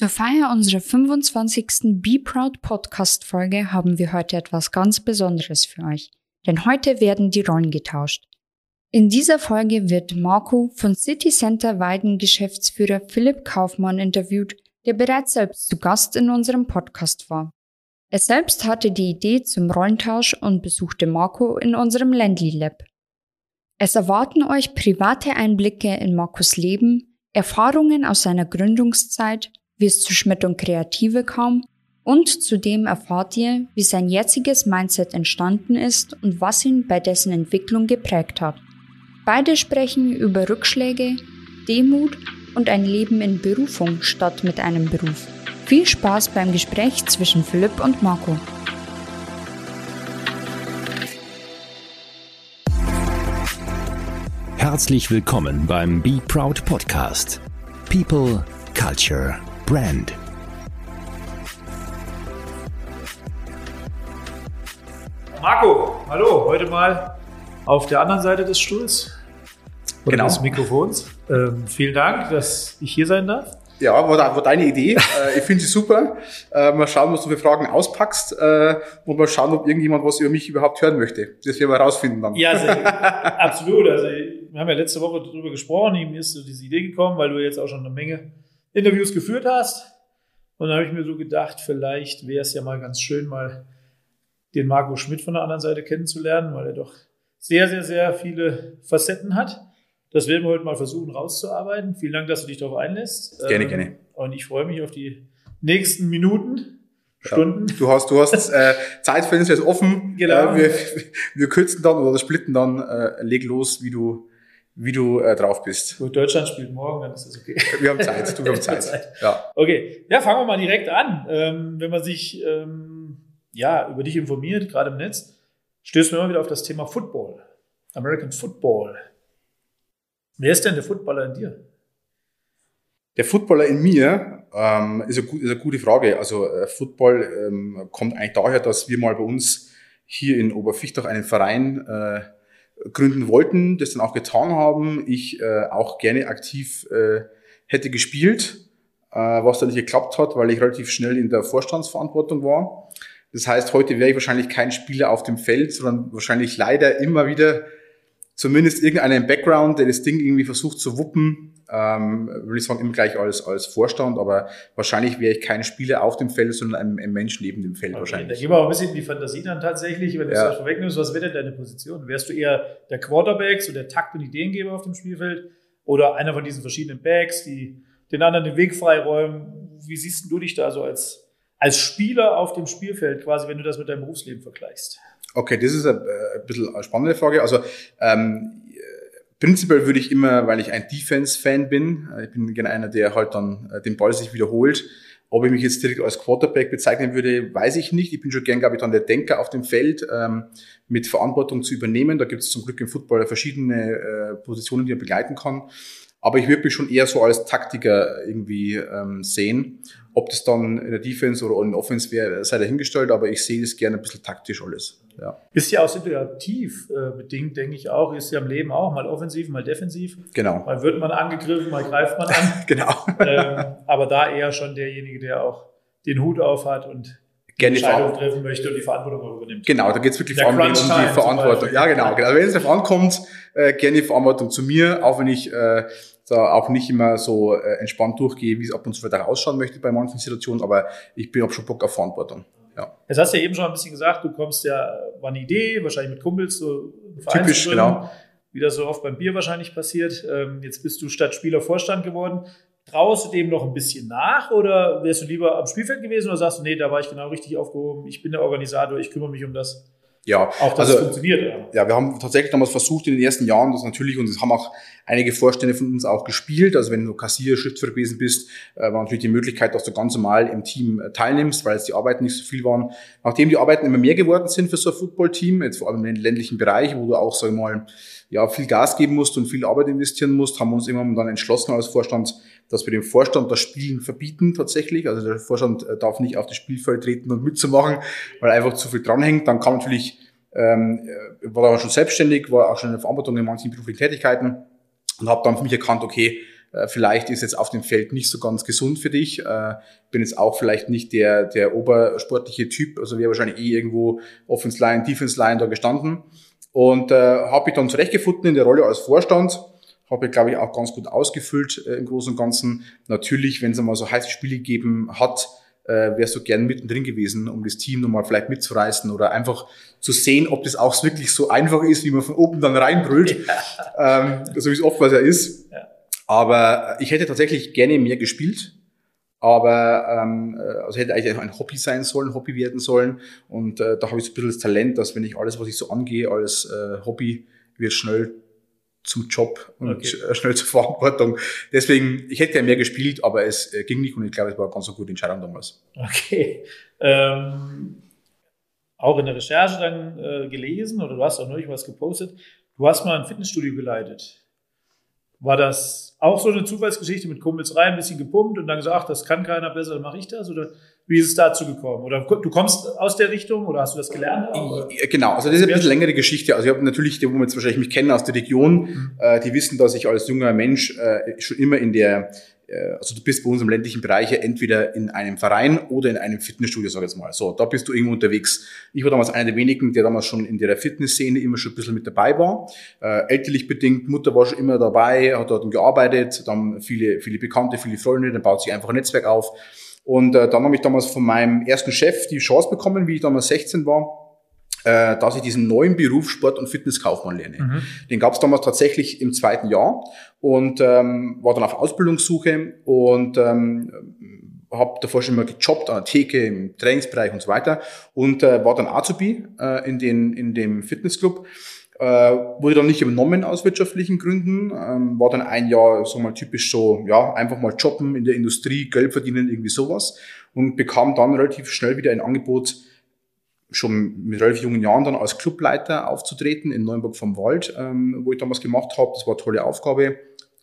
Zur Feier unserer 25. Be Proud Podcast Folge haben wir heute etwas ganz Besonderes für euch. Denn heute werden die Rollen getauscht. In dieser Folge wird Marco von City Center Weiden Geschäftsführer Philipp Kaufmann interviewt, der bereits selbst zu Gast in unserem Podcast war. Er selbst hatte die Idee zum Rollentausch und besuchte Marco in unserem Landly Lab. Es erwarten euch private Einblicke in Marcos Leben, Erfahrungen aus seiner Gründungszeit, wie es zu Schmidt und Kreative kam und zudem erfahrt ihr, wie sein jetziges Mindset entstanden ist und was ihn bei dessen Entwicklung geprägt hat. Beide sprechen über Rückschläge, Demut und ein Leben in Berufung statt mit einem Beruf. Viel Spaß beim Gespräch zwischen Philipp und Marco. Herzlich willkommen beim Be Proud Podcast. People, Culture, Brand. Marco, hallo, heute mal auf der anderen Seite des Stuhls oder Genau. des Mikrofons. Ähm, vielen Dank, dass ich hier sein darf. Ja, war, war deine Idee. Äh, ich finde sie super. Äh, mal schauen, was du für Fragen auspackst äh, und mal schauen, ob irgendjemand was über mich überhaupt hören möchte. Das werden wir rausfinden dann. Ja, sehr, absolut. Also wir haben ja letzte Woche darüber gesprochen, mir ist so diese Idee gekommen, weil du jetzt auch schon eine Menge Interviews geführt hast. Und dann habe ich mir so gedacht, vielleicht wäre es ja mal ganz schön, mal den Marco Schmidt von der anderen Seite kennenzulernen, weil er doch sehr, sehr, sehr viele Facetten hat. Das werden wir heute mal versuchen rauszuarbeiten. Vielen Dank, dass du dich darauf einlässt. Gerne, Ähm, gerne. Und ich freue mich auf die nächsten Minuten, Stunden. Du hast, du hast äh, Zeitfenster ist offen. Genau. Äh, wir, wir kürzen dann oder splitten dann. Äh, leg los, wie du, wie du äh, drauf bist. Gut, Deutschland spielt morgen, dann ist das okay. Wir haben Zeit. Du, wir haben Zeit. Zeit. Ja. Okay, ja, fangen wir mal direkt an. Ähm, wenn man sich ähm, ja, über dich informiert, gerade im Netz, stößt man immer wieder auf das Thema Football. American Football. Wer ist denn der Footballer in dir? Der Footballer in mir ähm, ist, eine, ist eine gute Frage. Also äh, Football ähm, kommt eigentlich daher, dass wir mal bei uns hier in Oberfichtach einen Verein äh, gründen wollten, das dann auch getan haben. Ich äh, auch gerne aktiv äh, hätte gespielt, äh, was dann nicht geklappt hat, weil ich relativ schnell in der Vorstandsverantwortung war. Das heißt, heute wäre ich wahrscheinlich kein Spieler auf dem Feld, sondern wahrscheinlich leider immer wieder zumindest irgendeiner im Background, der das Ding irgendwie versucht zu wuppen, ähm, würde ich sagen, immer gleich als, als Vorstand, aber wahrscheinlich wäre ich kein Spieler auf dem Feld, sondern ein, ein Mensch neben dem Feld Okay, da wahrscheinlich. gehen wir auch ein bisschen in die Fantasie dann tatsächlich, wenn du Ja. das vorwegnimmst. Was wäre denn deine Position? Wärst du eher der Quarterback, so der Takt- und Ideengeber auf dem Spielfeld oder einer von diesen verschiedenen Backs, die den anderen den Weg freiräumen? Wie siehst du dich da so als, als Spieler auf dem Spielfeld quasi, wenn du das mit deinem Berufsleben vergleichst? Okay, das ist eine, äh, ein bisschen eine spannende Frage. Also ähm, äh, prinzipiell würde ich immer, weil ich ein Defense-Fan bin, äh, ich bin gerne einer, der halt dann äh, den Ball sich wiederholt. Ob ich mich jetzt direkt als Quarterback bezeichnen würde, weiß ich nicht. Ich bin schon gern, glaube ich, dann der Denker auf dem Feld, ähm, mit Verantwortung zu übernehmen. Da gibt es zum Glück im Football verschiedene äh, Positionen, die man begleiten kann. Aber ich würde mich schon eher so als Taktiker irgendwie ähm, sehen. Ob das dann in der Defense oder in der Offense wäre, sei dahingestellt, aber ich sehe das gerne ein bisschen taktisch alles. Ja. Ist ja auch situativ äh, bedingt, denke ich auch. Ist ja im Leben auch mal offensiv, mal defensiv. Genau. Mal wird man angegriffen, mal greift man an. Genau. ähm, aber da eher schon derjenige, der auch den Hut auf hat und die Gerne die Entscheidung treffen möchte und die Verantwortung übernimmt. Genau, da geht es wirklich vor allem um die Verantwortung. Ja, genau. genau. Wenn es darauf ankommt, äh, gerne die Verantwortung zu mir, auch wenn ich äh, da auch nicht immer so äh, entspannt durchgehe, wie es ab und zu wieder ausschauen möchte bei manchen Situationen, aber ich bin auch schon Bock auf Verantwortung. Ja. Jetzt hast du ja eben schon ein bisschen gesagt, du kommst ja, war eine Idee, wahrscheinlich mit Kumpels, so Typisch, genau. Wie das so oft beim Bier wahrscheinlich passiert. Ähm, jetzt bist du statt Spieler Vorstand geworden. Traust du dem noch ein bisschen nach oder wärst du lieber am Spielfeld gewesen oder sagst du, nee, da war ich genau richtig aufgehoben, ich bin der Organisator, ich kümmere mich um das, Ja, auch dass also es funktioniert. Ja. ja, wir haben tatsächlich damals versucht in den ersten Jahren, das natürlich, und das haben auch einige Vorstände von uns auch gespielt. Also wenn du Kassier, Schriftführer gewesen bist, äh, war natürlich die Möglichkeit, dass du ganz normal im Team äh, teilnimmst, weil jetzt die Arbeiten nicht so viel waren. Nachdem die Arbeiten immer mehr geworden sind für so ein Footballteam, jetzt vor allem im ländlichen Bereich, wo du auch, sag ich mal, ja, viel Gas geben musst und viel Arbeit investieren musst, haben wir uns irgendwann dann entschlossen als Vorstand, dass wir dem Vorstand das Spielen verbieten tatsächlich. Also der Vorstand äh, darf nicht auf das Spielfeld treten und mitzumachen, weil einfach zu viel dranhängt. Dann kam natürlich ähm, äh, war dann schon selbstständig, war auch schon in der Verantwortung in manchen beruflichen Tätigkeiten und habe dann für mich erkannt, okay, äh, vielleicht ist jetzt auf dem Feld nicht so ganz gesund für dich. Bin jetzt auch vielleicht nicht der, der obersportliche Typ, also wäre wahrscheinlich eh irgendwo Offense Line, Defense Line da gestanden. Und äh, habe ich dann zurechtgefunden in der Rolle als Vorstand. Habe ich, glaube ich, auch ganz gut ausgefüllt äh, im Großen und Ganzen. Natürlich, wenn es einmal so heiße Spiele gegeben hat, äh, wärst du gern mittendrin gewesen, um das Team nochmal vielleicht mitzureißen oder einfach zu sehen, ob das auch wirklich so einfach ist, wie man von oben dann reinbrüllt, ja. ähm, so wie es oftmals ja ist. Ja. Aber ich hätte tatsächlich gerne mehr gespielt. Aber ähm, äh, also hätte eigentlich ein Hobby sein sollen, Hobby werden sollen. Und äh, da habe ich so ein bisschen das Talent, dass wenn ich alles, was ich so angehe, als äh, Hobby, wird schnell zum Job und okay. Äh, schnell zur Verantwortung. Deswegen, ich hätte ja mehr gespielt, aber es äh, ging nicht und ich glaube, es war eine ganz eine gute Entscheidung damals. Okay. Ähm, auch in der Recherche dann äh, gelesen oder du hast auch neulich was gepostet. Du hast mal ein Fitnessstudio geleitet. War das auch so eine Zufallsgeschichte mit Kumpels rein, ein bisschen gepumpt und dann gesagt, ach, das kann keiner besser, dann mache ich das? Oder wie ist es dazu gekommen? Oder du kommst aus der Richtung oder hast du das gelernt? Auch, genau, also das ist ein bisschen längere Geschichte. Also ich habe natürlich, die, wo man jetzt wahrscheinlich mich kennen aus der Region, mhm. äh, die wissen, dass ich als junger Mensch äh, schon immer in der also du bist bei uns im ländlichen Bereich entweder in einem Verein oder in einem Fitnessstudio, sag ich jetzt mal. So, da bist du irgendwo unterwegs. Ich war damals einer der wenigen, der damals schon in der Fitnessszene immer schon ein bisschen mit dabei war. Äh, elterlich bedingt, Mutter war schon immer dabei, hat dort gearbeitet, dann viele, viele Bekannte, viele Freunde, dann baut sich einfach ein Netzwerk auf. Und äh, dann habe ich damals von meinem ersten Chef die Chance bekommen, wie ich damals 16 war, äh, dass ich diesen neuen Beruf Sport- und Fitnesskaufmann lerne. Mhm. Den gab es damals tatsächlich im zweiten Jahr und ähm, war dann auf Ausbildungssuche und ähm, habe davor schon mal gejobbt an der Theke, im Trainingsbereich und so weiter und äh, war dann Azubi äh, in, den, in dem Fitnessclub. Äh, wurde dann nicht übernommen aus wirtschaftlichen Gründen, ähm, war dann ein Jahr, so mal typisch so, ja, einfach mal jobben in der Industrie, Geld verdienen, irgendwie sowas und bekam dann relativ schnell wieder ein Angebot, schon mit relativ jungen Jahren dann als Clubleiter aufzutreten in Neuenburg vom Wald, ähm, wo ich damals gemacht habe. Das war eine tolle Aufgabe.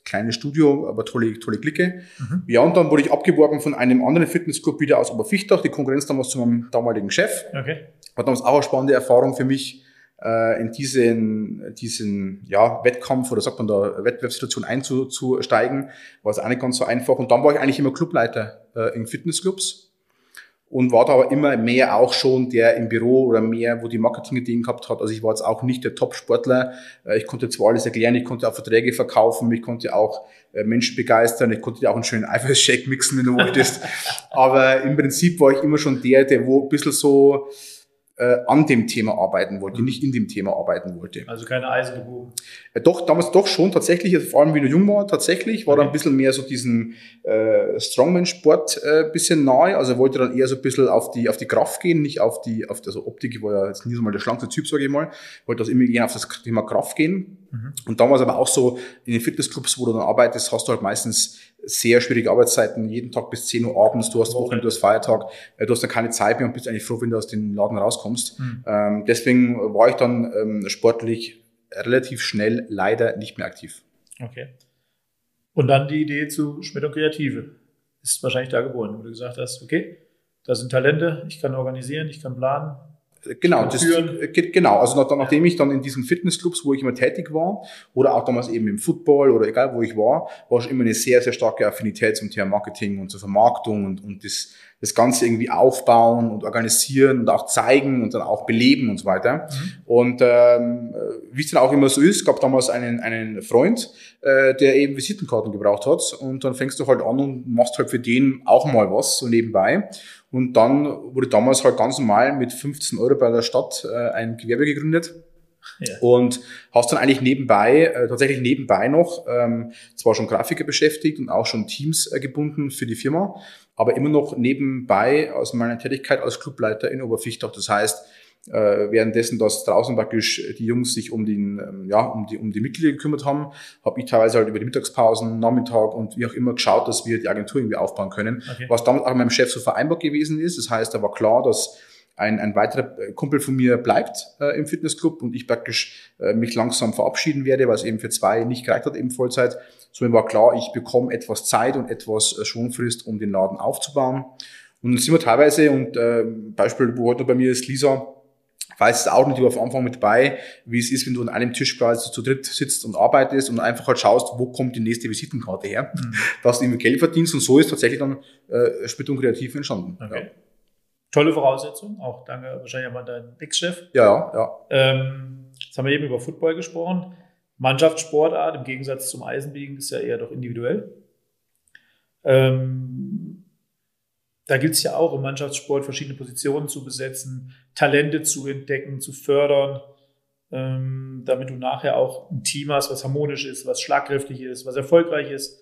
Kleines Studio, aber tolle, tolle Klicke. Mhm. Ja, und dann wurde ich abgeworben von einem anderen Fitnessclub wieder aus Oberfichtach, die Konkurrenz damals zu meinem damaligen Chef. Okay. War damals auch eine spannende Erfahrung für mich, äh, in diesen, diesen ja, Wettkampf oder sagt man da, Wettbewerbssituation einzusteigen. War es auch nicht ganz so einfach. Und dann war ich eigentlich immer Clubleiter äh, in Fitnessclubs und war da aber immer mehr auch schon der im Büro oder mehr, wo die Marketing-Ideen gehabt hat. Also ich war jetzt auch nicht der Top-Sportler. Äh, ich konnte zwar alles erklären, ich konnte auch Verträge verkaufen, ich konnte auch äh, Menschen begeistern, ich konnte auch einen schönen Eiweißshake mixen, wenn du wolltest. aber im Prinzip war ich immer schon der, der wo ein bisschen so äh, an dem Thema arbeiten wollte, mhm. nicht in dem Thema arbeiten wollte. Also keine Eisengebuchen. Äh, doch, damals doch schon, tatsächlich, also vor allem wie du jung war, tatsächlich, war okay. dann ein bisschen mehr so diesen äh, Strongman-Sport äh, bisschen nahe, also wollte dann eher so ein bisschen auf die, auf die Kraft gehen, nicht auf die, auf, also Optik war ja jetzt nie so mal der schlankste Typ, sage ich mal, wollte das immer eher auf das Thema Kraft gehen. Mhm. Und damals aber auch so in den Fitnessclubs, wo du dann arbeitest, hast du halt meistens sehr schwierige Arbeitszeiten, jeden Tag bis 10 Uhr abends, du hast Wochenende, du hast Feiertag, äh, du hast dann keine Zeit mehr und bist eigentlich froh, wenn du aus dem Laden rauskommst. Mhm. Deswegen war ich dann ähm, sportlich relativ schnell leider nicht mehr aktiv. Okay. Und dann die Idee zu Schmidt und Kreative ist wahrscheinlich da geboren, wo du gesagt hast, okay, da sind Talente, ich kann organisieren, ich kann planen, Genau, das, äh, genau. Also nach, nachdem ich dann in diesen Fitnessclubs, wo ich immer tätig war, oder auch damals eben im Football oder egal wo ich war, war schon immer eine sehr, sehr starke Affinität zum Thema Marketing und zur Vermarktung und, und das, das Ganze irgendwie aufbauen und organisieren und auch zeigen und dann auch beleben und so weiter. Mhm. Und ähm, wie es dann auch immer so ist, gab damals einen, einen Freund, äh, der eben Visitenkarten gebraucht hat und dann fängst du halt an und machst halt für den auch mal was so nebenbei. Und dann wurde damals halt ganz normal mit 15 Euro bei der Stadt äh, ein Gewerbe gegründet. Ja. Und hast dann eigentlich nebenbei, äh, tatsächlich nebenbei noch, ähm, zwar schon Grafiker beschäftigt und auch schon Teams äh, gebunden für die Firma, aber immer noch nebenbei aus meiner Tätigkeit als Clubleiter in Oberfichtach. Das heißt, äh, währenddessen, dass draußen praktisch die Jungs sich um, den, ähm, ja, um, die, um die Mitglieder gekümmert haben, habe ich teilweise halt über die Mittagspausen, Nachmittag und wie auch immer geschaut, dass wir die Agentur irgendwie aufbauen können. Okay. Was damals auch mit meinem Chef so vereinbart gewesen ist. Das heißt, da war klar, dass ein, ein weiterer Kumpel von mir bleibt äh, im Fitnessclub und ich praktisch äh, mich langsam verabschieden werde, weil es eben für zwei nicht gereicht hat eben Vollzeit. So war klar, ich bekomme etwas Zeit und etwas äh, Schonfrist, um den Laden aufzubauen. Und dann sind wir teilweise, und äh, Beispiel, wo heute bei mir ist Lisa, weiß es auch nicht, über am Anfang mit bei, wie es ist, wenn du an einem Tisch quasi zu dritt sitzt und arbeitest und einfach halt schaust, wo kommt die nächste Visitenkarte her, mhm. dass du irgendwie Geld verdienst und so ist tatsächlich dann äh, Splittung Kreativ entstanden. Okay. Ja. Tolle Voraussetzung, auch danke wahrscheinlich an deinen Ex-Chef. Ja, ja. Ähm, jetzt haben wir eben über Football gesprochen. Mannschaftssportart im Gegensatz zum Eisenbiegen ist ja eher doch individuell. Ähm, da gilt es ja auch im Mannschaftssport verschiedene Positionen zu besetzen, Talente zu entdecken, zu fördern, ähm, damit du nachher auch ein Team hast, was harmonisch ist, was schlagkräftig ist, was erfolgreich ist.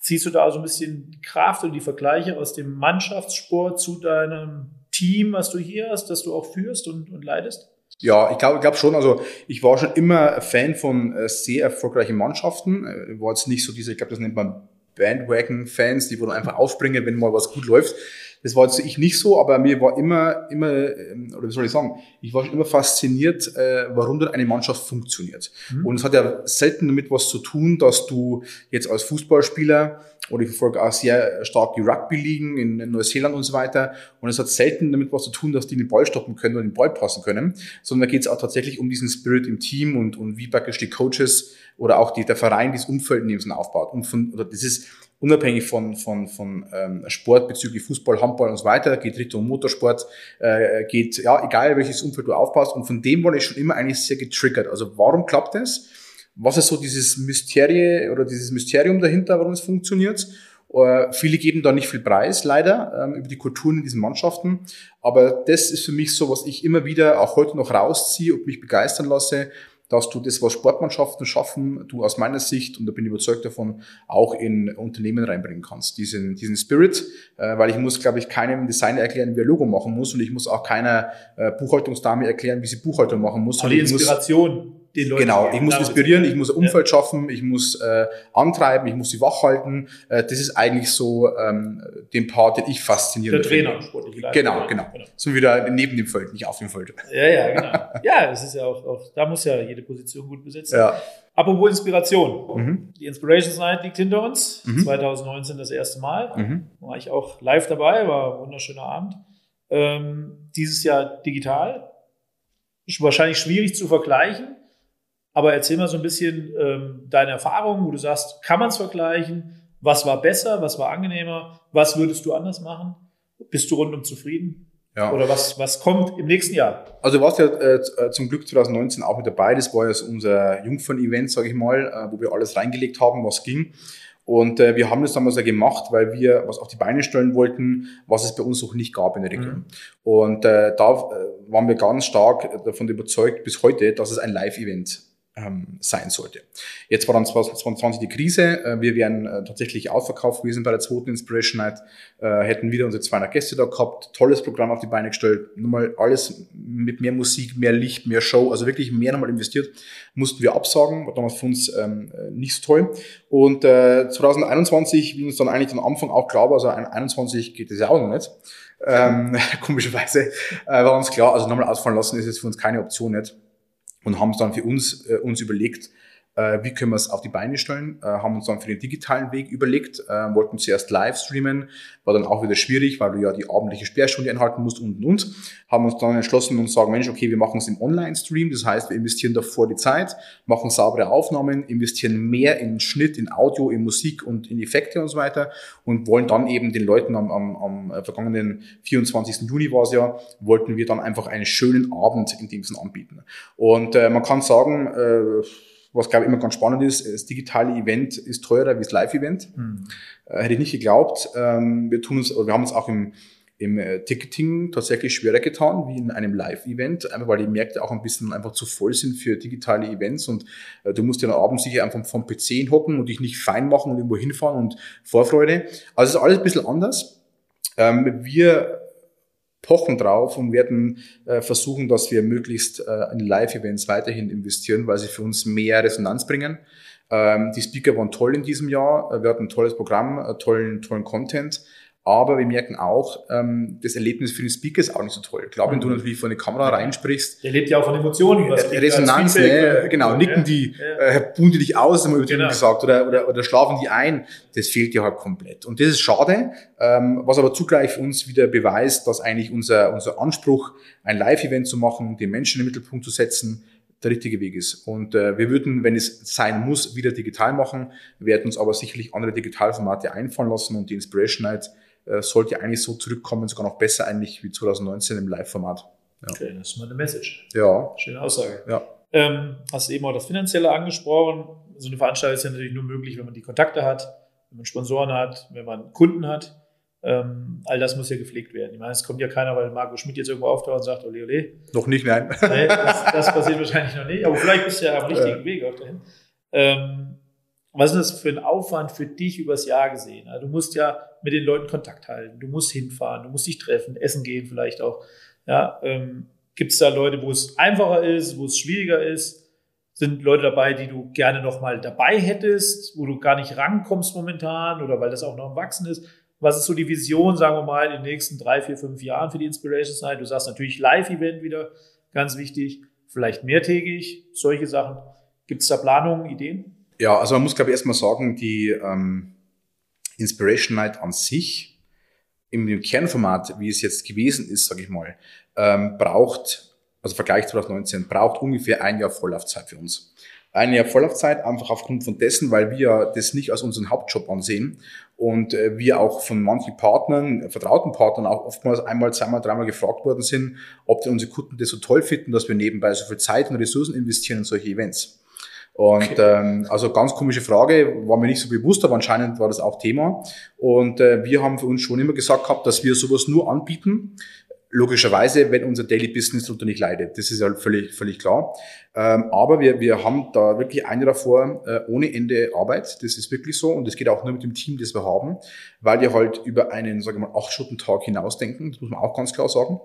Ziehst du da so ein bisschen Kraft und die Vergleiche aus dem Mannschaftssport zu deinem Team, was du hier hast, das du auch führst und, und leidest? Ja, ich glaube ich glaub schon. Also ich war schon immer Fan von äh, sehr erfolgreichen Mannschaften. Äh, war jetzt nicht so diese, ich glaube, das nennt man Bandwagon-Fans, die wo einfach aufspringen, wenn mal was gut läuft. Das war jetzt ich nicht so, aber mir war immer, immer, ähm, oder wie soll ich sagen, ich war schon immer fasziniert, äh, warum denn eine Mannschaft funktioniert. Mhm. Und es hat ja selten damit was zu tun, dass du jetzt als Fußballspieler oder ich verfolge auch sehr stark die Rugby-Ligen in Neuseeland und so weiter. Und es hat selten damit was zu tun, dass die den Ball stoppen können oder den Ball passen können, sondern da geht es auch tatsächlich um diesen Spirit im Team und, und wie praktisch die Coaches oder auch die, der Verein dieses Umfeld dem aufbaut. Und von, oder das ist unabhängig von, von, von ähm, Sport bezüglich Fußball, Handball und so weiter, geht Richtung Motorsport, äh, geht, ja, egal welches Umfeld du aufpasst. Und von dem war ich schon immer eigentlich sehr getriggert. Also warum klappt das? Was ist so dieses Mysterie oder dieses Mysterium dahinter, warum es funktioniert? Uh, viele geben da nicht viel Preis, leider, ähm, über die Kulturen in diesen Mannschaften. Aber das ist für mich so, was ich immer wieder auch heute noch rausziehe und mich begeistern lasse, dass du das, was Sportmannschaften schaffen, du aus meiner Sicht, und da bin ich überzeugt davon, auch in Unternehmen reinbringen kannst. Diesen, diesen Spirit, äh, weil ich muss, glaube ich, keinem Designer erklären, wie er Logo machen muss und ich muss auch keiner äh, Buchhaltungsdame erklären, wie sie Buchhaltung machen muss. Aber Inspiration den Leuten. Genau, ich muss inspirieren, ich muss ein Umfeld ja. schaffen, ich muss äh, antreiben, ich muss sie wach halten. Äh, das ist eigentlich so ähm, den Part, den ich faszinierend Der Trainer, sportliche Leiter. Genau, genau, genau. So wieder neben dem Feld, nicht auf dem Feld. Ja, ja, genau. ja, es ist ja auch, auch, da muss ja jede Position gut besetzt sein. Ja. Apropos Inspiration. Mhm. Die Inspiration Night liegt hinter uns. Mhm. 2019 das erste Mal. Mhm. War ich auch live dabei, war ein wunderschöner Abend. Ähm, dieses Jahr digital. Ist wahrscheinlich schwierig zu vergleichen. Aber erzähl mal so ein bisschen ähm, deine Erfahrungen, wo du sagst, kann man es vergleichen? Was war besser? Was war angenehmer? Was würdest du anders machen? Bist du rundum zufrieden? Ja. Oder was, was kommt im nächsten Jahr? Also du warst ja äh, äh zum Glück 2019 auch mit dabei. Das war ja so unser Jungfern-Event, sage ich mal, äh, wo wir alles reingelegt haben, was ging. Und äh, wir haben das damals ja gemacht, weil wir was auf die Beine stellen wollten, was es bei uns noch nicht gab in der Region. Mhm. Und äh, da äh, waren wir ganz stark davon überzeugt bis heute, dass es ein Live-Event ähm, sein sollte. Jetzt war dann 2020 die Krise. Äh, wir wären äh, tatsächlich ausverkauft gewesen bei der zweiten Inspiration Night, äh, hätten wieder unsere 200 Gäste da gehabt, tolles Programm auf die Beine gestellt, nochmal alles mit mehr Musik, mehr Licht, mehr Show, also wirklich mehr nochmal investiert, mussten wir absagen, war damals für uns ähm, nicht so toll. Und äh, 2021, wie uns dann eigentlich am Anfang auch klar war, also 2021 geht das ja auch noch nicht, ähm, komischerweise, äh, war uns klar, also nochmal ausfallen lassen ist jetzt für uns keine Option nicht und haben es dann für uns, äh, uns überlegt, wie können wir es auf die Beine stellen, äh, haben uns dann für den digitalen Weg überlegt, äh, wollten zuerst live streamen, war dann auch wieder schwierig, weil du ja die abendliche Sperrstunde einhalten musst und und und, haben uns dann entschlossen und sagen, Mensch, okay, wir machen es im Online-Stream, das heißt, wir investieren davor die Zeit, machen saubere Aufnahmen, investieren mehr in Schnitt, in Audio, in Musik und in Effekte und so weiter und wollen dann eben den Leuten am, am, am vergangenen 24. Juni war es ja, wollten wir dann einfach einen schönen Abend in dem Sinn anbieten. Und äh, man kann sagen, äh, was glaube ich immer ganz spannend ist, das digitale Event ist teurer wie das Live-Event. Mhm. Äh, hätte ich nicht geglaubt. Ähm, wir tun uns, wir haben uns auch im, im äh, Ticketing tatsächlich schwerer getan wie in einem Live-Event, einfach weil die Märkte auch ein bisschen einfach zu voll sind für digitale Events und äh, du musst ja am Abend sicher einfach vom PC hocken und dich nicht fein machen und irgendwo hinfahren und Vorfreude. Also es ist alles ein bisschen anders. Ähm, wir pochen drauf und werden äh, versuchen, dass wir möglichst äh, in Live-Events weiterhin investieren, weil sie für uns mehr Resonanz bringen. Ähm, die Speaker waren toll in diesem Jahr. Äh, wir hatten ein tolles Programm, tollen, tollen Content. Aber wir merken auch, ähm, das Erlebnis für den Speaker ist auch nicht so toll. Klar, wenn du Mhm. natürlich vor eine Kamera reinsprichst, Der lebt ja auch von Emotionen. was als Resonanz, ne? genau, nicken Ja, die, ja. äh, buhen die dich aus, haben wir übertrieben Genau. gesagt, oder, oder, oder schlafen die ein, das fehlt dir halt komplett. Und das ist schade, ähm, was aber zugleich für uns wieder beweist, dass eigentlich unser, unser Anspruch, ein Live-Event zu machen, den Menschen im Mittelpunkt zu setzen, der richtige Weg ist. Und äh, wir würden, wenn es sein muss, wieder digital machen, werden uns aber sicherlich andere Digitalformate einfallen lassen und die Inspiration Night äh, sollte eigentlich so zurückkommen, sogar noch besser eigentlich wie 2019 im Live-Format. Okay, das ist mal eine Message. Ja, Schöne Aussage. ja. Ähm, hast du eben auch das Finanzielle angesprochen. So eine Veranstaltung ist ja natürlich nur möglich, wenn man die Kontakte hat, wenn man Sponsoren hat, wenn man Kunden hat. Ähm, all das muss ja gepflegt werden. Ich meine, es kommt ja keiner, weil Marco Schmidt jetzt irgendwo auftaucht und sagt, ole, ole. Noch nicht, nein. Nee, das, das passiert wahrscheinlich noch nicht, aber vielleicht bist du ja am richtigen Ja. Weg auch dahin. Ähm, was ist das für ein Aufwand für dich übers Jahr gesehen? Also du musst ja mit den Leuten Kontakt halten, du musst hinfahren, du musst dich treffen, essen gehen vielleicht auch. Ja, ähm, Gibt es da Leute, wo es einfacher ist, wo es schwieriger ist? Sind Leute dabei, die du gerne noch mal dabei hättest, wo du gar nicht rankommst momentan oder weil das auch noch am Wachsen ist? Was ist so die Vision, sagen wir mal, in den nächsten drei, vier, fünf Jahren für die Inspiration Night? Du sagst natürlich Live-Event wieder, ganz wichtig, vielleicht mehrtägig, solche Sachen. Gibt es da Planungen, Ideen? Ja, also man muss, glaube ich, erstmal sagen, die ähm, Inspiration Night an sich, im Kernformat, wie es jetzt gewesen ist, sage ich mal, ähm, braucht, also Vergleich 2019, braucht ungefähr ein Jahr Vorlaufzeit für uns. Ein Jahr Vorlaufzeit einfach aufgrund von dessen, weil wir das nicht als unseren Hauptjob ansehen und äh, wir auch von manchen Partnern, vertrauten Partnern auch oftmals einmal, zweimal, dreimal gefragt worden sind, ob denn unsere Kunden das so toll finden, dass wir nebenbei so viel Zeit und Ressourcen investieren in solche Events. Und ähm, also ganz komische Frage, war mir nicht so bewusst, aber anscheinend war das auch Thema. Und äh, wir haben für uns schon immer gesagt gehabt, dass wir sowas nur anbieten, logischerweise, wenn unser Daily Business darunter nicht leidet. Das ist ja völlig, völlig klar. Ähm, aber wir, wir haben da wirklich eine davor äh, ohne Ende Arbeit. Das ist wirklich so. Und das geht auch nur mit dem Team, das wir haben, weil wir halt über einen, sagen wir mal, acht Stunden Tag hinausdenken. Das muss man auch ganz klar sagen.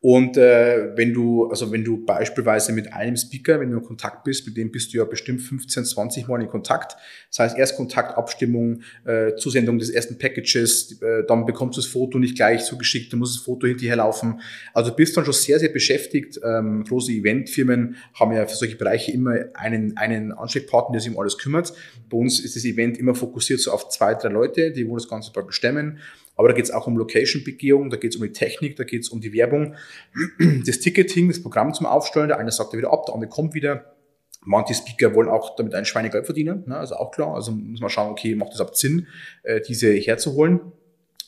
Und äh, wenn du, also wenn du beispielsweise mit einem Speaker, wenn du in Kontakt bist, mit dem bist du ja bestimmt 15, 20 Mal in Kontakt. Das heißt, Erstkontakt, Abstimmung, äh, Zusendung des ersten Packages, äh, dann bekommst du das Foto nicht gleich zugeschickt, du musst das Foto hinterherlaufen. Also du bist dann schon sehr, sehr beschäftigt. Ähm, große Eventfirmen haben ja für solche Bereiche immer einen, einen Ansprechpartner, der sich um alles kümmert. Bei uns ist das Event immer fokussiert so auf zwei, drei Leute, die wo das Ganze praktisch stemmen. Aber da geht es auch um Location-Begehung, da geht es um die Technik, da geht es um die Werbung, das Ticketing, das Programm zum Aufstellen. Der eine sagt ja wieder ab, der andere kommt wieder. Manche Speaker wollen auch damit ein Schweinegeld verdienen, ne? also auch klar. Also muss man schauen, okay, macht es überhaupt Sinn, äh, diese herzuholen.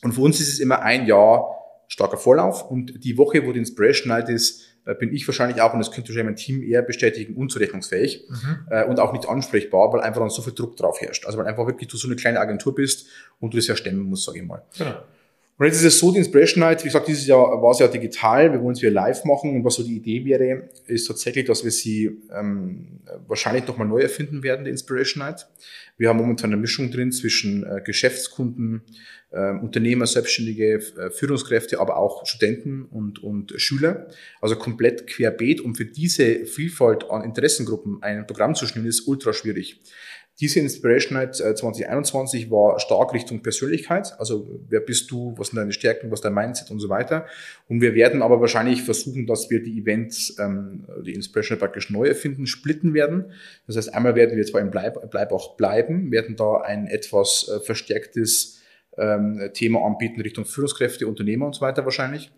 Und für uns ist es immer ein Jahr starker Vorlauf und die Woche, wo die Inspiration Night ist, äh, bin ich wahrscheinlich auch, und das könnte wahrscheinlich mein Team eher bestätigen, unzurechnungsfähig äh, und auch nicht ansprechbar, weil einfach dann so viel Druck drauf herrscht. Also weil einfach wirklich du so eine kleine Agentur bist und du das ja stemmen musst, sage ich mal. Genau. Und jetzt ist es so, die Inspiration Night, wie gesagt, dieses Jahr war es ja digital, wir wollen es wieder live machen und was so die Idee wäre, ist tatsächlich, dass wir sie ähm, wahrscheinlich nochmal neu erfinden werden, die Inspiration Night. Wir haben momentan eine Mischung drin zwischen äh, Geschäftskunden, äh, Unternehmer, Selbstständige, äh, Führungskräfte, aber auch Studenten und, und Schüler. Also komplett querbeet. Und für diese Vielfalt an Interessengruppen ein Programm zu schnüren, ist ultra schwierig. Diese Inspiration Night äh, 2021 war stark Richtung Persönlichkeit. Also wer bist du, was sind deine Stärken, was ist dein Mindset und so weiter. Und wir werden aber wahrscheinlich versuchen, dass wir die Events, ähm, die Inspiration Night praktisch neu erfinden, splitten werden. Das heißt, einmal werden wir zwar im Bleib, Bleib auch bleiben, werden da ein etwas äh, verstärktes ähm, Thema anbieten Richtung Führungskräfte, Unternehmer und so weiter wahrscheinlich.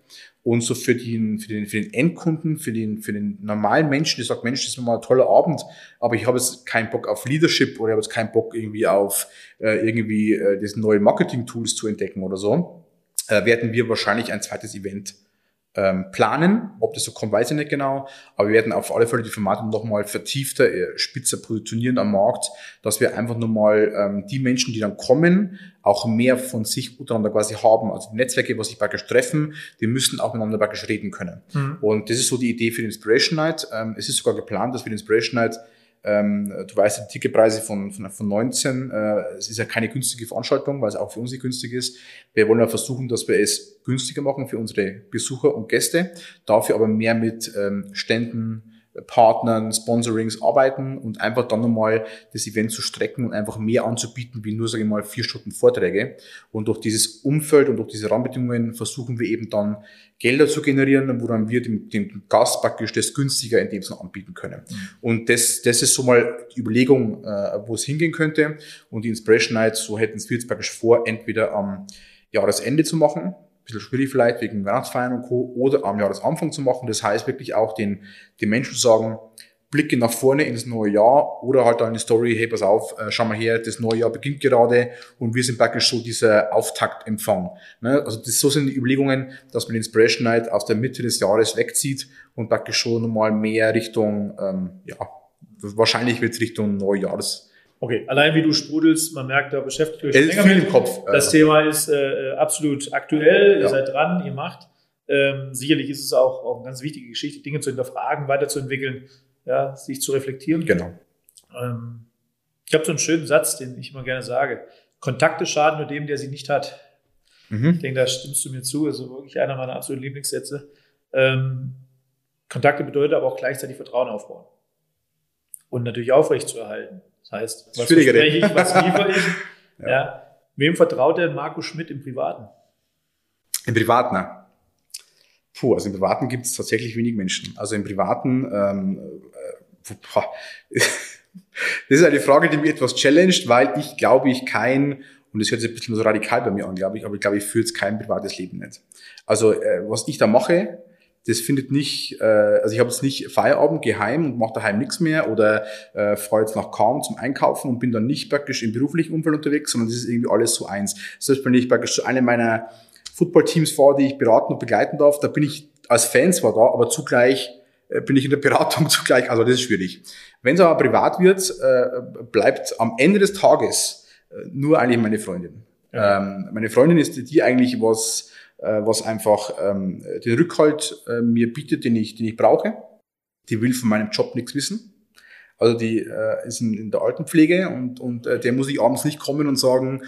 Und so für den, für den, für den Endkunden, für den, für den normalen Menschen, der sagt, Mensch, das ist mal ein toller Abend, aber ich habe jetzt keinen Bock auf Leadership oder ich habe jetzt keinen Bock irgendwie auf äh, irgendwie äh, das neue Marketing-Tools zu entdecken oder so, äh, werden wir wahrscheinlich ein zweites Event ähm, planen. Ob das so kommt, weiß ich nicht genau. Aber wir werden auf alle Fälle die Formate nochmal vertiefter, äh, spitzer positionieren am Markt, dass wir einfach nochmal ähm, die Menschen, die dann kommen, auch mehr von sich untereinander quasi haben. Also die Netzwerke, was sich praktisch treffen, die müssen auch miteinander praktisch reden können. Mhm. Und das ist so die Idee für die Inspiration Night. Ähm, es ist sogar geplant, dass wir die Inspiration Night ähm, du weißt, die Ticketpreise von, von, von 19, äh, es ist ja keine günstige Veranstaltung, weil es auch für uns nicht günstig ist. Wir wollen ja versuchen, dass wir es günstiger machen für unsere Besucher und Gäste, dafür aber mehr mit ähm, Ständen, Partnern, Sponsorings arbeiten und einfach dann nochmal das Event zu strecken und einfach mehr anzubieten, wie nur, sage ich mal, vier Stunden Vorträge. Und durch dieses Umfeld und durch diese Rahmenbedingungen versuchen wir eben dann Gelder zu generieren, wo dann wir dem, dem Gast praktisch das günstiger in dem Sinne anbieten können. Mhm. Und das, das ist so mal die Überlegung, äh, wo es hingehen könnte. Und die Inspiration Night, so hätten wir jetzt praktisch vor, entweder am Jahresende zu machen, bisschen schwierig vielleicht wegen Weihnachtsfeiern und Co. oder am Jahresanfang zu machen. Das heißt wirklich auch den, den Menschen zu sagen, blicke nach vorne ins neue Jahr oder halt eine Story, hey, pass auf, äh, schau mal her, das neue Jahr beginnt gerade und wir sind praktisch so dieser Auftaktempfang. Ne? Also das, so sind die Überlegungen, dass man Inspiration Night aus der Mitte des Jahres wegzieht und praktisch schon nochmal mehr Richtung, ähm, ja, wahrscheinlich wird es Richtung Neujahrs Okay, allein wie du sprudelst, man merkt, da beschäftigt euch länger viel mit. im Kopf. Das Thema ist äh, absolut aktuell, ja. ihr seid dran, ihr macht. Ähm, sicherlich ist es auch, auch eine ganz wichtige Geschichte, Dinge zu hinterfragen, weiterzuentwickeln, ja, sich zu reflektieren. Genau. Ähm, ich habe so einen schönen Satz, den ich immer gerne sage. Kontakte schaden nur dem, der sie nicht hat. Mhm. Ich denke, da stimmst du mir zu. Also wirklich einer meiner absoluten Lieblingssätze. Ähm, Kontakte bedeutet aber auch gleichzeitig Vertrauen aufbauen. Und natürlich aufrecht zu erhalten. Das heißt, was verspreche ich, was liefere ich? ja. ja. Wem vertraut denn Marco Schmidt im Privaten? Im Privaten? Puh, also im Privaten gibt es tatsächlich wenig Menschen. Also im Privaten, ähm, äh, das ist eine Frage, die mich etwas challenged, weil ich glaube, ich kein, und das hört sich ein bisschen so radikal bei mir an, glaube ich, aber ich glaube, ich führe jetzt kein privates Leben nicht. Also äh, was ich da mache, das findet nicht, äh, also ich habe jetzt nicht Feierabend geheim und mache daheim nichts mehr oder äh, fahre jetzt nach Kaum zum Einkaufen und bin dann nicht praktisch im beruflichen Umfeld unterwegs, sondern das ist irgendwie alles so eins. Selbst wenn ich praktisch zu einem meiner Footballteams fahre, die ich beraten und begleiten darf, da bin ich als Fan zwar da, aber zugleich äh, bin ich in der Beratung zugleich, also das ist schwierig. Wenn es aber privat wird, äh, bleibt am Ende des Tages äh, nur eigentlich meine Freundin. Ja. Ähm, meine Freundin ist die, die eigentlich was äh, was einfach ähm, den Rückhalt äh, mir bietet, den ich, den ich brauche. Die will von meinem Job nichts wissen. Also die äh, ist in, in der Altenpflege und, und äh, der muss ich abends nicht kommen und sagen,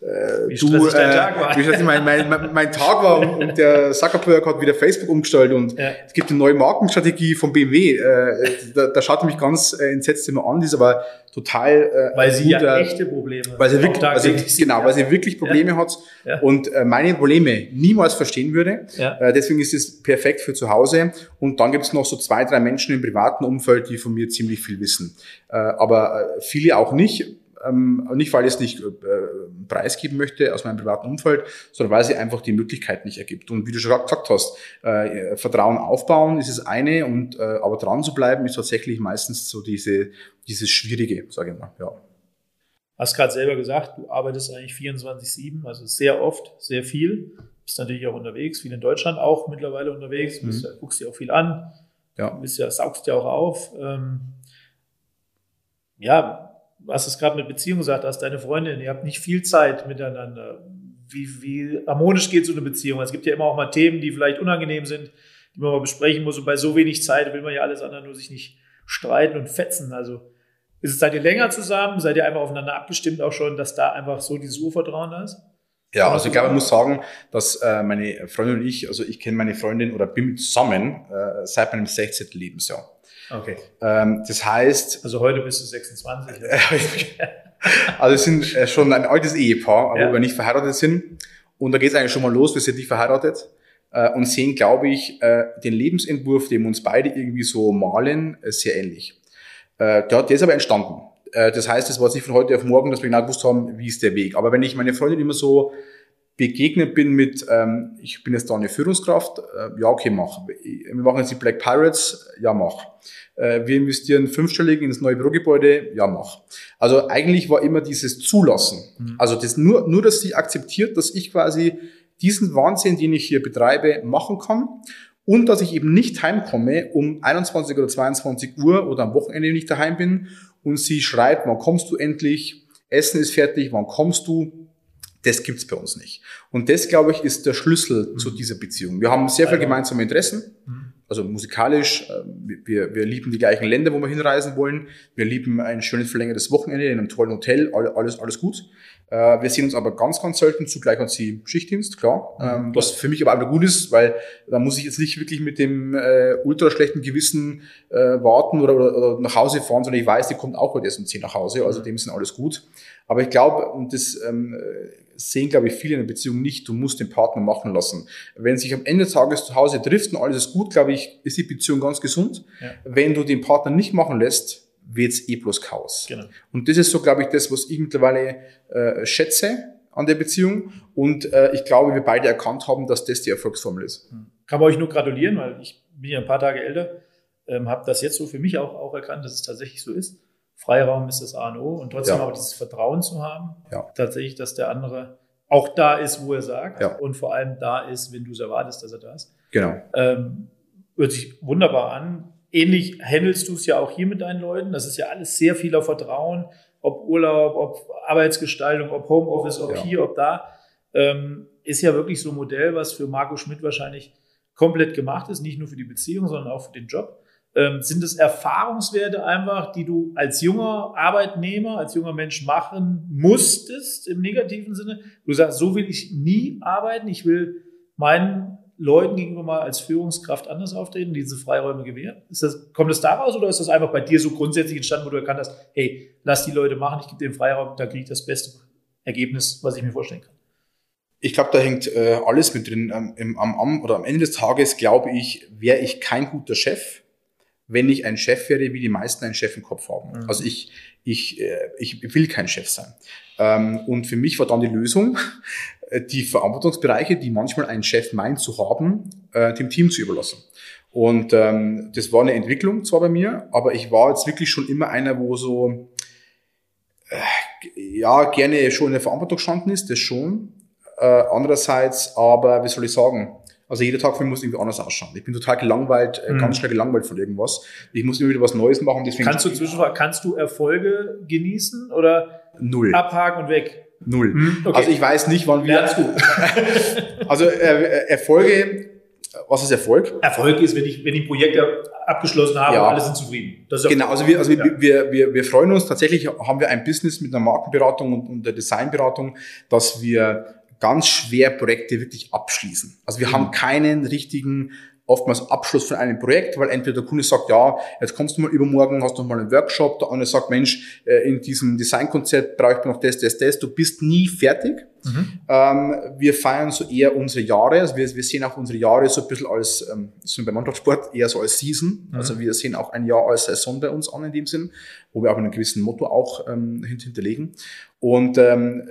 äh, wie du, äh, Tag war. wie stressig mein, mein, mein, mein Tag war und, und der Zuckerberg hat wieder Facebook umgestellt und ja. es gibt eine neue Markenstrategie von BMW. Äh, da, da schaut er mich ganz äh, entsetzt immer an, die ist aber total äh, weil sie guter, ja echte Probleme weil sie wirklich, weil sie, genau, weil sie wirklich Probleme ja. hat ja. und äh, meine Probleme niemals verstehen würde. Ja. Äh, deswegen ist es perfekt für zu Hause. Und dann gibt es noch so zwei, drei Menschen im privaten Umfeld, die von mir ziemlich viel wissen. Äh, aber äh, viele auch nicht. Ähm, nicht, weil ich es nicht äh, preisgeben möchte aus meinem privaten Umfeld, sondern weil sie einfach die Möglichkeit nicht ergibt. Und wie du schon gesagt hast, äh, Vertrauen aufbauen ist das eine, und äh, aber dran zu bleiben ist tatsächlich meistens so diese, dieses Schwierige, sage ich mal. Ja. Hast gerade selber gesagt, du arbeitest eigentlich 24-7, also sehr oft, sehr viel. Bist natürlich auch unterwegs, viel in Deutschland auch mittlerweile unterwegs, bist, mhm. guckst dir auch viel an, ja. bist ja, saugst ja auch auf. Ähm, ja, hast es gerade mit Beziehung gesagt, hast deine Freundin, ihr habt nicht viel Zeit miteinander. Wie, wie harmonisch geht so eine Beziehung? Es gibt ja immer auch mal Themen, die vielleicht unangenehm sind, die man mal besprechen muss. Und bei so wenig Zeit will man ja alles andere nur sich nicht streiten und fetzen. Also ist es, seid ihr länger zusammen? Seid ihr einfach aufeinander abgestimmt auch schon, dass da einfach so dieses Urvertrauen da ist? Ja, also ich glaube, ich muss sagen, dass äh, meine Freundin und ich, also ich kenne meine Freundin oder bin zusammen äh, seit meinem 16. Lebensjahr. Okay. Ähm, das heißt. Also heute bist du 26. also wir sind äh, schon ein altes Ehepaar, aber ja. wir nicht verheiratet sind. Und da geht es eigentlich schon mal los, wir sind nicht verheiratet äh, und sehen, glaube ich, äh, den Lebensentwurf, den wir uns beide irgendwie so malen, sehr ähnlich. Der, der ist aber entstanden. Das heißt, es war nicht von heute auf morgen, dass wir genau gewusst haben, wie ist der Weg. Aber wenn ich meine Freundin immer so begegnet bin mit, ähm, ich bin jetzt da eine Führungskraft, äh, ja, okay, mach. Wir machen jetzt die Black Pirates, ja, mach äh, wir investieren fünfstellig ins neue Bürogebäude, ja, mach. Also eigentlich war immer dieses Zulassen. Mhm. Also das nur, nur, dass sie akzeptiert, dass ich quasi diesen Wahnsinn, den ich hier betreibe, machen kann und dass ich eben nicht heimkomme um 21 oder 22 Uhr oder am Wochenende nicht daheim bin und sie schreit, wann kommst du endlich? Essen ist fertig, wann kommst du? Das gibt's bei uns nicht. Und das, glaube ich, ist der Schlüssel mhm. zu dieser Beziehung. Wir haben sehr viele gemeinsame Interessen. Mhm Also musikalisch, äh, wir, wir lieben die gleichen Länder, wo wir hinreisen wollen. Wir lieben ein schönes verlängertes Wochenende in einem tollen Hotel, alles, alles gut. Äh, wir sehen uns aber ganz, ganz selten. Zugleich hat sie Schichtdienst, klar. Mhm. Ähm, was für mich aber auch gut ist, weil da muss ich jetzt nicht wirklich mit dem äh, ultra schlechten Gewissen äh, warten oder, oder, oder nach Hause fahren, sondern ich weiß, die kommt auch heute erst um 10 nach Hause. Also mhm. dem sind alles gut. Aber ich glaube, und das ähm, sehen, glaube ich, viele in der Beziehung nicht, du musst den Partner machen lassen. Wenn sich am Ende des Tages zu Hause trifft und alles ist gut, glaube ich, ist die Beziehung ganz gesund. Ja. Wenn du den Partner nicht machen lässt, wird's eh bloß Chaos. Genau. Und das ist so, glaube ich, das, was ich mittlerweile äh, schätze an der Beziehung. Und äh, ich glaube, wir beide erkannt haben, dass das die Erfolgsformel ist. Hm. Kann man euch nur gratulieren, weil ich bin ja ein paar Tage älter, ähm, habe das jetzt so für mich auch, auch erkannt, dass es tatsächlich so ist. Freiraum ist das A und O und trotzdem ja. aber dieses Vertrauen zu haben, ja. tatsächlich, dass der andere auch da ist, wo er sagt ja. und vor allem da ist, wenn du es erwartest, dass er da ist. Genau. Ähm, hört sich wunderbar an ähnlich handelst du es ja auch hier mit deinen Leuten. Das ist ja alles sehr viel auf Vertrauen, ob Urlaub, ob Arbeitsgestaltung, ob Homeoffice, ob hier, ob da. Ähm, ist ja wirklich so ein Modell, was für Marco Schmidt wahrscheinlich komplett gemacht ist, nicht nur für die Beziehung, sondern auch für den Job. Ähm, sind es Erfahrungswerte einfach, die du als junger Arbeitnehmer, als junger Mensch machen musstest im negativen Sinne? Du sagst, so will ich nie arbeiten. Ich will meinen Leuten gegenüber mal als Führungskraft anders auftreten, diese Freiräume gewähren? Das, kommt das daraus oder ist das einfach bei dir so grundsätzlich entstanden, wo du erkannt hast, hey, lass die Leute machen, ich gebe den Freiraum, da kriege ich das beste Ergebnis, was ich mir vorstellen kann? Ich glaube, da hängt äh, alles mit drin. Ähm, im, am, am, oder am Ende des Tages glaube ich, wäre ich kein guter Chef, wenn ich ein Chef wäre, wie die meisten einen Chef im Kopf haben. Mhm. Also ich, ich, äh, ich will kein Chef sein. Ähm, und für mich war dann die Lösung, die Verantwortungsbereiche, die manchmal ein Chef meint zu haben, äh, dem Team zu überlassen. Und ähm, das war eine Entwicklung zwar bei mir, aber ich war jetzt wirklich schon immer einer, wo so äh, ja gerne schon in der Verantwortung gestanden ist, das schon. Äh, andererseits, aber wie soll ich sagen? Also jeder Tag für mich muss irgendwie anders ausschauen. Ich bin total gelangweilt, äh, mhm. ganz schnell gelangweilt von irgendwas. Ich muss immer wieder was Neues machen. Deswegen kannst du zwischendurch, kannst du Erfolge genießen oder Null. abhaken und weg? Null. Hm, okay. Also ich weiß nicht, wann wir. also äh, Erfolge, was ist Erfolg? Erfolg ist, wenn ich, wenn ich Projekte abgeschlossen habe ja. und alle sind zufrieden. genau, also, wir, also ja. wir, wir, wir freuen uns tatsächlich, haben wir ein Business mit einer Markenberatung und, und der Designberatung, dass wir ganz schwer Projekte wirklich abschließen. Also wir mhm. haben keinen richtigen oftmals Abschluss von einem Projekt, weil entweder der Kunde sagt, ja, jetzt kommst du mal übermorgen, hast du mal einen Workshop, der andere sagt, Mensch, äh, in diesem Designkonzept brauche ich noch das, das, das, du bist nie fertig. Mhm. Ähm, wir feiern so eher unsere Jahre, also wir, wir sehen auch unsere Jahre so ein bisschen als, ähm, so beim Mannschaftssport, eher so als Season, mhm. also wir sehen auch ein Jahr als Saison bei uns an in dem Sinn, wo wir auch einen gewissen Motto auch ähm, hinterlegen. Und ähm,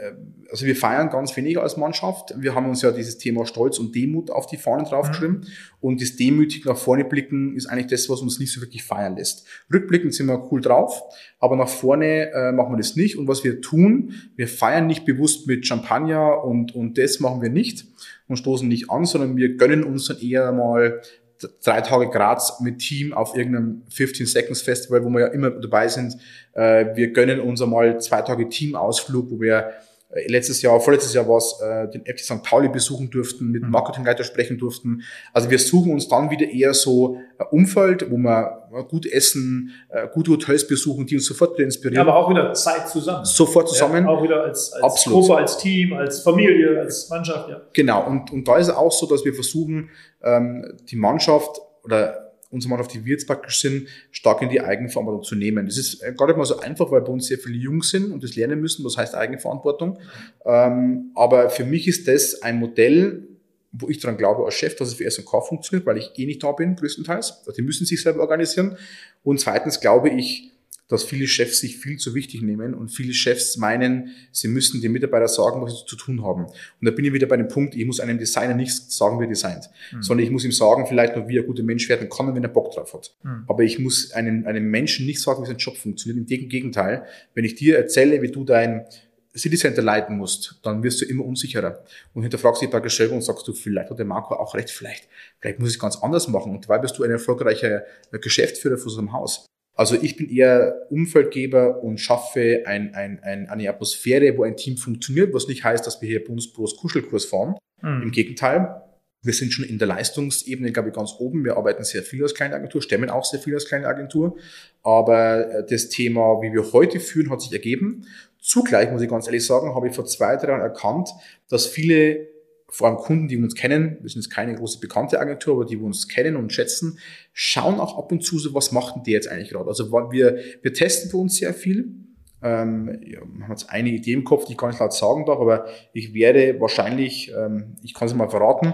also wir feiern ganz weniger als Mannschaft. Wir haben uns ja dieses Thema Stolz und Demut auf die Fahnen draufgeschrieben. Mhm. Und das demütig nach vorne blicken ist eigentlich das, was uns nicht so wirklich feiern lässt. Rückblickend sind wir cool drauf, aber nach vorne äh, machen wir das nicht. Und was wir tun, wir feiern nicht bewusst mit Champagner und, und das machen wir nicht und stoßen nicht an, sondern wir gönnen uns dann eher mal drei Tage Graz mit Team auf irgendeinem 15 Seconds Festival, wo wir ja immer dabei sind. Äh, wir gönnen uns einmal zwei Tage Teamausflug, wo wir letztes Jahr, vorletztes Jahr war es, äh, den FC St. Pauli besuchen durften, mit dem mhm. Marketingleiter sprechen durften. Also wir suchen uns dann wieder eher so ein Umfeld, wo wir gut essen, gute Hotels besuchen, die uns sofort wieder inspirieren. Ja, aber auch wieder Zeit zusammen. Sofort zusammen. Ja, auch wieder als, als Absolut. Gruppe, als Team, als Familie, als Mannschaft. Ja. Genau, und, und da ist es auch so, dass wir versuchen, ähm, die Mannschaft oder unsere Mannschaft, die wir jetzt praktisch sind, stark in die Eigenverantwortung zu nehmen. Das ist gar nicht mal so einfach, weil bei uns sehr viele Jungs sind und das lernen müssen, was heißt Eigenverantwortung. Ähm, aber für mich ist das ein Modell, wo ich daran glaube als Chef, dass es für S&K funktioniert, weil ich eh nicht da bin, größtenteils. Also die müssen sich selber organisieren. Und zweitens glaube ich, dass viele Chefs sich viel zu wichtig nehmen und viele Chefs meinen, sie müssen den Mitarbeiter sagen, was sie zu tun haben. Und da bin ich wieder bei dem Punkt, ich muss einem Designer nicht sagen, wie er designt, mhm. sondern ich muss ihm sagen, vielleicht noch, wie er guter Mensch werden kann, wenn er Bock drauf hat. Mhm. Aber ich muss einem, einem Menschen nicht sagen, wie sein Job funktioniert. Im Gegenteil, wenn ich dir erzähle, wie du dein City Center leiten musst, dann wirst du immer unsicherer und hinterfragst dich praktisch selber und sagst du, vielleicht hat der Marco auch recht, vielleicht, vielleicht muss ich es ganz anders machen und dabei bist du ein erfolgreicher Geschäftsführer für so einem Haus. Also ich bin eher Umfeldgeber und schaffe ein, ein, ein, eine Atmosphäre, wo ein Team funktioniert, was nicht heißt, dass wir hier Bundesbros Kuschelkurs fahren. Mhm. Im Gegenteil, Wir sind schon in der Leistungsebene, glaube ich, ganz oben. Wir arbeiten sehr viel als kleine Agentur, stemmen auch sehr viel als kleine Agentur. Aber äh, das Thema, wie wir heute führen, hat sich ergeben. Zugleich, muss ich ganz ehrlich sagen, habe ich vor zwei, drei Jahren erkannt, dass viele, vor allem Kunden, die uns kennen, wir sind jetzt keine große bekannte Agentur, aber die wir uns kennen und schätzen, schauen auch ab und zu so, was macht denn der jetzt eigentlich gerade? Also wir, wir testen für uns sehr viel. Ähm, ja, haben jetzt eine Idee im Kopf, die ich gar nicht laut sagen darf, aber ich werde wahrscheinlich, ähm, ich kann es mal verraten,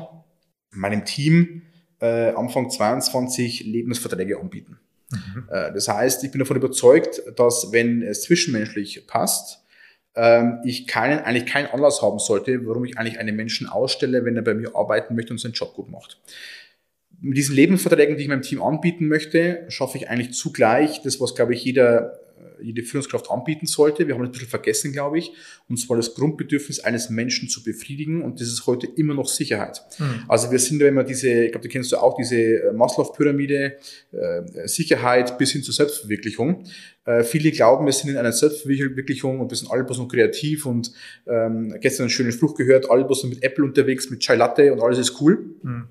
meinem Team äh, Anfang 22 Lebensverträge anbieten. Mhm. Äh, das heißt, ich bin davon überzeugt, dass wenn es zwischenmenschlich passt, ähm, ich keinen, eigentlich keinen Anlass haben sollte, warum ich eigentlich einen Menschen ausstelle, wenn er bei mir arbeiten möchte und seinen Job gut macht. Mit diesen Lebensverträgen, die ich meinem Team anbieten möchte, schaffe ich eigentlich zugleich das, was, glaube ich, jeder jede Führungskraft anbieten sollte. Wir haben ein bisschen vergessen, glaube ich, und zwar das Grundbedürfnis eines Menschen zu befriedigen und das ist heute immer noch Sicherheit. Mhm. Also wir sind, wenn man diese, ich glaube, die kennst du auch, diese äh, Maslow-Pyramide, äh, Sicherheit bis hin zur Selbstverwirklichung. Äh, viele glauben, wir sind in einer Selbstverwirklichung und wir sind alle bloß noch kreativ und ähm, gestern einen schönen Spruch gehört, alle bloß noch mit Apple unterwegs, mit Chai Latte und alles ist cool. Mhm.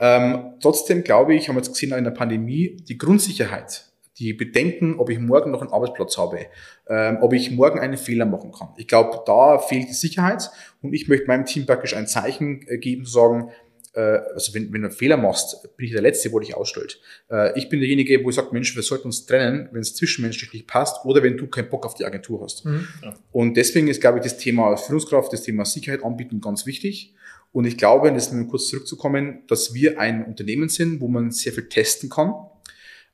Ähm, trotzdem glaube ich, haben wir jetzt gesehen in der Pandemie, die Grundsicherheit die bedenken, ob ich morgen noch einen Arbeitsplatz habe, ähm, ob ich morgen einen Fehler machen kann. Ich glaube, da fehlt die Sicherheit und ich möchte meinem Team praktisch ein Zeichen äh, geben, sagen, äh, also wenn, wenn du einen Fehler machst, bin ich der Letzte, wo dich ausstellt. Äh, ich bin derjenige, wo ich sage, Mensch, wir sollten uns trennen, wenn es zwischenmenschlich nicht passt oder wenn du keinen Bock auf die Agentur hast. Mhm, ja. Und deswegen ist, glaube ich, das Thema Führungskraft, das Thema Sicherheit anbieten ganz wichtig. Und ich glaube, das ist kurz zurückzukommen, dass wir ein Unternehmen sind, wo man sehr viel testen kann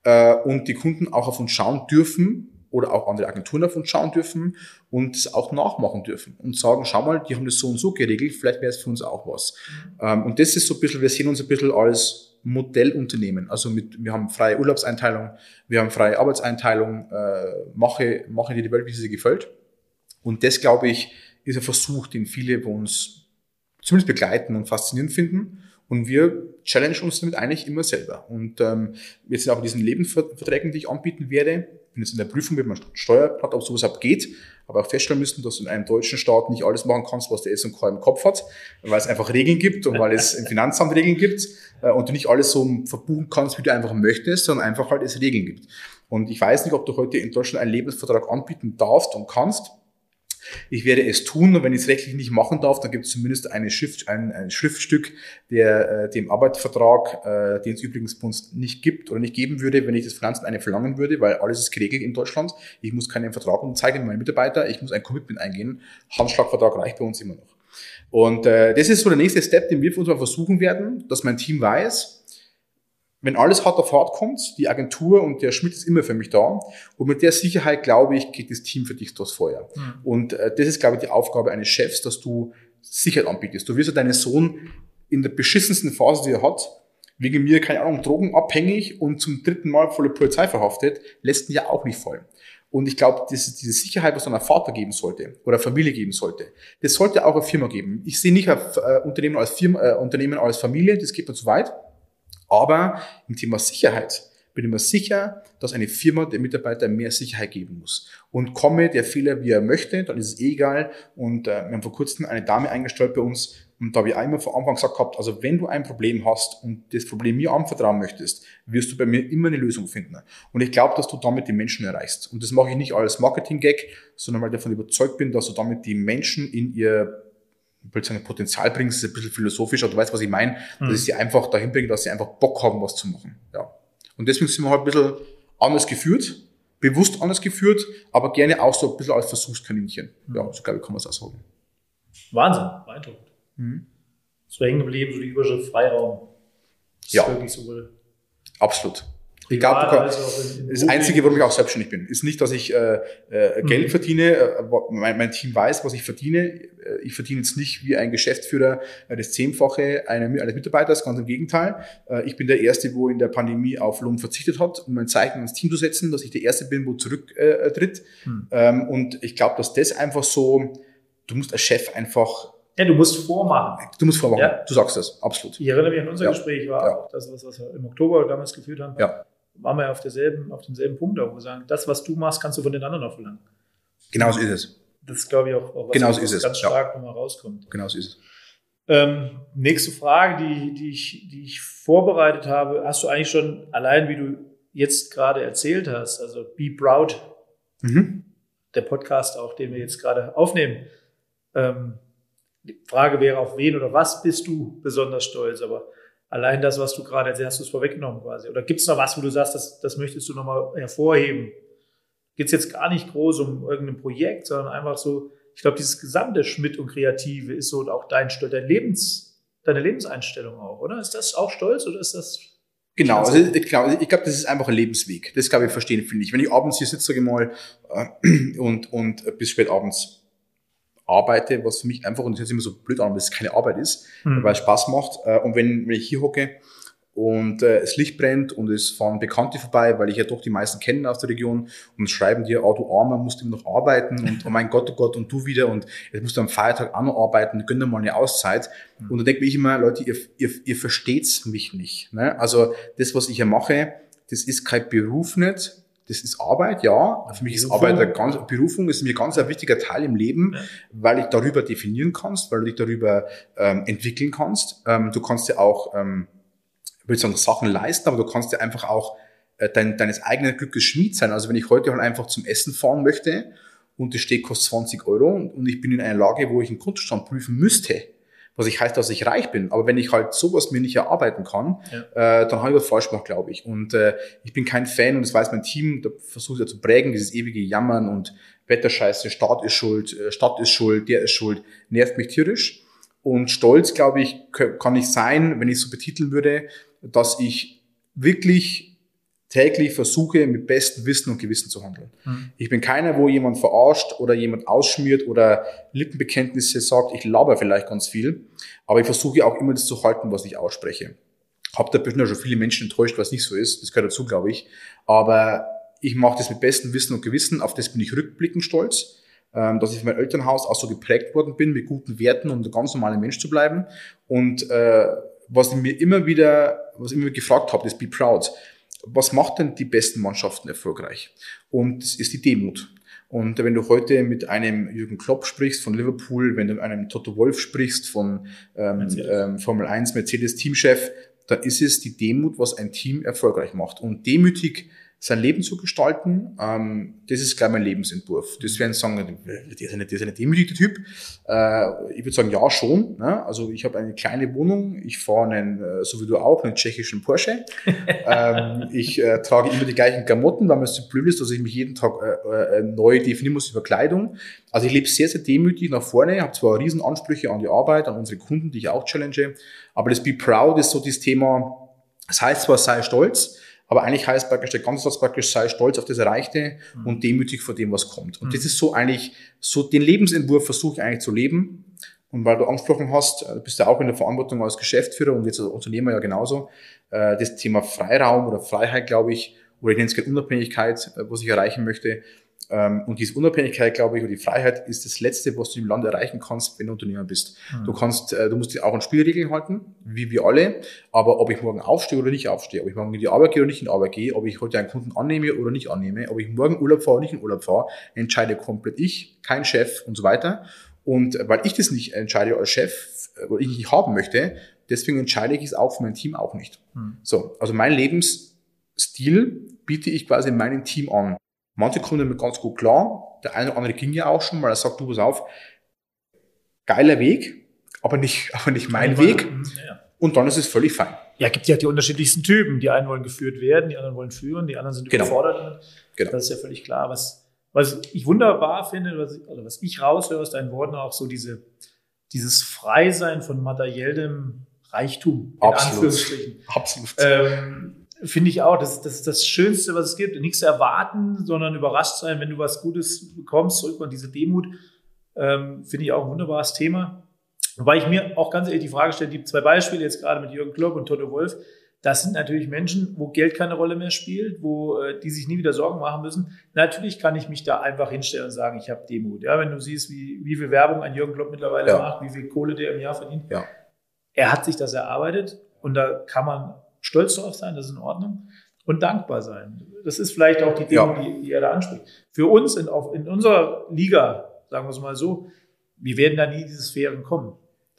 äh, und die Kunden auch auf uns schauen dürfen oder auch andere Agenturen auf uns schauen dürfen und es auch nachmachen dürfen und sagen, schau mal, die haben das so und so geregelt, vielleicht wäre es für uns auch was. Mhm. und das ist so ein bisschen, wir sehen uns ein bisschen als Modellunternehmen. Also mit, wir haben freie Urlaubseinteilung, wir haben freie Arbeitseinteilung, äh, mache, mache dir die Welt, wie sie gefällt. Und das, glaube ich, ist ein Versuch, den viele bei uns zumindest begleiten und faszinierend finden. Und wir challenge uns damit eigentlich immer selber. Und ähm, jetzt auch in diesen Lebensverträgen, die ich anbieten werde, bin jetzt in der Prüfung mit meinem Steuerblatt, ob sowas abgeht, aber auch feststellen müssen, dass du in einem deutschen Staat nicht alles machen kannst, was der SK im Kopf hat, weil es einfach Regeln gibt und weil es im Finanzamt Regeln gibt äh, und du nicht alles so verbuchen kannst, wie du einfach möchtest, sondern einfach halt es Regeln gibt. Und ich weiß nicht, ob du heute in Deutschland einen Lebensvertrag anbieten darfst und kannst, ich werde es tun und wenn ich es rechtlich nicht machen darf, dann gibt es zumindest eine Schrift, ein, ein Schriftstück, der äh, dem Arbeitsvertrag, äh, den es übrigens bei uns nicht gibt oder nicht geben würde, wenn ich das Finanzamt eine verlangen würde, weil alles ist geregelt in Deutschland. Ich muss keinen Vertrag unterzeichnen mit meinen Mitarbeiter, ich muss ein Commitment eingehen. Handschlagvertrag reicht bei uns immer noch. Und äh, das ist so der nächste Step, den wir für uns mal versuchen werden, dass mein Team weiß, wenn alles hart auf hart kommt, die Agentur und der Schmidt ist immer für mich da. Und mit der Sicherheit, glaube ich, geht das Team für dich durchs Feuer. Mhm. Und äh, das ist, glaube ich, die Aufgabe eines Chefs, dass du Sicherheit anbietest. Du wirst ja deinen Sohn in der beschissensten Phase, die er hat, wegen mir, keine Ahnung, drogenabhängig und zum dritten Mal volle Polizei verhaftet, lässt ihn ja auch nicht fallen. Und ich glaube, diese, diese Sicherheit, was dann ein Vater geben sollte oder Familie geben sollte, das sollte auch eine Firma geben. Ich sehe nicht ein äh, Unternehmen als Firma, äh, Unternehmen als Familie, das geht mir zu weit. Aber im Thema Sicherheit bin ich mir sicher, dass eine Firma dem Mitarbeiter mehr Sicherheit geben muss. Und komme der Fehler, wie er möchte, dann ist es eh egal. Und äh, wir haben vor kurzem eine Dame eingestellt bei uns und da habe ich einmal vor Anfang gesagt gehabt, also wenn du ein Problem hast und das Problem mir anvertrauen möchtest, wirst du bei mir immer eine Lösung finden. Und ich glaube, dass du damit die Menschen erreichst. Und das mache ich nicht als Marketing-Gag, sondern weil ich davon überzeugt bin, dass du damit die Menschen in ihr will sagen, Potenzial bringst, ist ein bisschen philosophisch, aber du weißt, was ich meine, mhm. dass ich sie einfach dahin bringe, dass sie einfach Bock haben, was zu machen. Ja. Und deswegen sind wir halt ein bisschen anders geführt, bewusst anders geführt, aber gerne auch so ein bisschen als Versuchskaninchen. Mhm. Ja, so glaube ich, kann man es auch sagen. Wahnsinn, beeindruckend. Mhm. So hängen geblieben, so die Überschrift Freiraum. Das ja. wirklich so Absolut. Ich glaube, das Einzige, warum ich auch selbstständig bin, ist nicht, dass ich äh, äh, Geld mhm. verdiene. Äh, mein, mein, Team weiß, was ich verdiene. Äh, ich verdiene jetzt nicht wie ein Geschäftsführer das Zehnfache eines Mitarbeiters, ganz im Gegenteil. Ich bin der Erste, wo in der Pandemie auf Lohn verzichtet hat, um ein Zeichen ans Team zu setzen, dass ich der Erste bin, wo zurücktritt. Mhm. Ähm, und ich glaube, dass das einfach so, du musst als Chef einfach ja, du musst vormachen. Du musst vormachen. Ja. Du sagst das, absolut. Ich erinnere mich an unser ja. Gespräch, war ja. auch das, was, was wir im Oktober damals geführt haben. Ja waren wir auf, derselben, auf demselben Punkt, wo wir sagen, das, was du machst, kannst du von den anderen auch verlangen. Genau so ist es. Das ist, glaube ich, auch, auch was, genau so es. ganz stark ja. nochmal rauskommt. Genau so ist es. Ähm, nächste Frage, die, die, ich, die ich vorbereitet habe, hast du eigentlich schon allein, wie du jetzt gerade erzählt hast, also Be Proud, mhm. der Podcast auch, den wir jetzt gerade aufnehmen. Ähm, die Frage wäre, auf wen oder was bist du besonders stolz? Aber allein das, was du gerade erzählt hast, du es vorweggenommen quasi. Oder gibt es noch was, wo du sagst, das, das möchtest du nochmal hervorheben? Geht es jetzt gar nicht groß um irgendein Projekt, sondern einfach so, ich glaube, dieses gesamte Schmidt und Kreative ist so auch dein Stolz, dein Lebens, deine Lebenseinstellung auch, oder? Ist das auch stolz oder ist das Genau, also ich glaube, ich glaube, das ist einfach ein Lebensweg. Das glaube ich verstehen finde ich. Wenn ich abends hier sitze, sage ich mal, äh, und, und bis spät abends arbeite, was für mich einfach, und das hört sich immer so blöd an, weil es keine Arbeit ist, mhm. weil es Spaß macht. Äh, und wenn, wenn ich hier hocke und äh, das Licht brennt und es fahren Bekannte vorbei, weil ich ja doch die meisten kenne aus der Region und schreiben dir, oh du Armer, musst immer noch arbeiten und oh mein Gott, oh Gott, und du wieder und jetzt musst du am Feiertag auch noch arbeiten, gönn dir mal eine Auszeit. Mhm. Und da denke ich immer, Leute, ihr, ihr, ihr versteht's mich nicht. Ne? Also das, was ich hier mache, das ist kein Beruf nicht, das ist Arbeit, ja. Für mich ist Arbeit eine ganz, Berufung ist mir ganz ein wichtiger Teil im Leben, ja. weil ich darüber definieren kannst, weil du dich darüber ähm, entwickeln kannst. Ähm, du kannst ja auch ähm, will sagen, Sachen leisten, aber du kannst ja einfach auch äh, dein, deines eigenen Glückes Schmied sein. Also wenn ich heute halt einfach zum Essen fahren möchte und das Steak kostet 20 Euro und ich bin in einer Lage, wo ich einen Kontostand prüfen müsste, was ich heißt, dass ich reich bin. Aber wenn ich halt sowas mir nicht erarbeiten kann, ja. äh, dann habe ich was falsch gemacht, glaube ich. Und äh, ich bin kein Fan und das weiß mein Team, da versucht ja zu prägen, dieses ewige Jammern und Wetterscheiße, Staat ist schuld, äh, Stadt ist schuld, der ist schuld, nervt mich tierisch. Und stolz, glaube ich, kann ich sein, wenn ich es so betiteln würde, dass ich wirklich täglich versuche, mit bestem Wissen und Gewissen zu handeln. Mhm. Ich bin keiner, wo jemand verarscht oder jemand ausschmiert oder Lippenbekenntnisse sagt, ich laber vielleicht ganz viel, aber ich versuche auch immer das zu halten, was ich ausspreche. Hab da bestimmt schon viele Menschen enttäuscht, was nicht so ist, das gehört dazu, glaube ich, aber ich mache das mit bestem Wissen und Gewissen, auf das bin ich rückblickend stolz, ähm, dass ich von meinem Elternhaus auch so geprägt worden bin, mit guten Werten und ein ganz normaler Mensch zu bleiben und äh, was ich mir immer wieder, was ich immer gefragt habe, ist Be Proud. Was macht denn die besten Mannschaften erfolgreich? Und das ist die Demut. Und wenn du heute mit einem Jürgen Klopp sprichst von Liverpool, wenn du mit einem Toto Wolf sprichst von ähm, ähm, Formel 1 Mercedes Teamchef, da ist es die Demut, was ein Team erfolgreich macht. Und demütig sein Leben zu gestalten, ähm, das ist gleich mein Lebensentwurf. Das werden sagen, der ist ein, der ist ein demütiger Typ. Äh, ich würde sagen, ja, schon. Ne? Also ich habe eine kleine Wohnung, ich fahre einen, äh, so wie du auch, einen tschechischen Porsche. ähm, ich äh, trage immer die gleichen Klamotten, weil mir so blöd ist, dass ich mich jeden Tag äh, äh, neu definieren muss über Kleidung. Also ich lebe sehr, sehr demütig nach vorne, habe zwar riesen Ansprüche an die Arbeit, an unsere Kunden, die ich auch challenge, aber das Be Proud ist so das Thema, das heißt zwar, sei stolz, aber eigentlich heißt praktisch, der ganze Satz praktisch, sei stolz auf das Erreichte mhm. und demütig vor dem, was kommt. Und mhm. das ist so eigentlich, so den Lebensentwurf versuche ich eigentlich zu leben. Und weil du angesprochen hast, äh, du bist ja auch in der Verantwortung als Geschäftsführer und jetzt als Unternehmer ja genauso, äh, das Thema Freiraum oder Freiheit, glaube ich, oder ich nenne es gerne Unabhängigkeit, äh, was ich erreichen möchte, ähm, und diese Unabhängigkeit, glaube ich, und die Freiheit ist das Letzte, was du im Land erreichen kannst, wenn du Unternehmer bist. Mhm. Du kannst, äh, du musst dich auch an Spielregeln halten, wie wir alle. Aber ob ich morgen aufstehe oder nicht aufstehe, ob ich morgen in die Arbeit gehe oder nicht in die Arbeit gehe, ob ich heute einen Kunden annehme oder nicht annehme, ob ich morgen Urlaub fahre oder nicht in Urlaub fahre, entscheide komplett ich, kein Chef und so weiter. Und weil ich das nicht entscheide als Chef, oder ich nicht haben möchte, deswegen entscheide ich es auch für mein Team auch nicht. Mhm. So, also mein Lebensstil biete ich quasi meinem Team an. Manche kommen damit ganz gut klar. Der eine oder andere ging ja auch schon, weil er sagt, du pass auf, geiler Weg, aber nicht, aber nicht mein Weg. Ja. Und dann ist es völlig fein. Ja, gibt ja die unterschiedlichsten Typen. Die einen wollen geführt werden, die anderen wollen führen, die anderen sind genau. überfordert. Genau. Das ist ja völlig klar. Was, was ich wunderbar finde, was ich, also was ich raushöre aus deinen Worten auch so diese, dieses Freisein von materiellem Reichtum. In Absolut. Anführungsstrichen. Absolut. Ähm, Finde ich auch. Das, das ist das Schönste, was es gibt. Nichts erwarten, sondern überrascht sein, wenn du was Gutes bekommst. Zurück und diese Demut ähm, finde ich auch ein wunderbares Thema. Wobei ich mir auch ganz ehrlich die Frage stelle, die zwei Beispiele jetzt gerade mit Jürgen Klopp und Toto Wolf, das sind natürlich Menschen, wo Geld keine Rolle mehr spielt, wo äh, die sich nie wieder Sorgen machen müssen. Natürlich kann ich mich da einfach hinstellen und sagen, ich habe Demut. Ja, wenn du siehst, wie, wie viel Werbung ein Jürgen Klopp mittlerweile ja. macht, wie viel Kohle der im Jahr verdient. Ja. Er hat sich das erarbeitet und da kann man stolz darauf sein, das ist in Ordnung. Und dankbar sein. Das ist vielleicht auch die Dinge, ja. die, die, er da anspricht. Für uns in, auf, in unserer Liga, sagen wir es mal so, wir werden da nie in diese Sphären kommen.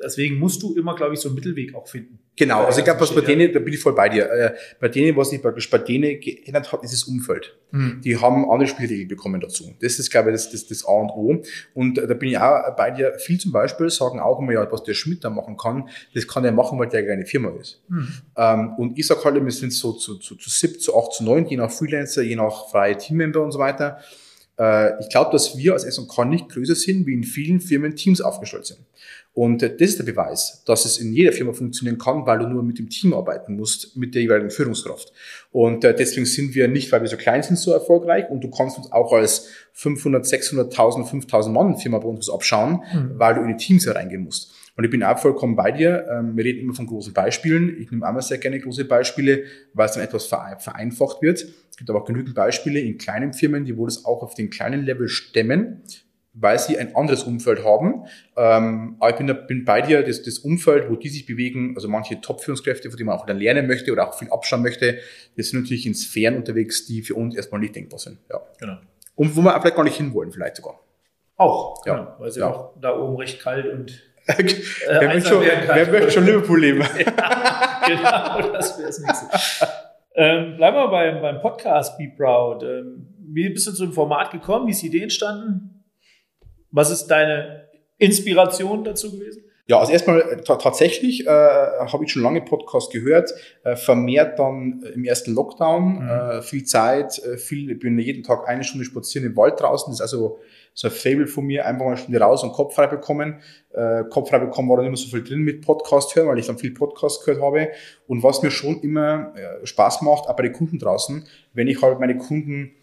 Deswegen musst du immer, glaube ich, so einen Mittelweg auch finden. Genau, also ich glaube, was bei denen, da bin ich voll bei dir. Äh, bei denen, was sich praktisch bei denen geändert hat, ist das Umfeld. Hm. Die haben andere Spielregeln bekommen dazu. Das ist, glaube ich, das, das, das A und O. Und äh, da bin ich auch bei dir. Viel zum Beispiel sagen auch immer, ja, was der Schmidt da machen kann, das kann er machen, weil der eine Firma ist. Hm. Ähm, und ich sag halt, wir sind so zu, zu, zu sieben, zu acht, zu neun, je nach Freelancer, je nach freie Teammember und so weiter. Äh, ich glaube, dass wir als S&K nicht größer sind, wie in vielen Firmen Teams aufgestellt sind. Und äh, das ist der Beweis, dass es in jeder Firma funktionieren kann, weil du nur mit dem Team arbeiten musst, mit der jeweiligen Führungskraft. Und äh, deswegen sind wir nicht, weil wir so klein sind, so erfolgreich. Und du kannst uns auch als 500, 600.000, 5.000 Mann Firma bei uns abschauen, Mhm. weil du in die Teams hereingehen musst. Und ich bin auch vollkommen bei dir. Ähm, Wir reden immer von großen Beispielen. Ich nehme einmal sehr gerne große Beispiele, weil es dann etwas verein- vereinfacht wird. Es gibt aber auch genügend Beispiele in kleinen Firmen, die wohl das auch auf den kleinen Level stemmen, weil sie ein anderes Umfeld haben. Ähm, aber ich bin, bei dir, das, das Umfeld, wo die sich bewegen, also manche Top-Führungskräfte, von denen man auch dann lernen möchte oder auch viel abschauen möchte, das sind natürlich in Sphären unterwegs, die für uns erstmal nicht denkbar sind. Ja. Genau. Und wo wir auch vielleicht gar nicht hinwollen, vielleicht sogar. Auch, Ja. genau, weil es ja auch da oben recht kalt und wer, möchte schon, wer möchte schon Liverpool leben? genau, das wäre das nächste. ähm, bleiben wir beim, beim Podcast Be Proud. Ähm, wie bist du zu dem Format gekommen? Wie ist die Idee entstanden? Was ist deine Inspiration dazu gewesen? Ja, also erstmal äh, ta tatsächlich äh, habe ich schon lange Podcast gehört, äh, vermehrt dann äh, im ersten Lockdown, Mhm. äh, viel Zeit, äh, viel, ich bin jeden Tag eine Stunde spazieren im Wald draußen, das ist also so ein Fable von mir, einfach mal Stunde raus und Kopf frei bekommen. Äh, Kopf frei bekommen war dann immer so viel drin mit Podcast hören, weil ich dann viel Podcast gehört habe. Und was mir schon immer äh, Spaß macht, auch bei den Kunden draußen, wenn ich halt meine Kunden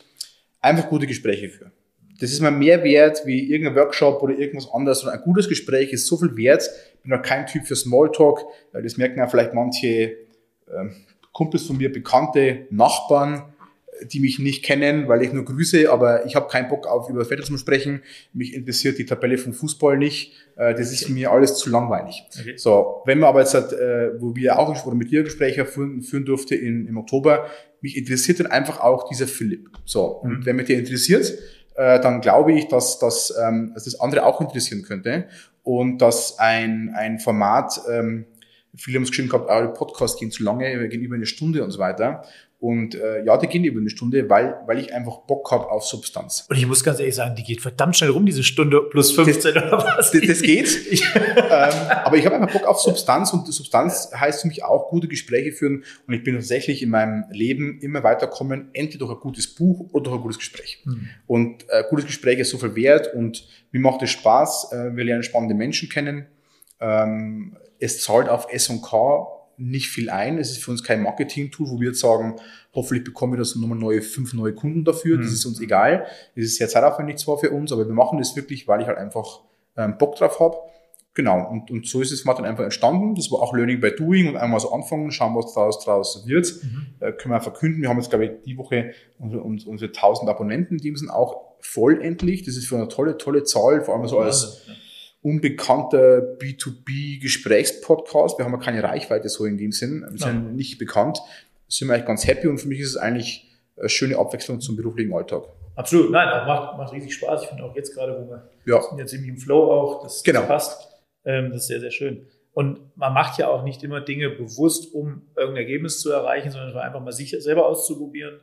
einfach gute Gespräche führe. Das ist mir mehr wert wie irgendein Workshop oder irgendwas anderes. Und ein gutes Gespräch ist so viel wert. Ich bin auch kein Typ für Smalltalk. Äh, Das merken ja vielleicht manche ähm, Kumpels von mir, Bekannte, Nachbarn, äh, die mich nicht kennen, weil ich nur grüße, aber ich habe keinen Bock auf über Wetter zu sprechen. Mich interessiert die Tabelle vom Fußball nicht. Äh, Das ist mir alles zu langweilig. Okay. So, wenn wir aber jetzt, halt, äh, wo wir auch oder mit dir Gespräche führen, führen durfte in, im Oktober, mich interessiert dann einfach auch dieser Philipp. So, und Mhm. wenn mich der interessiert, äh, dann glaube ich, dass, dass, ähm, dass das andere auch interessieren könnte und dass ein, ein Format, ähm, viele haben es geschrieben gehabt, eure Podcasts gehen zu lange, wir gehen über eine Stunde und so weiter. Und äh, ja, die gehen über eine Stunde, weil, weil ich einfach Bock habe auf Substanz. Und ich muss ganz ehrlich sagen, die geht verdammt schnell rum, diese Stunde plus 15 oder was. Das, das geht. Ähm, aber ich habe einfach Bock auf Substanz und Substanz heißt für mich auch gute Gespräche führen und ich bin tatsächlich in meinem Leben immer weiterkommen, entweder durch ein gutes Buch oder durch ein gutes Gespräch. Hm. Und äh, gutes Gespräch ist so viel wert und mir macht es Spaß, äh, wir lernen spannende Menschen kennen. Ähm, es zahlt auf S&K nicht viel ein. Es ist für uns kein Marketing-Tool, wo wir jetzt sagen, hoffentlich bekommen wir das nochmal neue, fünf neue Kunden dafür. Das Mhm. ist uns egal. Das ist sehr zeitaufwendig zwar für uns, aber wir machen das wirklich, weil ich halt einfach ähm, Bock drauf habe. Genau, und, und so ist es mal dann einfach entstanden. Das war auch Learning by Doing und einmal so anfangen, schauen, was daraus, daraus wird. Mhm. Äh, können wir verkünden. Wir haben jetzt, glaube ich, die Woche unsere, unsere, unsere 1000 Abonnenten, die sind auch voll endlich. Das ist für eine tolle, tolle Zahl, vor allem so als unbekannter B2B-Gesprächspodcast. Wir haben ja keine Reichweite so in dem Sinn. Wir sind Ja. nicht bekannt. Sind wir eigentlich ganz happy und für mich ist es eigentlich eine schöne Abwechslung zum beruflichen Alltag. Absolut, nein, auch macht, macht riesig Spaß. Ich finde auch jetzt gerade, wo wir Ja, sind ja ziemlich im Flow auch, das, Genau. das passt. Ähm, das ist sehr, sehr schön. Und man macht ja auch nicht immer Dinge bewusst, um irgendein Ergebnis zu erreichen, sondern einfach mal sich selber auszuprobieren,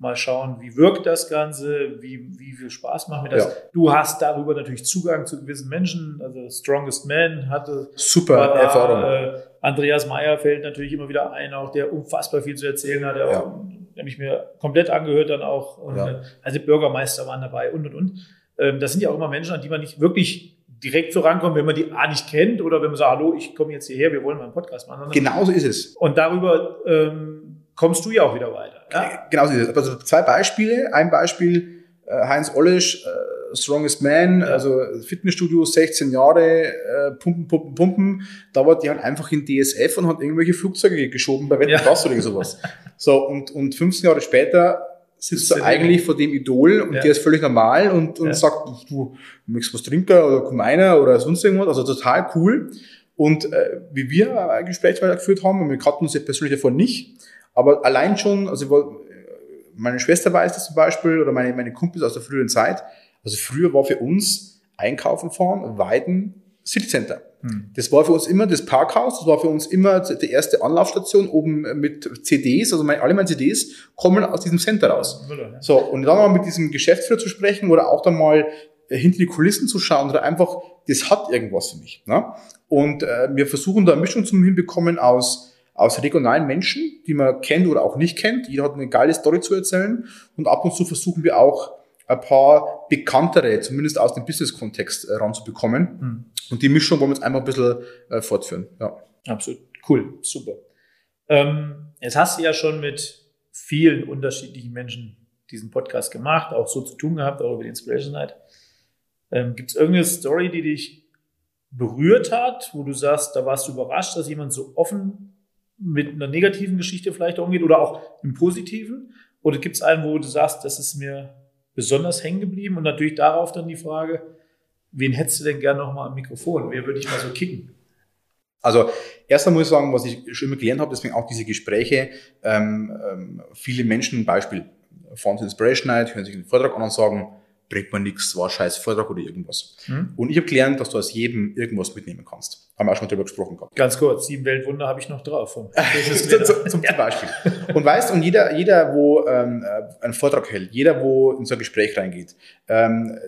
mal schauen, wie wirkt das Ganze, wie, wie viel Spaß macht mir das. Ja. Du hast darüber natürlich Zugang zu gewissen Menschen, also Strongest Man hatte super da, Erfahrung. Äh, Andreas Meyer fällt natürlich immer wieder ein, auch der unfassbar viel zu erzählen hat, der, Ja. auch, der mich mir komplett angehört dann auch. Und, Ja. äh, Also Bürgermeister waren dabei und und und. Ähm, das sind ja auch immer Menschen, an die man nicht wirklich direkt so rankommt, wenn man die A nicht kennt oder wenn man sagt, hallo, ich komme jetzt hierher, wir wollen mal einen Podcast machen. sondern- Genau so ist es. Und darüber ähm, kommst du ja auch wieder weiter. Ja? Genau so ist es. Also zwei Beispiele. Ein Beispiel, äh, Heinz Ollisch, äh, Strongest Man, Ja. also Fitnessstudio, 16 Jahre, äh, pumpen, pumpen, pumpen. Da war die halt einfach in DSF und hat irgendwelche Flugzeuge geschoben bei Wetten Ja. das oder sowas. So, und, und 15 Jahre später sitzt du er eigentlich vor dem Idol und Ja. der ist völlig normal und, und Ja. sagt, du möchtest was trinken oder komm einer oder sonst irgendwas. Also total cool. Und äh, wie wir ein Gespräch weitergeführt haben, und wir kannten uns ja persönlich davon nicht, aber allein schon, also meine Schwester weiß das zum Beispiel oder meine, meine Kumpels aus der früheren Zeit. Also früher war für uns Einkaufen fahren, Weiden, City Center. Hm. Das war für uns immer das Parkhaus, das war für uns immer die erste Anlaufstation oben mit CDs, also meine, alle meine CDs kommen aus diesem Center raus. So, und dann mal mit diesem Geschäftsführer zu sprechen oder auch dann mal hinter die Kulissen zu schauen oder einfach, das hat irgendwas für mich. Ne? Und äh, wir versuchen da eine Mischung zu hinbekommen aus, aus regionalen Menschen, die man kennt oder auch nicht kennt. Jeder hat eine geile Story zu erzählen. Und ab und zu versuchen wir auch ein paar bekanntere, zumindest aus dem Business-Kontext, äh, ranzubekommen. Mhm. Und die Mischung wollen wir jetzt einfach ein bisschen äh, fortführen. Ja. Absolut. Cool. Super. Ähm, jetzt hast du ja schon mit vielen unterschiedlichen Menschen diesen Podcast gemacht, auch so zu tun gehabt, auch über die Inspiration Night. Ähm, Gibt es irgendeine Story, die dich berührt hat, wo du sagst, da warst du überrascht, dass jemand so offen mit einer negativen Geschichte vielleicht umgeht oder auch im Positiven? Oder gibt es einen, wo du sagst, das ist mir besonders hängen geblieben? Und natürlich darauf dann die Frage, wen hättest du denn gerne nochmal am Mikrofon? Wer würde ich mal so kicken? Also erst einmal muss ich sagen, was ich schon immer gelernt habe, deswegen auch diese Gespräche, ähm, ähm, viele Menschen, Beispiel zur Inspiration Night, hören sich den Vortrag an und sagen, bringt man nichts, war scheiß Vortrag oder irgendwas. Hm. Und ich habe gelernt, dass du aus jedem irgendwas mitnehmen kannst. Haben wir auch schon drüber gesprochen gehabt. Ganz kurz, sieben Weltwunder habe ich noch drauf. zum, zum, zum Beispiel. Und weißt, und jeder, jeder, wo ähm, äh, einen Vortrag hält, jeder, wo in so ein Gespräch reingeht, ähm,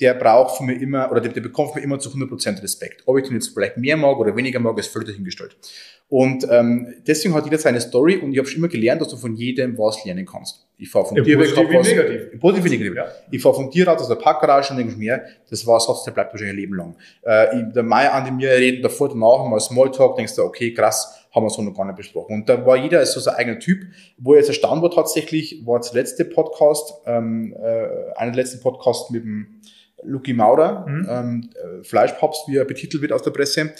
der braucht von mir immer, oder der, der bekommt von mir immer zu 100% Respekt. Ob ich den jetzt vielleicht mehr mag oder weniger mag, ist völlig dahingestellt. Und ähm, deswegen hat jeder seine Story und ich habe schon immer gelernt, dass du von jedem was lernen kannst. Ich fahre von Im dir weg, was, negativ. Positiv negativ. Ja. Ich fahre von dir raus aus der Parkgarage und denke mir, das war ein Satz, der bleibt wahrscheinlich ein Leben lang. Äh, ich, der Mai an mir reden davor, danach mal Smalltalk, denkst du, okay, krass, haben wir so noch gar nicht besprochen. Und da war jeder so sein eigener Typ. Wo er jetzt erstaunt war tatsächlich, war das letzte Podcast, ähm, äh, einer der letzten Podcasts mit dem Luki Maurer, mhm. ähm, äh, Fleischpapst, wie er betitelt wird aus der Presse.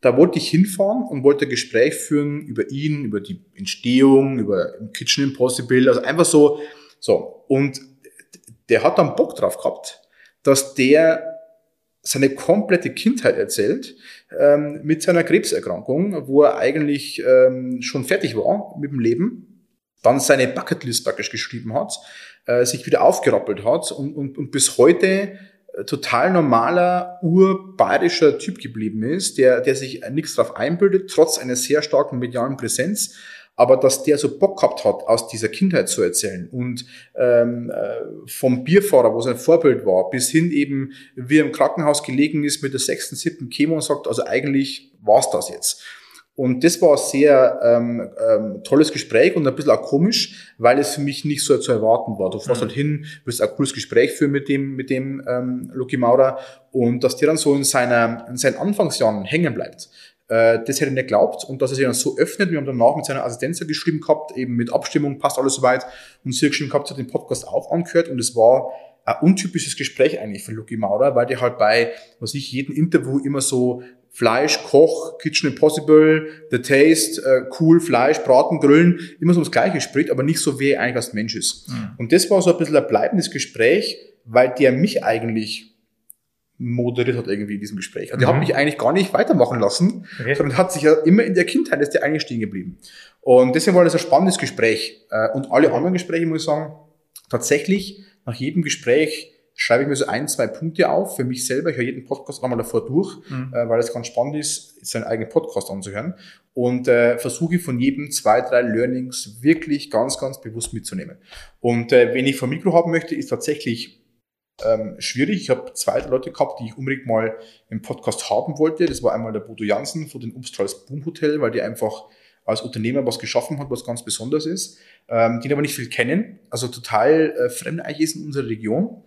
Da wollte ich hinfahren und wollte ein Gespräch führen über ihn, über die Entstehung, über Kitchen Impossible, also einfach so, so. Und der hat dann Bock drauf gehabt, dass der seine komplette Kindheit erzählt ähm, mit seiner Krebserkrankung, wo er eigentlich ähm, schon fertig war mit dem Leben, dann seine Bucketlist praktisch geschrieben hat, äh, sich wieder aufgerappelt hat und, und, und bis heute äh, total normaler, urbayerischer Typ geblieben ist, der, der sich nichts drauf einbildet, trotz einer sehr starken medialen Präsenz, aber dass der so Bock gehabt hat, aus dieser Kindheit zu erzählen und ähm, äh, vom Bierfahrer, wo sein Vorbild war, bis hin eben, wie er im Krankenhaus gelegen ist mit der sechsten, siebten Chemo und sagt, also eigentlich war's das jetzt. Und das war ein sehr ähm, ähm, tolles Gespräch und ein bisschen auch komisch, weil es für mich nicht so zu erwarten war. Du fährst mhm. halt hin, wirst ein cooles Gespräch führen mit dem, mit dem ähm, Luki Maurer und dass der dann so in, seiner, in seinen Anfangsjahren hängen bleibt. Äh, das hätte ich nicht geglaubt und dass er sich dann so öffnet. Wir haben danach mit seiner Assistenz geschrieben gehabt, eben mit Abstimmung, passt alles soweit. Und sie hat geschrieben gehabt, sie hat den Podcast auch angehört und es war ein untypisches Gespräch eigentlich für Luki Maurer, weil der halt bei, was ich, jedem Interview immer so Fleisch, Koch, Kitchen Impossible, The Taste, äh, cool, Fleisch, Braten, Grillen, immer so das Gleiche spricht, aber nicht so, wie er eigentlich als Mensch ist. Mhm. Und das war so ein bisschen ein bleibendes Gespräch, weil der mich eigentlich moderiert hat irgendwie in diesem Gespräch. Also mhm. der hat mich eigentlich gar nicht weitermachen lassen, okay. sondern hat sich ja immer in der Kindheit ist der eigentlich stehen geblieben. Und deswegen war das ein spannendes Gespräch. Äh, und alle anderen Gespräche, muss ich sagen, tatsächlich nach jedem Gespräch schreibe ich mir so ein, zwei Punkte auf für mich selber. Ich höre jeden Podcast einmal davor durch, mhm. äh, weil es ganz spannend ist, seinen eigenen Podcast anzuhören. Und äh, versuche von jedem zwei, drei Learnings wirklich ganz, ganz bewusst mitzunehmen. Und äh, wenn ich vom Mikro haben möchte, ist tatsächlich ähm, schwierig. Ich habe zwei Leute gehabt, die ich unbedingt mal im Podcast haben wollte. Das war einmal der Bodo Jansen von den Obstrals Boom Hotel, weil die einfach als Unternehmer was geschaffen hat, was ganz besonders ist, ähm, den aber nicht viel kennen, also total äh, fremd eigentlich ist in unserer Region.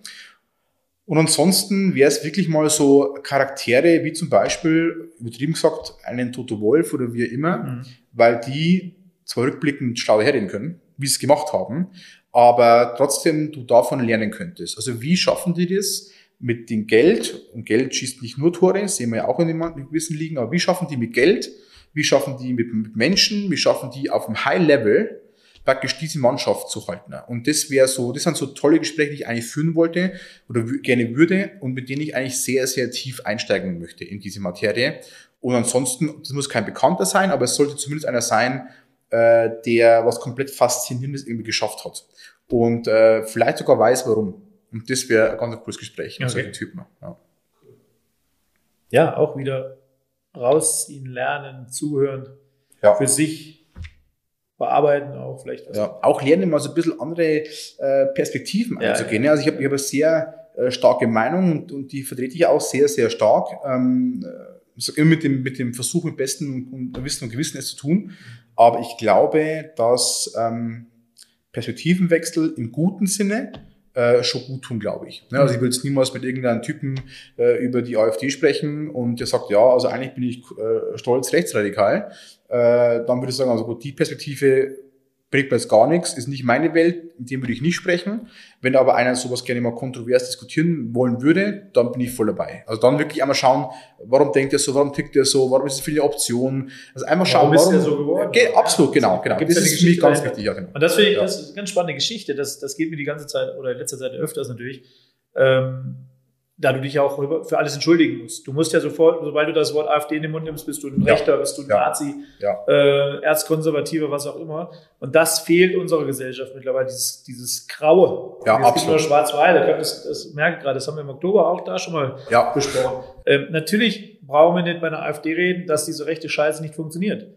Und ansonsten wäre es wirklich mal so Charaktere wie zum Beispiel, übertrieben gesagt, einen Toto Wolf oder wie immer, mhm. weil die zwar rückblickend schlau herreden können, wie sie es gemacht haben, aber trotzdem du davon lernen könntest. Also wie schaffen die das mit dem Geld? Und Geld schießt nicht nur Tore, sehen wir ja auch in den gewissen Ligen, aber wie schaffen die mit Geld? Wie schaffen die mit, mit Menschen? Wie schaffen die auf einem High Level praktisch diese Mannschaft zu halten. Und das wäre so, das sind so tolle Gespräche, die ich eigentlich führen wollte oder gerne würde und mit denen ich eigentlich sehr, sehr tief einsteigen möchte in diese Materie. Und ansonsten, das muss kein Bekannter sein, aber es sollte zumindest einer sein, äh, der was komplett Faszinierendes irgendwie geschafft hat. Und äh, vielleicht sogar weiß, warum. Und das wäre ein ganz cooles Gespräch mit okay. solchen Typen. Ja. ja, auch wieder rausziehen, lernen, zuhören, Ja. für sich bearbeiten auch vielleicht. was. Ja, auch lernen, mal so ein bisschen andere äh, Perspektiven Ja, einzugehen. Ja, Also ich habe ich hab eine sehr äh, starke Meinung und, und die vertrete ich auch sehr, sehr stark. Ähm, äh, immer mit dem, mit dem Versuch, mit bestem und Wissen und Gewissen es zu tun. Aber ich glaube, dass ähm, Perspektivenwechsel im guten Sinne äh, schon gut tun, glaube ich. Ne, also ich will jetzt niemals mit irgendeinem Typen äh, über die AfD sprechen und der sagt, ja, also eigentlich bin ich äh, stolz rechtsradikal. Äh, dann würde ich sagen, also gut, die Perspektive bringt mir jetzt gar nichts, ist nicht meine Welt, mit dem würde ich nicht sprechen. Wenn aber einer sowas gerne mal kontrovers diskutieren wollen würde, dann bin ich voll dabei. Also dann wirklich einmal schauen, warum denkt er so, warum tickt er so, warum ist es für eine Option. Also einmal schauen, Warum ist der so geworden? Ge absolut, Ja, genau, genau. gibt's Das ja eine ist für mich ganz wichtig, ja, genau. Und das finde ich, Ja. das ist eine ganz spannende Geschichte. Das, das geht mir die ganze Zeit oder in letzter Zeit öfters natürlich. Ähm, da du dich auch für alles entschuldigen musst. Du musst ja sofort, sobald du das Wort AfD in den Mund nimmst, bist du ein Ja. Rechter, bist du ein Ja. Nazi, Ja. äh, Erzkonservativer, was auch immer. Und das fehlt unserer Gesellschaft mittlerweile, dieses, dieses Graue. Ja, es gibt nur Schwarz-Weiß, das, das merke ich gerade, das haben wir im Oktober auch da schon mal Ja, besprochen. Ähm, natürlich brauchen wir nicht bei einer AfD reden, dass diese rechte Scheiße nicht funktioniert.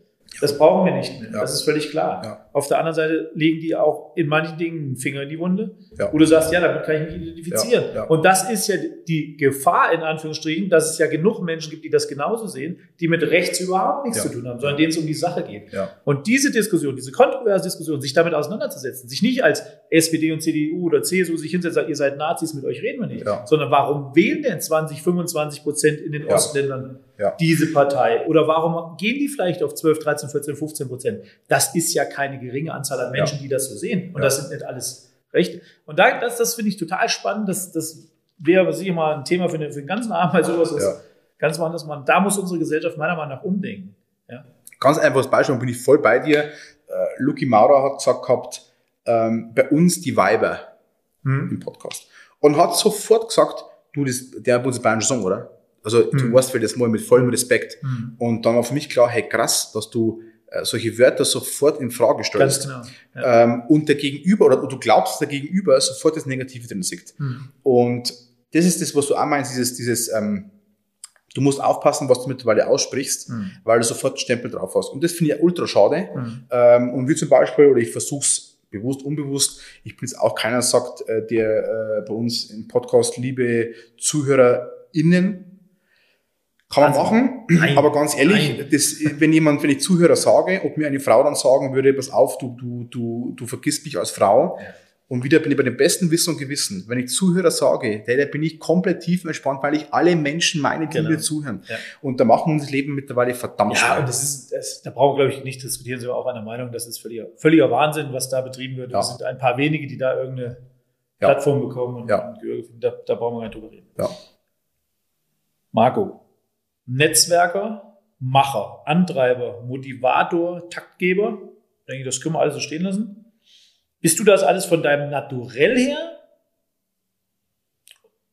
Das brauchen wir nicht mehr. Das ist völlig klar. Auf der anderen Seite legen die auch in manchen Dingen einen Finger in die Wunde, Ja. wo du sagst, ja, damit kann ich mich identifizieren. Ja, ja. Und das ist ja die Gefahr, in Anführungsstrichen, dass es ja genug Menschen gibt, die das genauso sehen, die mit rechts überhaupt nichts zu tun haben, sondern denen es um die Sache geht. Und diese Diskussion, diese kontroverse Diskussion, sich damit auseinanderzusetzen, sich nicht als SPD und CDU oder CSU sich hinsetzen, und sagen, ihr seid Nazis, mit euch reden wir nicht, sondern warum wählen denn 20, 25 Prozent in den. Ostländern diese Partei? Oder warum gehen die vielleicht auf 12, 13, 14, 15 Prozent? Das ist ja keine geringe Anzahl an Menschen, die das so sehen. Und Ja. das sind nicht alles Rechte. Und da, das, das finde ich total spannend. Das, das wäre sicher mal ein Thema für, den- für den ganzen Abend, weil sowas ist Ja. ganz mal anders. Man, da muss unsere Gesellschaft meiner Meinung nach umdenken. Ja. Ganz einfaches Beispiel, bin ich voll bei dir. Äh, Luki Maurer hat gesagt gehabt, ähm, bei uns die Weiber Hm? im Podcast. Und hat sofort gesagt, du, das, der hat uns Bayern Song, oder? Also du Mhm. weißt für das mal mit vollem Respekt. Hm. Und dann war für mich klar, hey krass, dass du solche Wörter sofort in Frage stellst. genau. Ja. Ähm, und der Gegenüber, oder du glaubst, der Gegenüber sofort das Negative drin sieht. Hm. Und das ist das, was du auch meinst, dieses, dieses, ähm, du musst aufpassen, was du mittlerweile aussprichst, Hm. weil du sofort einen Stempel drauf hast. Und das finde ich ultra schade. Hm. Ähm, und wie zum Beispiel, oder ich versuche es bewusst, unbewusst, ich bin jetzt auch keiner, sagt, äh, der äh, bei uns im Podcast, liebe ZuhörerInnen, kann man Also, machen, nein, aber ganz ehrlich, nein. das, wenn jemand, wenn ich Zuhörer sage, ob mir eine Frau dann sagen würde, pass auf, du, du, du, du vergisst mich als Frau, Ja. und wieder bin ich bei dem besten Wissen und Gewissen. Wenn ich Zuhörer sage, da, bin ich komplett tief entspannt, weil ich alle Menschen meine, die Genau. mir zuhören. Ja. Und da machen wir uns das Leben mittlerweile verdammt Ja, und das ist, das, da brauchen wir, glaube ich, nicht diskutieren, sind wir auch einer Meinung, das ist völliger, völliger Wahnsinn, was da betrieben wird. Ja. Es sind ein paar wenige, die da irgendeine Ja. Plattform bekommen und, Ja. und. Da, da brauchen wir gar nicht drüber reden. Ja. Marco, Netzwerker, Macher, Antreiber, Motivator, Taktgeber, ich denke, das können wir alles so stehen lassen. Bist du das alles von deinem Naturell her?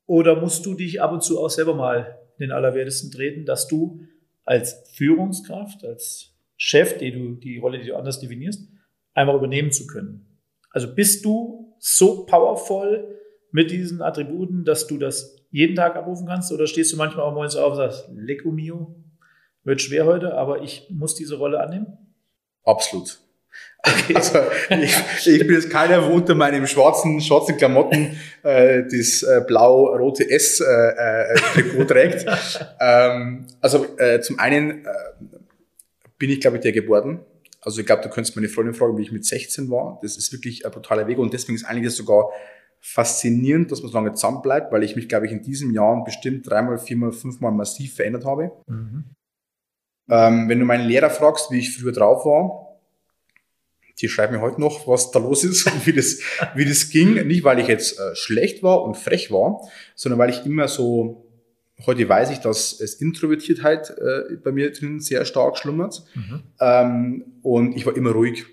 Oder musst du dich ab und zu auch selber mal in den Allerwertesten treten, dass du als Führungskraft, als Chef, die du, die Rolle, die du anders definierst, einfach übernehmen zu können? Also bist du so powervoll mit diesen Attributen, dass du das jeden Tag abrufen kannst? Oder stehst du manchmal auch morgens auf und sagst, Lecco mio, wird schwer heute, aber ich muss diese Rolle annehmen? Absolut. Also, ich, ich bin jetzt keiner, wo unter meinem schwarzen, schwarzen Klamotten äh, das äh, blau-rote S-Trikot trägt. ähm, also äh, zum einen äh, bin ich, glaube ich, der geworden. Also ich glaube, du könntest meine Freundin fragen, wie ich mit 16 war. Das ist wirklich ein brutaler Weg und deswegen ist eigentlich sogar faszinierend, dass man so lange zusammen bleibt, weil ich mich, glaube ich, in diesen Jahren bestimmt dreimal, viermal, fünfmal massiv verändert habe. Ähm, wenn du meinen Lehrer fragst, wie ich früher drauf war, die schreiben mir heute noch, was da los ist und wie das, wie das ging. Nicht, weil ich jetzt äh, schlecht war und frech war, sondern weil ich immer so, heute weiß ich, dass es Introvertiertheit äh, bei mir drin sehr stark schlummert. Ähm, und ich war immer ruhig.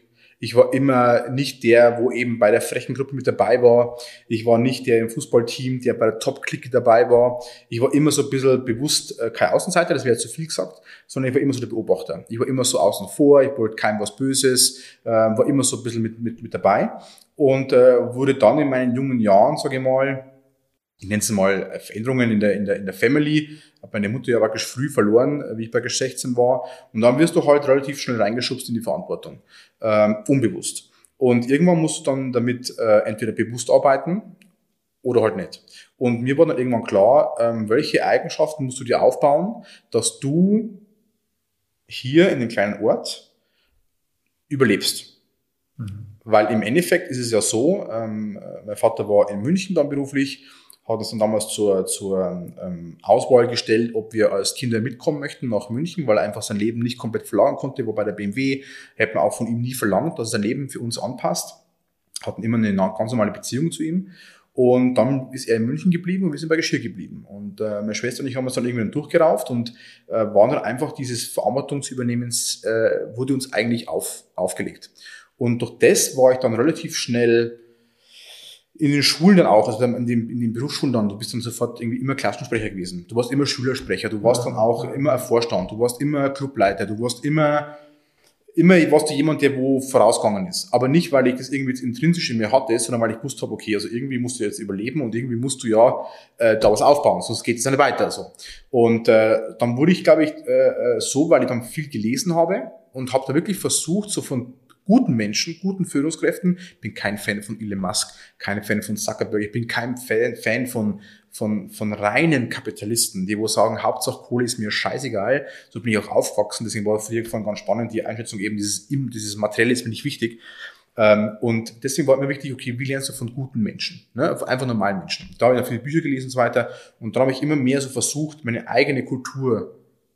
Ich war immer nicht der, wo eben bei der frechen Gruppe mit dabei war. Ich war nicht der im Fußballteam, der bei der Top-Clique dabei war. Ich war immer so ein bisschen bewusst äh, kein Außenseiter, das wäre zu viel gesagt, sondern ich war immer so der Beobachter. Ich war immer so außen vor, ich wollte keinem was Böses, äh, war immer so ein bisschen mit, mit, mit dabei und äh, wurde dann in meinen jungen Jahren, sage ich mal, ich nenne es mal Veränderungen in der, in der, in der Family. Habe meine Mutter ja wirklich früh verloren, äh, wie ich bei 16 war. Und dann wirst du halt relativ schnell reingeschubst in die Verantwortung. Ähm, unbewusst. Und irgendwann musst du dann damit äh, entweder bewusst arbeiten oder halt nicht. Und mir war dann irgendwann klar, ähm, welche Eigenschaften musst du dir aufbauen, dass du hier in dem kleinen Ort überlebst. Mhm. Weil im Endeffekt ist es ja so, ähm, mein Vater war in München dann beruflich, hat uns dann damals zur, zur ähm, Auswahl gestellt, ob wir als Kinder mitkommen möchten nach München, weil er einfach sein Leben nicht komplett verlagern konnte. Wobei der BMW hätte man auch von ihm nie verlangt, dass er sein Leben für uns anpasst. Hatten immer eine ganz normale Beziehung zu ihm. Und dann ist er in München geblieben und wir sind bei Geschirr geblieben. Und äh, meine Schwester und ich haben uns dann irgendwann durchgerauft und äh, waren dann einfach dieses Verantwortungsübernehmens, äh, wurde uns eigentlich auf, aufgelegt. Und durch das war ich dann relativ schnell in den Schulen dann auch, also in den, in den Berufsschulen dann, du bist dann sofort irgendwie immer Klassensprecher gewesen. Du warst immer Schülersprecher, du warst dann auch immer ein Vorstand, du warst immer Clubleiter, du warst immer, immer warst du jemand, der wo vorausgegangen ist. Aber nicht, weil ich das irgendwie intrinsisch in mir hatte, sondern weil ich gewusst habe, okay, also irgendwie musst du jetzt überleben und irgendwie musst du ja äh, da was aufbauen, sonst geht es nicht weiter. So. Und äh, dann wurde ich, glaube ich, äh, äh, so, weil ich dann viel gelesen habe und habe da wirklich versucht, so von guten Menschen, guten Führungskräften. Ich bin kein Fan von Elon Musk, kein Fan von Zuckerberg, ich bin kein Fan, Fan von, von, von reinen Kapitalisten, die wo sagen, Hauptsache Kohle ist mir scheißegal. So bin ich auch aufgewachsen, deswegen war früher von ganz spannend die Einschätzung eben, dieses, dieses Materielle ist mir nicht wichtig. Ähm, und deswegen war mir wichtig, okay, wie lernst du von guten Menschen, ne? einfach normalen Menschen. Da habe ich viele Bücher gelesen und so weiter. Und da habe ich immer mehr so versucht, meine eigene Kultur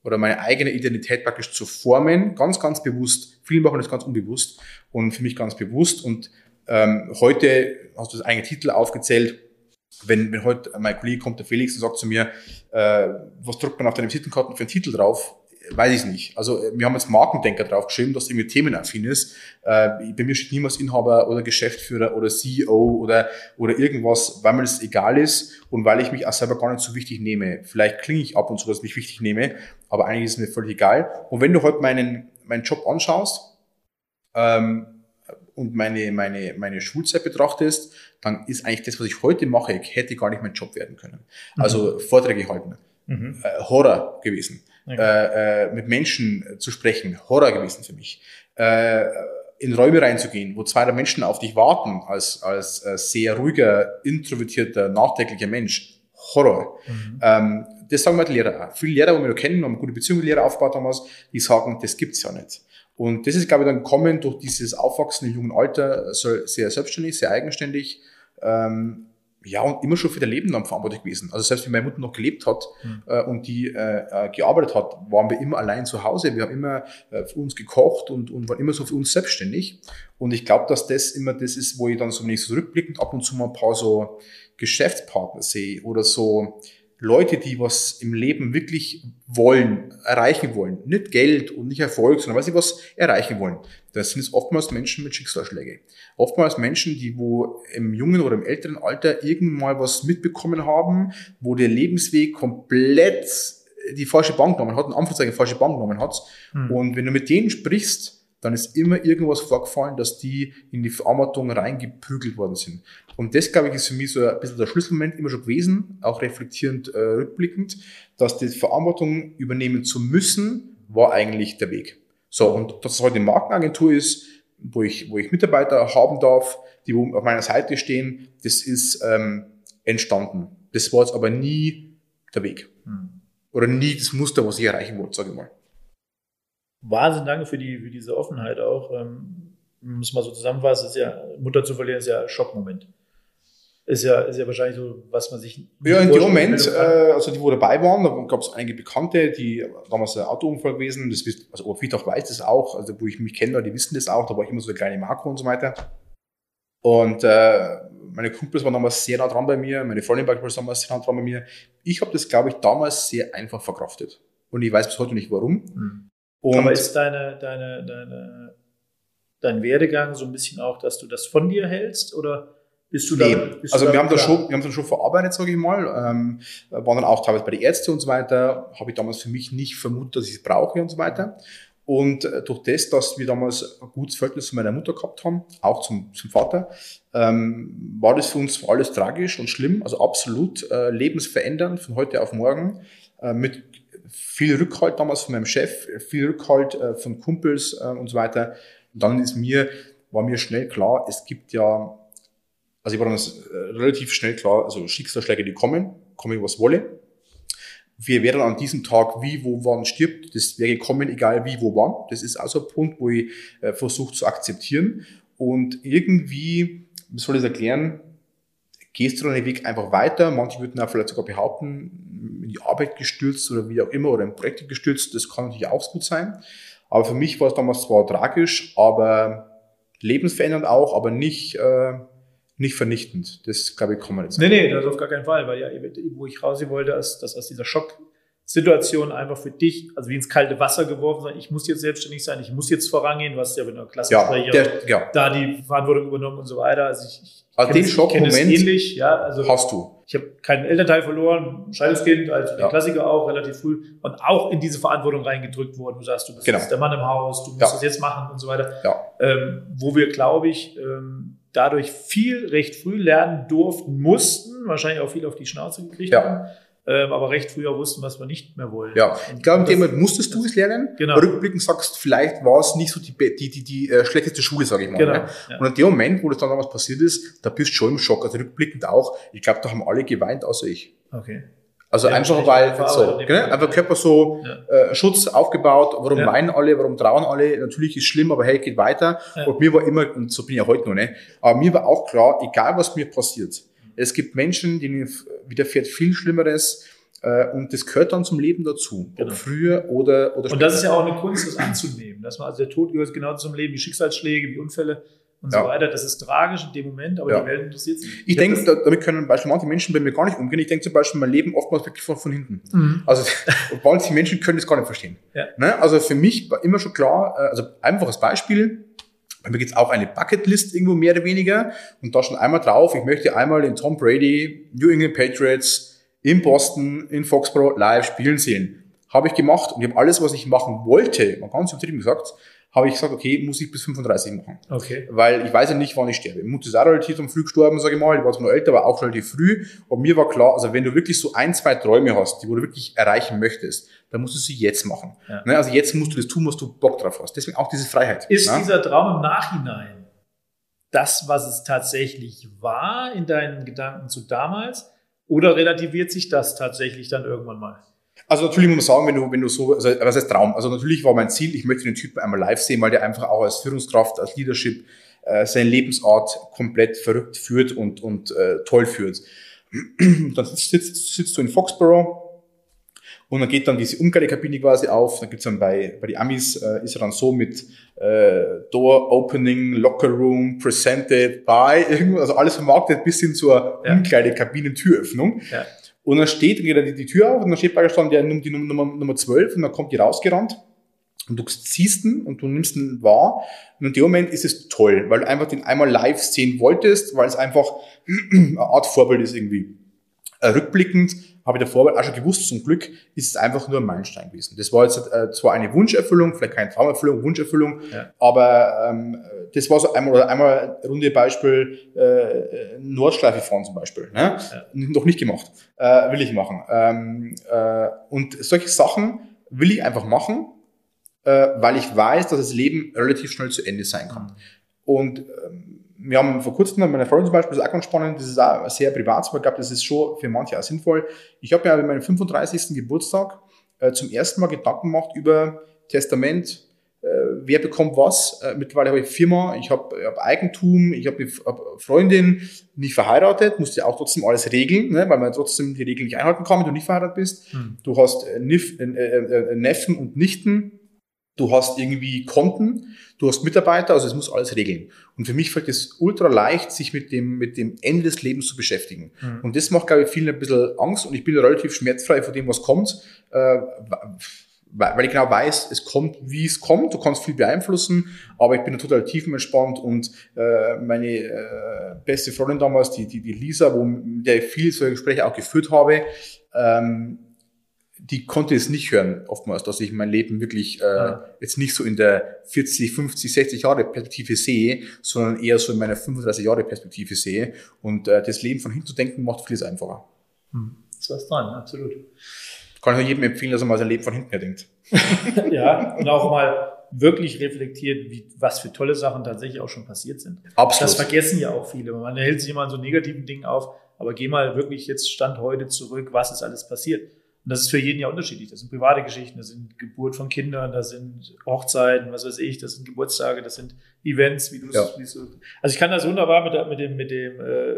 oder meine eigene Identität praktisch zu formen, ganz, ganz bewusst. Viele machen das ganz unbewusst und für mich ganz bewusst. Und ähm, heute hast du das eigene Titel aufgezählt. Wenn, wenn heute mein Kollege kommt, der Felix, und sagt zu mir, äh, was drückt man auf deine Visitenkarten für einen Titel drauf? weiß ich nicht. Also wir haben jetzt Markendenker draufgeschrieben, dass irgendwie themenaffin ist. Äh, bei mir steht niemals Inhaber oder Geschäftsführer oder CEO oder, oder irgendwas, weil mir das egal ist und weil ich mich auch selber gar nicht so wichtig nehme. Vielleicht klinge ich ab und zu, dass ich mich wichtig nehme, aber eigentlich ist es mir völlig egal. Und wenn du heute meinen, meinen Job anschaust, ähm, und meine, meine, meine Schulzeit betrachtest, dann ist eigentlich das, was ich heute mache, ich hätte gar nicht mein Job werden können. Also mhm. Vorträge halten. Mhm. Äh, Horror gewesen okay. Äh, äh, mit Menschen zu sprechen, Horror gewesen für mich. Äh, in Räume reinzugehen, wo zwei Menschen auf dich warten, als, als äh, sehr ruhiger, introvertierter, nachdenklicher Mensch, Horror. Mhm. Ähm, das sagen wir die Lehrer auch. Viele Lehrer, die wir kennen, haben eine gute Beziehung mit Lehrer aufgebaut damals, die sagen, das gibt's ja nicht. Und das ist, glaube ich, dann gekommen durch dieses Aufwachsen im jungen Alter, sehr selbstständig, sehr eigenständig. Ähm, ja, und immer schon für das Leben dann verantwortlich gewesen. Also selbst wenn meine Mutter noch gelebt hat mhm. äh, und die äh, äh, gearbeitet hat, waren wir immer allein zu Hause. Wir haben immer äh, für uns gekocht und, und waren immer so für uns selbstständig. Und ich glaube, dass das immer das ist, wo ich dann so, so rückblickend ab und zu mal ein paar so Geschäftspartner sehe oder so Leute, die was im Leben wirklich wollen, erreichen wollen, nicht Geld und nicht Erfolg, sondern weil sie was erreichen wollen, das sind es oftmals Menschen mit Schicksalsschläge. Oftmals Menschen, die wo im jungen oder im älteren Alter irgendwann mal was mitbekommen haben, wo der Lebensweg komplett die falsche Bank genommen hat, in Anführungszeichen falsche Bank genommen hat. Mhm. Und wenn du mit denen sprichst, dann ist immer irgendwas vorgefallen, dass die in die Verarbeitung reingeprügelt worden sind. Und das, glaube ich, ist für mich so ein bisschen der Schlüsselmoment immer schon gewesen, auch reflektierend äh, rückblickend, dass die Verarbeitung übernehmen zu müssen, war eigentlich der Weg. So, und dass es heute eine Markenagentur ist, wo ich, wo ich Mitarbeiter haben darf, die auf meiner Seite stehen, das ist ähm, entstanden. Das war jetzt aber nie der Weg. Hm. Oder nie das Muster, was ich erreichen wollte, sage ich mal. Wahnsinn, danke für, die, für diese Offenheit auch. Ähm, muss mal so zusammenfassen, ist ja, Mutter zu verlieren ist ja ein Schockmoment. Ist ja, ist ja wahrscheinlich so, was man sich. Ja, in dem Moment, äh, also die, wo dabei waren, da gab es einige Bekannte, die damals ein Autounfall gewesen, das wisst, also Oberfriedhof weiß das auch, also wo ich mich kenne, die wissen das auch, da war ich immer so der kleine Marco und so weiter. Und äh, meine Kumpels waren damals sehr nah dran bei mir, meine Freundin war damals sehr nah dran bei mir. Ich habe das, glaube ich, damals sehr einfach verkraftet. Und ich weiß bis heute nicht warum. Mhm. Aber ist deine, deine, deine, dein Werdegang so ein bisschen auch, dass du das von dir hältst? Oder bist du nee. da? Bist also wir haben, das schon, wir haben das schon verarbeitet, sage ich mal. Ähm, waren dann auch teilweise bei den Ärzten und so weiter. Habe ich damals für mich nicht vermutet, dass ich es brauche und so weiter. Und äh, durch das, dass wir damals ein gutes Verhältnis zu meiner Mutter gehabt haben, auch zum, zum Vater, ähm, war das für uns alles tragisch und schlimm, also absolut äh, lebensverändernd von heute auf morgen, äh, mit viel Rückhalt damals von meinem Chef, viel Rückhalt äh, von Kumpels äh, und so weiter. Und dann ist mir, war mir schnell klar, es gibt ja, also ich war dann äh, relativ schnell klar, also Schicksalsschläge, die kommen, komme was wolle. Wir werden an diesem Tag, wie, wo, wann stirbt, das wäre gekommen, egal wie, wo, wann. Das ist also ein Punkt, wo ich äh, versuche zu akzeptieren. Und irgendwie, wie soll ich das erklären, gehst du dann den Weg einfach weiter. Manche würden auch vielleicht sogar behaupten, in die Arbeit gestürzt oder wie auch immer oder in Projekte gestürzt. Das kann natürlich auch gut sein. Aber für mich war es damals zwar tragisch, aber lebensverändernd auch, aber nicht, äh, nicht vernichtend. Das, glaube ich, kann man jetzt Nee, nee, das auf gar keinen Fall, weil ja, wo ich raus wollte, ist, dass aus dieser Schocksituation einfach für dich, also wie ins kalte Wasser geworfen sein, ich muss jetzt selbstständig sein, ich muss jetzt vorangehen, hast ja mit einer Klassensprecher ja, der, ja. da die Verantwortung übernommen und so weiter. Also ich, ich also den Schockmoment ähnlich, ja, also hast du. Ich habe keinen Elternteil verloren, Scheidungskind, also der Ja. Klassiker auch, relativ früh und auch in diese Verantwortung reingedrückt worden. Du sagst, du bist Genau. der Mann im Haus, du musst Ja. das jetzt machen und so weiter. Ja. Ähm, wo wir, glaube ich, ähm, dadurch viel recht früh lernen durften, mussten, wahrscheinlich auch viel auf die Schnauze gekriegt haben, ähm, aber recht früh auch wussten, was wir nicht mehr wollen. Ja, ich glaube, in dem Moment musstest du es lernen. Genau. Rückblickend sagst, vielleicht war es nicht so die, die, die, die äh, schlechteste Schule, sage ich mal. Genau. Ne? Ja. Und in dem Moment, wo das dann damals passiert ist, da bist du schon im Schock. Also rückblickend auch. Ich glaube, da haben alle geweint, außer ich. Okay. Also Ja, einfach, weil, so, dem- einfach Körper so, Ja. äh, Schutz aufgebaut. Warum Ja. weinen alle? Warum trauen alle? Natürlich ist schlimm, aber hey, geht weiter. Und mir war immer, und so bin ich ja heute noch, ne? Aber mir war auch klar, egal was mir passiert, es gibt Menschen, denen widerfährt viel Schlimmeres, äh, und das gehört dann zum Leben dazu. Genau. Ob früher oder, oder Und das ist ja auch eine Kunst, das anzunehmen. Dass man, also der Tod gehört genau zum Leben, die Schicksalsschläge, die Unfälle und Ja. so weiter. Das ist tragisch in dem Moment, aber Ja. die Welt interessiert sich. Ich hab denke, damit können zum Beispiel manche Menschen bei mir gar nicht umgehen. Ich denke zum Beispiel, mein Leben oftmals wirklich von, von hinten. Mhm. Also manche Menschen können das gar nicht verstehen. Ja. Ne? Also für mich war immer schon klar, äh, also einfaches Beispiel, bei mir gibt's auch eine Bucketlist irgendwo mehr oder weniger und da schon einmal drauf, ich möchte einmal den Tom Brady, New England Patriots in Boston, in Foxborough live spielen sehen. Habe ich gemacht und ich habe alles, was ich machen wollte, mal ganz übertrieben gesagt, habe ich gesagt, okay, muss ich bis 35 machen. Okay. Weil ich weiß ja nicht, wann ich sterbe. Mutter ist auch relativ am früh gestorben, sage ich mal. Ich war zwar noch älter, aber auch relativ früh. Und mir war klar, also wenn du wirklich so ein, zwei Träume hast, die du wirklich erreichen möchtest, dann musst du sie jetzt machen. Ja. Ne? Also jetzt musst du das tun, was du Bock drauf hast. Deswegen auch diese Freiheit. Ist ne? dieser Traum im Nachhinein das, was es tatsächlich war in deinen Gedanken zu damals? Oder relativiert sich das tatsächlich dann irgendwann mal? Also natürlich muss man sagen, wenn du, wenn du so, also was heißt Traum? Also natürlich war mein Ziel, ich möchte den Typen einmal live sehen, weil der einfach auch als Führungskraft, als Leadership äh, seine Lebensart komplett verrückt führt und, und äh, toll führt. dann sitzt, sitzt du in Foxborough und dann geht dann diese Umkleidekabine quasi auf. Dann gibt's dann bei, bei die Amis, äh, ist er dann so mit äh, Door Opening, Locker Room, Presented by, also alles vermarktet bis hin zur Ja. Umkleidekabinen Türöffnung. Ja. Und dann steht, geht dann die, die Tür auf und dann steht bei gestanden, ja, die Nummer, Nummer, Nummer 12 und dann kommt die rausgerannt und du siehst ihn und du nimmst ihn wahr und in dem Moment ist es toll, weil du einfach den einmal live sehen wolltest, weil es einfach eine Art Vorbild ist irgendwie. Äh, rückblickend habe ich davor auch schon gewusst, zum Glück ist es einfach nur ein Meilenstein gewesen. Das war jetzt äh, zwar eine Wunscherfüllung, vielleicht keine Traumerfüllung, Wunscherfüllung, Ja. aber ähm, das war so einmal oder einmal runde Beispiel äh, Nordschleife fahren zum Beispiel. Ne? Ja. Noch nicht gemacht, äh, will ich machen. Ähm, äh, und solche Sachen will ich einfach machen, äh, weil ich weiß, dass das Leben relativ schnell zu Ende sein kann. Und ähm, wir haben vor kurzem, meine Freundin zum Beispiel, das ist auch ganz spannend, das ist auch sehr privat, aber ich glaube, das ist schon für manche auch sinnvoll. Ich habe mir an meinem 35. Geburtstag äh, zum ersten Mal Gedanken gemacht über Testament, äh, wer bekommt was. Äh, mittlerweile habe ich Firma, ich habe hab Eigentum, ich habe eine hab Freundin, nicht verheiratet, musste ja auch trotzdem alles regeln, ne, weil man trotzdem die Regeln nicht einhalten kann, wenn du nicht verheiratet bist. Hm. Du hast Nif, Neffen und Nichten, du hast irgendwie Konten, du hast Mitarbeiter, also es muss alles regeln. Und für mich fällt es ultra leicht, sich mit dem, mit dem Ende des Lebens zu beschäftigen. Mhm. Und das macht, glaube ich, vielen ein bisschen Angst und ich bin relativ schmerzfrei vor dem, was kommt, äh, weil ich genau weiß, es kommt, wie es kommt, du kannst viel beeinflussen, aber ich bin total tiefenentspannt und äh, meine äh, beste Freundin damals, die, die, die Lisa, wo mit der ich viele solche Gespräche auch geführt habe, ähm, die konnte es nicht hören, oftmals, dass ich mein Leben wirklich äh, Ja. jetzt nicht so in der 40, 50, 60 Jahre Perspektive sehe, sondern eher so in meiner 35 Jahre Perspektive sehe. Und äh, das Leben von hinten zu denken macht vieles einfacher. Hm. Ist was dran, absolut. Kann ich nur jedem empfehlen, dass er mal sein Leben von hinten her denkt. ja, und auch mal wirklich reflektiert, wie, was für tolle Sachen tatsächlich auch schon passiert sind. Absolut. Das vergessen ja auch viele. Man hält sich immer an so negativen Dingen auf, aber geh mal wirklich jetzt Stand heute zurück, was ist alles passiert. Und das ist für jeden ja unterschiedlich. Das sind private Geschichten, das sind Geburt von Kindern, das sind Hochzeiten, was weiß ich, das sind Geburtstage, das sind Events, wie du es Ja. Also ich kann das wunderbar mit, mit dem, mit dem äh,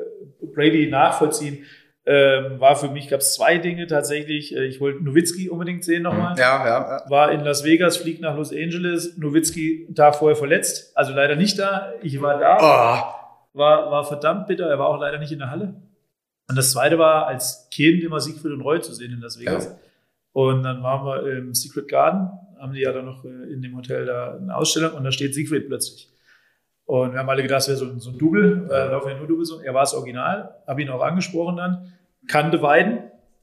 Brady nachvollziehen. Ähm, war für mich, gab es zwei Dinge tatsächlich. Äh, Ich wollte Nowitzki unbedingt sehen nochmal Ja, ja, ja. war in Las Vegas, fliegt nach Los Angeles, Nowitzki Tag vorher verletzt, also leider nicht da. Ich war da, Ah, war, war verdammt bitter, er war auch leider nicht in der Halle. Und das zweite war, als Kind immer Siegfried und Roy zu sehen in Las Vegas. Ja. Und dann waren wir im Secret Garden, haben die ja dann noch äh, in dem Hotel da eine Ausstellung und da steht Siegfried plötzlich. Und wir haben alle gedacht, es wäre so, ein- so ein Double, äh, laufen ja nur Double so. Er war das Original, habe ihn auch angesprochen dann, kannte beiden,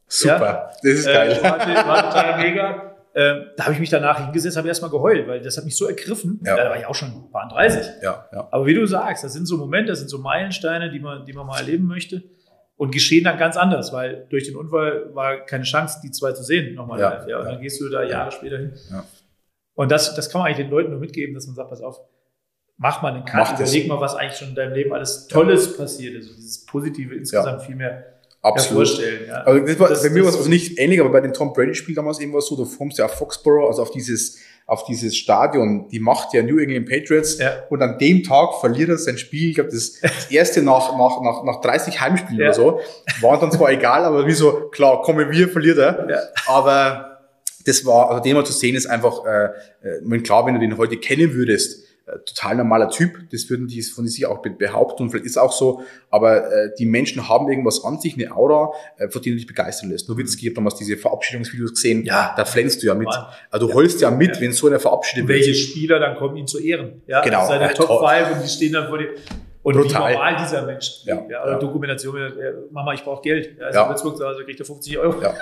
super. Das ist geil. äh, war, war total mega. Ähm, da habe ich mich danach hingesetzt, habe erstmal geheult, weil das hat mich so ergriffen. Ja. Ja. Da war ich auch schon ein paar 30. ja, ja. Aber wie du sagst, das sind so Momente, das sind so Meilensteine, die man, die man mal erleben möchte. Und geschehen dann ganz anders, weil durch den Unfall war keine Chance, die zwei zu sehen, nochmal Ja, live. Ja, und ja. dann gehst du da Jahre später hin. Ja. Und das, das kann man eigentlich den Leuten nur mitgeben, dass man sagt, pass auf, mach mal einen Cut, überleg mal, was eigentlich schon in deinem Leben alles Tolles passiert ist. Und dieses Positive insgesamt viel mehr Absolut. hervorstellen. Ja. Also das war, Das- bei mir war es also nicht ähnlich, aber bei dem Tom Brady-Spiel damals eben war es so, du formst ja auf Foxborough, also auf dieses, auf dieses Stadion, die macht ja New England Patriots Ja. und an dem Tag verliert er sein Spiel, ich glaube das, das erste nach, nach, nach, nach 30 Heimspielen Ja. oder so, war dann zwar egal, aber wie so, klar, kommen wir, verliert er, Ja. aber das war, also den mal zu sehen ist einfach, äh, äh, klar, wenn du den heute kennen würdest, total normaler Typ, das würden die von sich auch be- behaupten und vielleicht ist auch so, aber äh, die Menschen haben irgendwas an sich, eine Aura, äh, von denen du dich begeistern lässt. Nowitzki, ich habe damals diese Verabschiedungsvideos gesehen, Ja. da flänzt du ja mit. Also du holst ja mit, Ja. wenn so einer verabschiedet Und wird. welche Spieler dann kommen, ihn zu ehren. Ja, Genau. Seine Ja, Top toll. 5 und die stehen dann vor dir. Und Brutal. wie normal dieser Mensch Ja. Ja, oder ja. Dokumentation, Mama, ich brauche Geld. Ist Ja. in Würzburg Hause, kriegt er 50 Euro. Ja.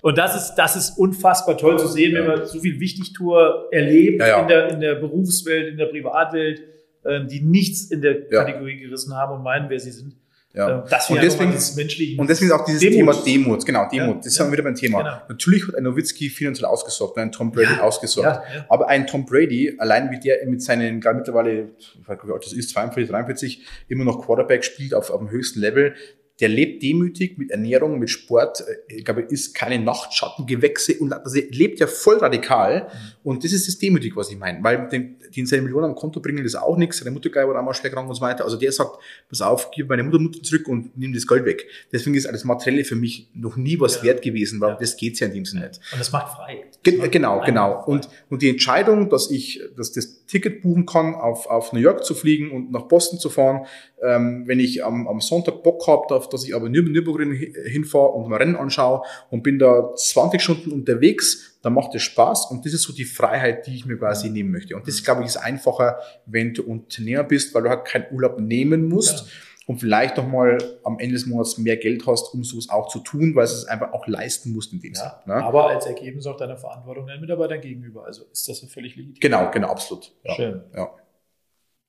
Und das ist, das ist unfassbar toll zu sehen, wenn man so viel Wichtigtour erlebt. In, der, in der Berufswelt, in der Privatwelt, ähm, die nichts in der. Kategorie gerissen haben und meinen, wer sie sind. Ja. Ähm, Das Und deswegen- dieses menschliche. Und deswegen ist auch dieses Demut. Thema Demut, genau, Demut. Ja, das ist ja. dann wieder beim Thema. Genau. Natürlich hat ein Nowitzki finanziell ausgesorgt, ein Tom Brady Ja, ausgesorgt. Aber ein Tom Brady, allein wie der mit seinen, gerade mittlerweile, ich weiß gar nicht, das ist, 42, 43, immer noch Quarterback spielt auf, auf dem höchsten Level, der lebt demütig mit Ernährung, mit Sport, äh, ich glaube, isst keine Nachtschattengewächse und also lebt ja voll radikal. Und das ist das Demütig, was ich meine. Weil den, den seine Millionen am Konto bringen, das ist auch nichts. Seine Mutter war auch mal schwer krank und so weiter. Also der sagt, pass auf, gib meine Mutter, Mutter zurück und nimm das Geld weg. Deswegen ist alles Materielle für mich noch nie was Ja. wert gewesen, weil Ja. das geht's ja in dem Sinne nicht. Und das macht frei. Das macht genau, genau. Und, und die Entscheidung, dass ich dass das Ticket buchen kann, auf, auf New York zu fliegen und nach Boston zu fahren, ähm, wenn ich am, am Sonntag Bock habe, darf, dass ich aber Nür Nürburgring hi- hinfahre und mal Rennen anschaue und bin da 20 Stunden unterwegs, dann macht es Spaß und das ist so die Freiheit, die ich mir quasi nehmen möchte. Und das, glaube ich, ist einfacher, wenn du Unternehmer bist, weil du halt keinen Urlaub nehmen musst. Ja. Und vielleicht noch mal am Ende des Monats mehr Geld hast, um sowas auch zu tun, weil du es einfach auch leisten musst in dem Ja, Sinne. Ne? aber als Ergebnis auch deiner Verantwortung deinen Mitarbeitern gegenüber. Also ist das völlig legitim. Genau, genau, absolut. Ja. Schön. Ja.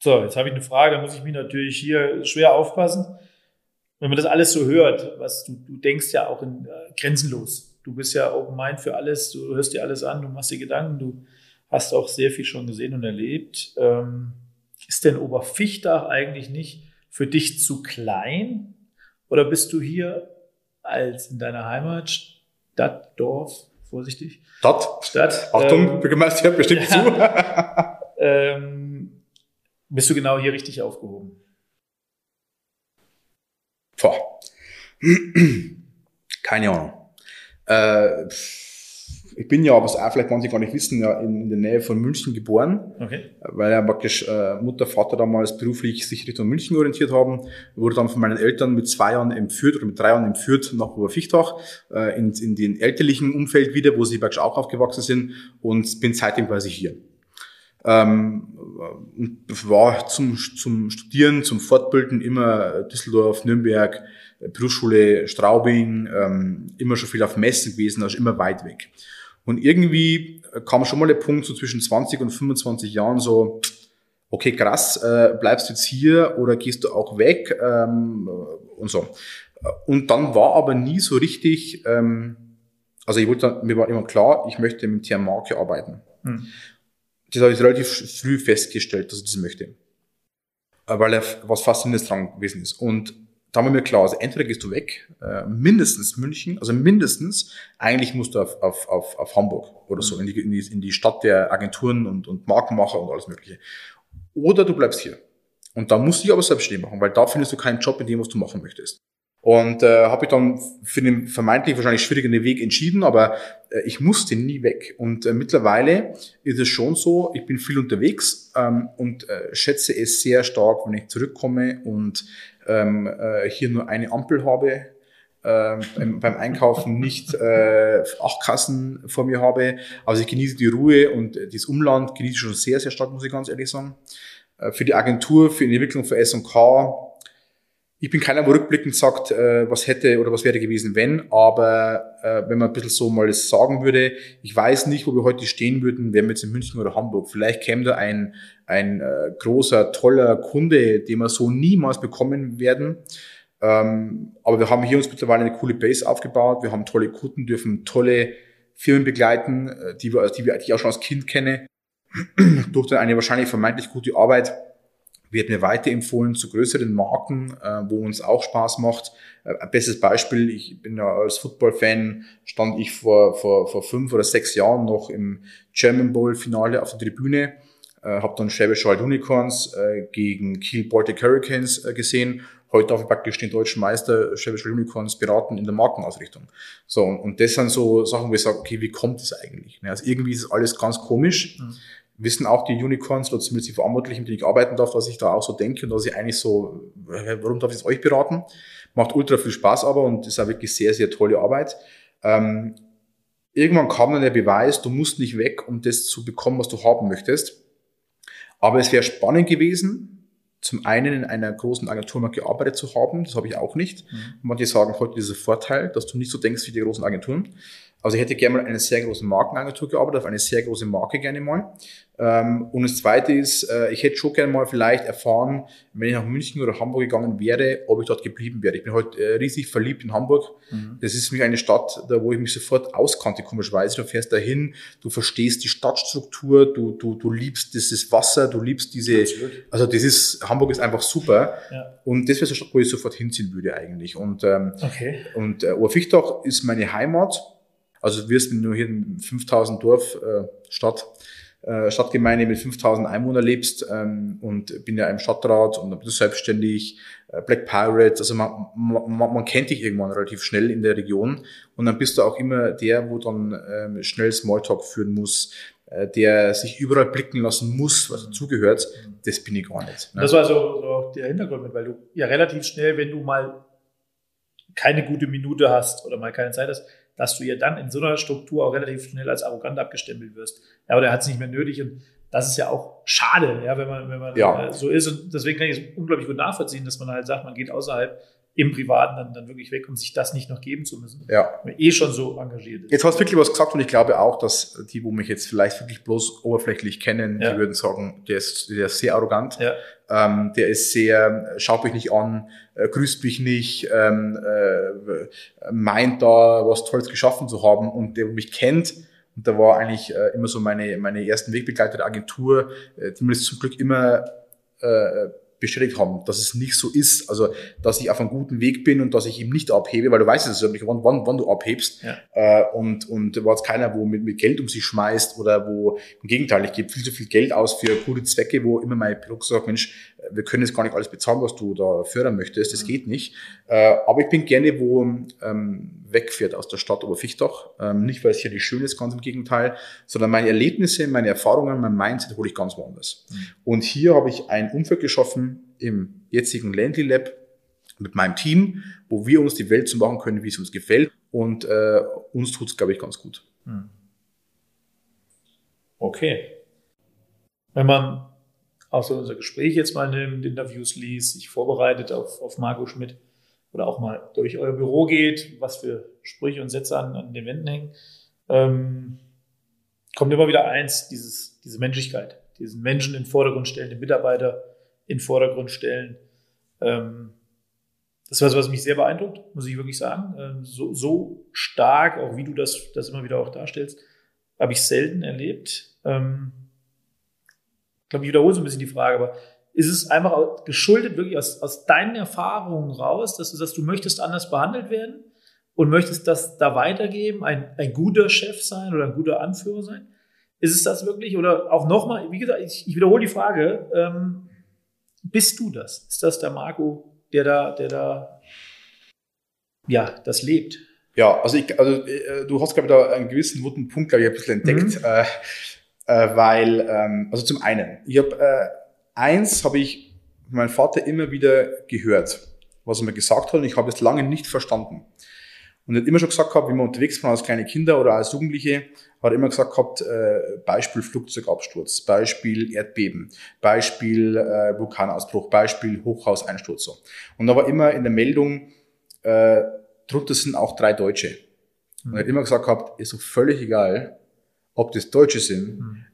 So, jetzt habe ich eine Frage, da muss ich mich natürlich hier schwer aufpassen. Wenn man das alles so hört, was du, du denkst ja auch in äh, grenzenlos. Du bist ja Open Mind für alles, du hörst dir alles an, du machst dir Gedanken, du hast auch sehr viel schon gesehen und erlebt. Ähm, ist denn Oberfichtach eigentlich nicht für dich zu klein? Oder bist du hier als in deiner Heimat, Stadt, Dorf, vorsichtig, Dort. Stadt? Achtung, ähm, Bürgermeister hört bestimmt zu. ähm, bist du genau hier richtig aufgehoben? Boah. Keine Ahnung. Äh, ich bin ja, was auch vielleicht manche gar nicht wissen, ja in, in der Nähe von München geboren, Okay. weil ja praktisch äh, Mutter, Vater damals beruflich sich Richtung München orientiert haben. Wurde dann von meinen Eltern mit zwei Jahren entführt oder mit drei Jahren entführt nach Oberfichtach äh, in, in den elterlichen Umfeld wieder, wo sie praktisch auch aufgewachsen sind und bin seitdem quasi hier. Ähm, und war zum, zum Studieren, zum Fortbilden immer Düsseldorf, Nürnberg, Berufsschule Straubing, ähm, immer schon viel auf Messen gewesen, also immer weit weg. Und irgendwie kam schon mal der Punkt, so zwischen 20 und 25 Jahren, so, okay, krass, äh, bleibst du jetzt hier oder gehst du auch weg ähm, und so. Und dann war aber nie so richtig, also ich wollte, mir war immer klar, ich möchte mit der Marke arbeiten. Hm. Das habe ich relativ früh festgestellt, dass ich das möchte. Äh, weil er was Faszinierendes dran gewesen ist. Und da war mir klar, also entweder gehst du weg, äh, mindestens München, also mindestens, eigentlich musst du auf, auf, auf, auf Hamburg oder so, in die, in, die, in die Stadt der Agenturen und, und Markenmacher und alles mögliche. Oder du bleibst hier. Und da musst du dich aber selbstständig machen, weil da findest du keinen Job in dem, was du machen möchtest. Und äh, habe ich dann für den vermeintlich wahrscheinlich schwierigen Weg entschieden, aber äh, ich musste nie weg. Und äh, mittlerweile ist es schon so, ich bin viel unterwegs ähm, und äh, schätze es sehr stark, wenn ich zurückkomme und ähm, äh, hier nur eine Ampel habe, äh, beim, beim Einkaufen nicht äh, acht Kassen vor mir habe. Also ich genieße die Ruhe und äh, das Umland genieße ich schon sehr, sehr stark, muss ich ganz ehrlich sagen. Äh, für die Agentur, für die Entwicklung für S&K ich bin keiner, wo rückblickend sagt, äh, was hätte oder was wäre gewesen, wenn. Aber äh, wenn man ein bisschen so mal sagen würde, ich weiß nicht, wo wir heute stehen würden, wären wir jetzt in München oder Hamburg. Vielleicht käme da ein, ein äh, großer, toller Kunde, den wir so niemals bekommen werden. Ähm, aber wir haben hier uns mittlerweile eine coole Base aufgebaut. Wir haben tolle Kunden, dürfen tolle Firmen begleiten, die, wir, die, wir, die ich auch schon als Kind kenne. Durch eine wahrscheinlich vermeintlich gute Arbeit wird mir weiterempfohlen zu größeren Marken, äh, wo uns auch Spaß macht. Äh, ein bestes Beispiel, ich bin ja als Football-Fan, stand ich vor, vor, vor fünf oder sechs Jahren noch im German Bowl-Finale auf der Tribüne, äh, habe dann Schwäbisch Wald Unicorns äh, gegen Kiel Baltic Hurricanes äh, gesehen. Heute darf ich praktisch den deutschen Meister Schwäbisch Unicorns beraten in der Markenausrichtung. So, und, und das sind so Sachen, wo ich sage, okay, wie kommt das eigentlich? Also irgendwie ist es alles ganz komisch. Mhm wissen auch die Unicorns oder zumindest die Verantwortlichen, mit denen ich arbeiten darf, was ich da auch so denke und dass ich eigentlich so, warum darf ich es euch beraten? Macht ultra viel Spaß aber und ist auch wirklich sehr, sehr tolle Arbeit. Ähm, irgendwann kam dann der Beweis, du musst nicht weg, um das zu bekommen, was du haben möchtest. Aber es wäre spannend gewesen, zum einen in einer großen Agentur mal gearbeitet zu haben, das habe ich auch nicht. Mhm. Manche sagen heute dieser Vorteil, dass du nicht so denkst wie die großen Agenturen. Also ich hätte gerne mal eine sehr große Markenagentur gearbeitet, auf eine sehr große Marke gerne mal. Ähm, und das Zweite ist, äh, ich hätte schon gerne mal vielleicht erfahren, wenn ich nach München oder Hamburg gegangen wäre, ob ich dort geblieben wäre. Ich bin heute äh, riesig verliebt in Hamburg. Mhm. Das ist für mich eine Stadt, da wo ich mich sofort auskannte, komischerweise. Du fährst dahin, du verstehst die Stadtstruktur, du, du, du liebst dieses Wasser, du liebst diese, also das ist, Hamburg ist einfach super. Ja. Und das wäre so eine Stadt, wo ich sofort hinziehen würde eigentlich. Und, ähm, okay. und äh, Oberfichtach ist meine Heimat. Also du wirst nur hier in 5000 Dorf äh, Stadt, äh, Stadtgemeinde mit 5000 Einwohnern lebst ähm, und bin ja im Stadtrat und bist selbstständig, äh, Black Pirates, also man, man, man kennt dich irgendwann relativ schnell in der Region und dann bist du auch immer der, wo dann ähm, schnell Smalltalk führen muss, äh, der sich überall blicken lassen muss, was dazugehört, das bin ich gar nicht. Ne? Das war so, so der Hintergrund mit, weil du ja relativ schnell, wenn du mal keine gute Minute hast oder mal keine Zeit hast, dass du ja dann in so einer Struktur auch relativ schnell als arrogant abgestempelt wirst. Ja, oder er hat es nicht mehr nötig und das ist ja auch schade, ja, wenn man, wenn man ja. Äh, so ist. Und deswegen kann ich es unglaublich gut nachvollziehen, dass man halt sagt, man geht außerhalb im Privaten dann, dann wirklich weg, um sich das nicht noch geben zu müssen. Ja. Wenn man eh schon so engagiert ist. Jetzt hast du wirklich was gesagt und ich glaube auch, dass die, wo mich jetzt vielleicht wirklich bloß oberflächlich kennen, ja. die würden sagen, der ist, der ist sehr arrogant. Ja. Ähm, der ist sehr, schaut mich nicht an, äh, grüßt mich nicht, ähm, äh, meint da was Tolles geschaffen zu haben und der mich kennt, und da war eigentlich äh, immer so meine, meine ersten Wegbegleiter der Agentur, äh, die mir das zum Glück immer äh, bestätigt haben, dass es nicht so ist. Also, dass ich auf einem guten Weg bin und dass ich ihm nicht abhebe, weil du weißt es nicht, wann, wann, wann du abhebst. Ja. Äh, und, und war jetzt keiner, wo mit, mit Geld um sich schmeißt oder wo, im Gegenteil, ich gebe viel zu viel Geld aus für gute Zwecke, wo immer mein Pilot sagt, Mensch, wir können jetzt gar nicht alles bezahlen, was du da fördern möchtest, das geht nicht. Äh, aber ich bin gerne, wo ähm, wegfährt aus der Stadt Oberfichtach. Ähm, nicht, weil es hier nicht schön ist, ganz im Gegenteil, sondern meine Erlebnisse, meine Erfahrungen, mein Mindset hole ich ganz woanders. Mhm. Und hier habe ich ein Umfeld geschaffen im jetzigen Landly Lab mit meinem Team, wo wir uns die Welt so machen können, wie es uns gefällt. Und äh, uns tut es, glaube ich, ganz gut. Mhm. Okay. wenn man auch so unser Gespräch jetzt mal den Interviews liest, sich vorbereitet auf, auf Marco Schmidt oder auch mal durch euer Büro geht, was für Sprüche und Sätze an, an den Wänden hängen, ähm, kommt immer wieder eins, dieses, diese Menschlichkeit, diesen Menschen in den Vordergrund stellen, den Mitarbeiter in den Vordergrund stellen. Ähm, das ist was, was mich sehr beeindruckt, muss ich wirklich sagen. Ähm, so, so stark, auch wie du das, das immer wieder auch darstellst, habe ich selten erlebt. Ähm, glaube, ich wiederhole so ein bisschen die Frage, aber ist es einfach geschuldet wirklich aus, aus deinen Erfahrungen raus, dass du sagst, du möchtest anders behandelt werden und möchtest das da weitergeben, ein, ein guter Chef sein oder ein guter Anführer sein? Ist es das wirklich? Oder auch nochmal, wie gesagt, ich, ich wiederhole die Frage, ähm, bist du das? Ist das der Marco, der da, der da, ja, das lebt? Ja, also, ich, also äh, du hast, glaube ich, da einen gewissen wunden Punkt, glaube ich, ein bisschen entdeckt, mhm. äh, äh, weil, ähm, also zum einen, ich habe, äh, eins habe ich mein Vater immer wieder gehört, was er mir gesagt hat, und ich habe es lange nicht verstanden. Und er hat immer schon gesagt gehabt, wie wir unterwegs waren als kleine Kinder oder als Jugendliche, hat er immer gesagt gehabt, äh, Beispiel Flugzeugabsturz, Beispiel Erdbeben, Beispiel äh, Vulkanausbruch, Beispiel Hochhauseinsturz. So. Und da war immer in der Meldung, äh, drunter sind auch drei Deutsche. Und er hat immer gesagt gehabt, ist so völlig egal, ob das Deutsche sind. Mhm.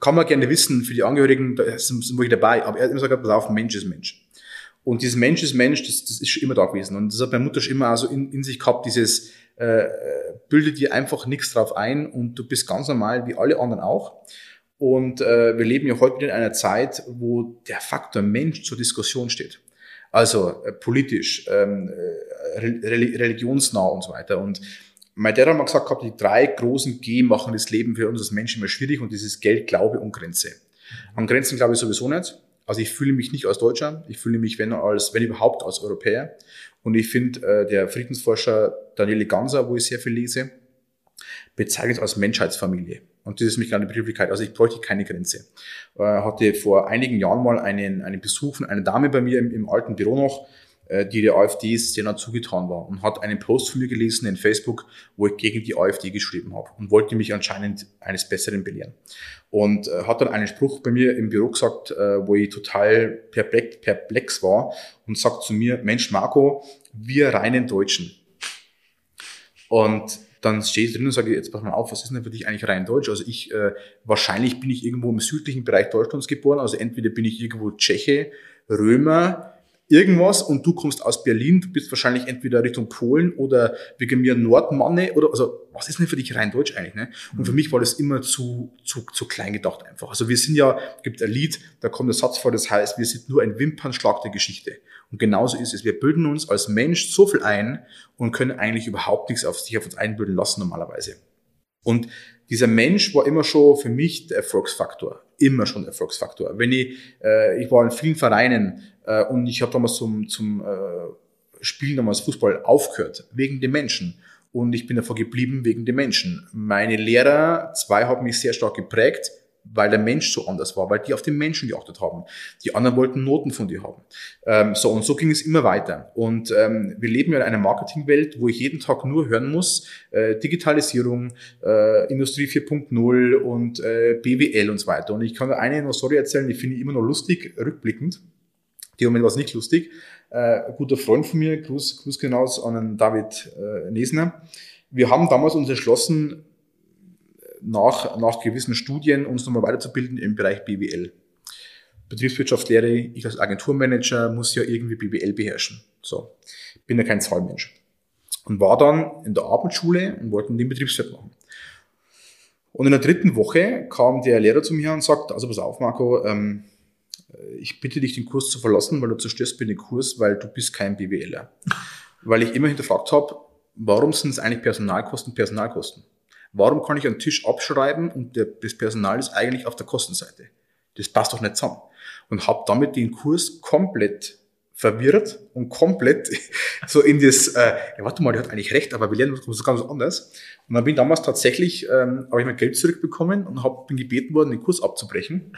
Kann man gerne wissen, für die Angehörigen, da sind, sind wir dabei, aber er hat immer gesagt, pass auf, Mensch ist Mensch. Und dieses Mensch ist Mensch, das, das ist schon immer da gewesen. Und das hat meine Mutter schon immer also in, in sich gehabt, dieses äh, bilde dir einfach nichts drauf ein und du bist ganz normal wie alle anderen auch. Und äh, wir leben ja heute in einer Zeit, wo der Faktor Mensch zur Diskussion steht. Also äh, politisch, ähm, äh, religionsnah und so weiter. Und mein Dad hat mal gesagt gehabt, die drei großen G machen das Leben für uns als Menschen immer schwierig und das ist Geld, Glaube und Grenze. An Grenzen glaube ich sowieso nicht. Also ich fühle mich nicht als Deutscher, ich fühle mich, wenn als, wenn überhaupt, als Europäer. Und ich finde, äh, der Friedensforscher Daniele Ganser, wo ich sehr viel lese, bezeichnet es als Menschheitsfamilie. Und das ist mich gerade eine Begrifflichkeit. Also ich bräuchte keine Grenze. Äh, hatte vor einigen Jahren mal einen, einen Besuch von einer Dame bei mir im, im alten Büro noch, die der AfD sehr zugetan war und hat einen Post von mir gelesen in Facebook, wo ich gegen die AfD geschrieben habe und wollte mich anscheinend eines Besseren belehren. Und äh, hat dann einen Spruch bei mir im Büro gesagt, äh, wo ich total perplex, perplex war und sagt zu mir, Mensch Marco, wir reinen Deutschen. Und dann stehe ich drin und sage, jetzt pass mal auf, was ist denn für dich eigentlich rein Deutsch? Also ich, äh, wahrscheinlich bin ich irgendwo im südlichen Bereich Deutschlands geboren, also entweder bin ich irgendwo Tscheche, Römer, irgendwas und du kommst aus Berlin, du bist wahrscheinlich entweder Richtung Polen oder wegen mir Nordmanne oder also was ist denn für dich rein Deutsch eigentlich? Ne? Und für mhm. mich war das immer zu, zu, zu klein gedacht einfach. Also wir sind ja, gibt ein Lied, da kommt der Satz vor, das heißt, wir sind nur ein Wimpernschlag der Geschichte. Und genauso ist es. Wir bilden uns als Mensch so viel ein und können eigentlich überhaupt nichts auf sich auf uns einbilden lassen normalerweise. Und dieser Mensch war immer schon für mich der Erfolgsfaktor. Immer schon der Erfolgsfaktor. Wenn ich, äh, ich war in vielen Vereinen äh, und ich habe damals zum, zum äh, Spielen damals Fußball aufgehört, wegen den Menschen. Und ich bin davor geblieben wegen den Menschen. Meine Lehrer, zwei haben mich sehr stark geprägt weil der Mensch so anders war, weil die auf den Menschen geachtet haben. Die anderen wollten Noten von dir haben. Ähm, so und so ging es immer weiter. Und ähm, wir leben ja in einer Marketingwelt, wo ich jeden Tag nur hören muss, äh, Digitalisierung, äh, Industrie 4.0 und äh, BWL und so weiter. Und ich kann da eine noch Story erzählen, die finde ich immer noch lustig, rückblickend. Die Moment war es nicht lustig. Äh, guter Freund von mir, Gruß, Gruß hinaus an den David äh, Nesner. Wir haben damals uns entschlossen, nach, nach gewissen Studien uns nochmal weiterzubilden im Bereich BWL. Betriebswirtschaftslehre, ich als Agenturmanager muss ja irgendwie BWL beherrschen. So, bin ja kein Zahlmensch. Und war dann in der Abendschule und wollte den Betriebswirt machen. Und in der dritten Woche kam der Lehrer zu mir und sagt, also pass auf Marco, ähm, ich bitte dich den Kurs zu verlassen, weil du zerstörst mir den Kurs, weil du bist kein BWLer. Weil ich immer hinterfragt habe, warum sind es eigentlich Personalkosten Personalkosten? Warum kann ich einen Tisch abschreiben und der, das Personal ist eigentlich auf der Kostenseite? Das passt doch nicht zusammen. Und habe damit den Kurs komplett verwirrt und komplett so in das, äh, ja warte mal, der hat eigentlich recht, aber wir lernen was ganz anderes. Und dann bin ich damals tatsächlich, ähm, habe ich mein Geld zurückbekommen und hab, bin gebeten worden, den Kurs abzubrechen.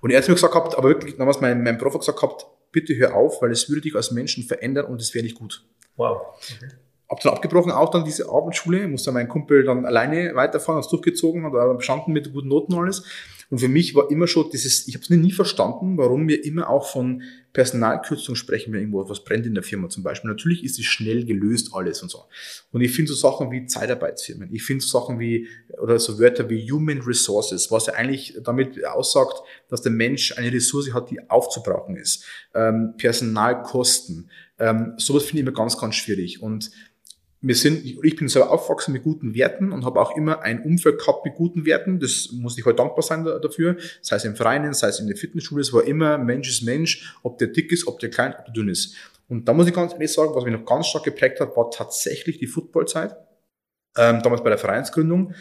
Und er hat mir gesagt gehabt, aber wirklich damals mein, mein Prof hat gesagt gehabt, bitte hör auf, weil es würde dich als Menschen verändern und es wäre nicht gut. Wow. Okay hab dann abgebrochen, auch dann diese Abendschule, musste mein Kumpel dann alleine weiterfahren, hat's durchgezogen, hat bestanden mit guten Noten alles. Und für mich war immer schon dieses, ich habe es nie verstanden, warum wir immer auch von Personalkürzung sprechen, wenn irgendwo was brennt in der Firma zum Beispiel. Natürlich ist es schnell gelöst alles und so. Und ich finde so Sachen wie Zeitarbeitsfirmen, ich finde so Sachen wie, oder so Wörter wie Human Resources, was ja eigentlich damit aussagt, dass der Mensch eine Ressource hat, die aufzubrauchen ist. Ähm, Personalkosten, ähm, sowas finde ich immer ganz, ganz schwierig. Und wir sind, ich bin selber aufgewachsen mit guten Werten und habe auch immer ein Umfeld gehabt mit guten Werten. Das muss ich heute halt dankbar sein dafür. Sei es im Vereinen, sei es in der Fitnessschule. Es war immer Mensch ist Mensch, ob der dick ist, ob der klein, ob der dünn ist. Und da muss ich ganz ehrlich sagen, was mich noch ganz stark geprägt hat, war tatsächlich die Footballzeit. Ähm, damals bei der Vereinsgründung.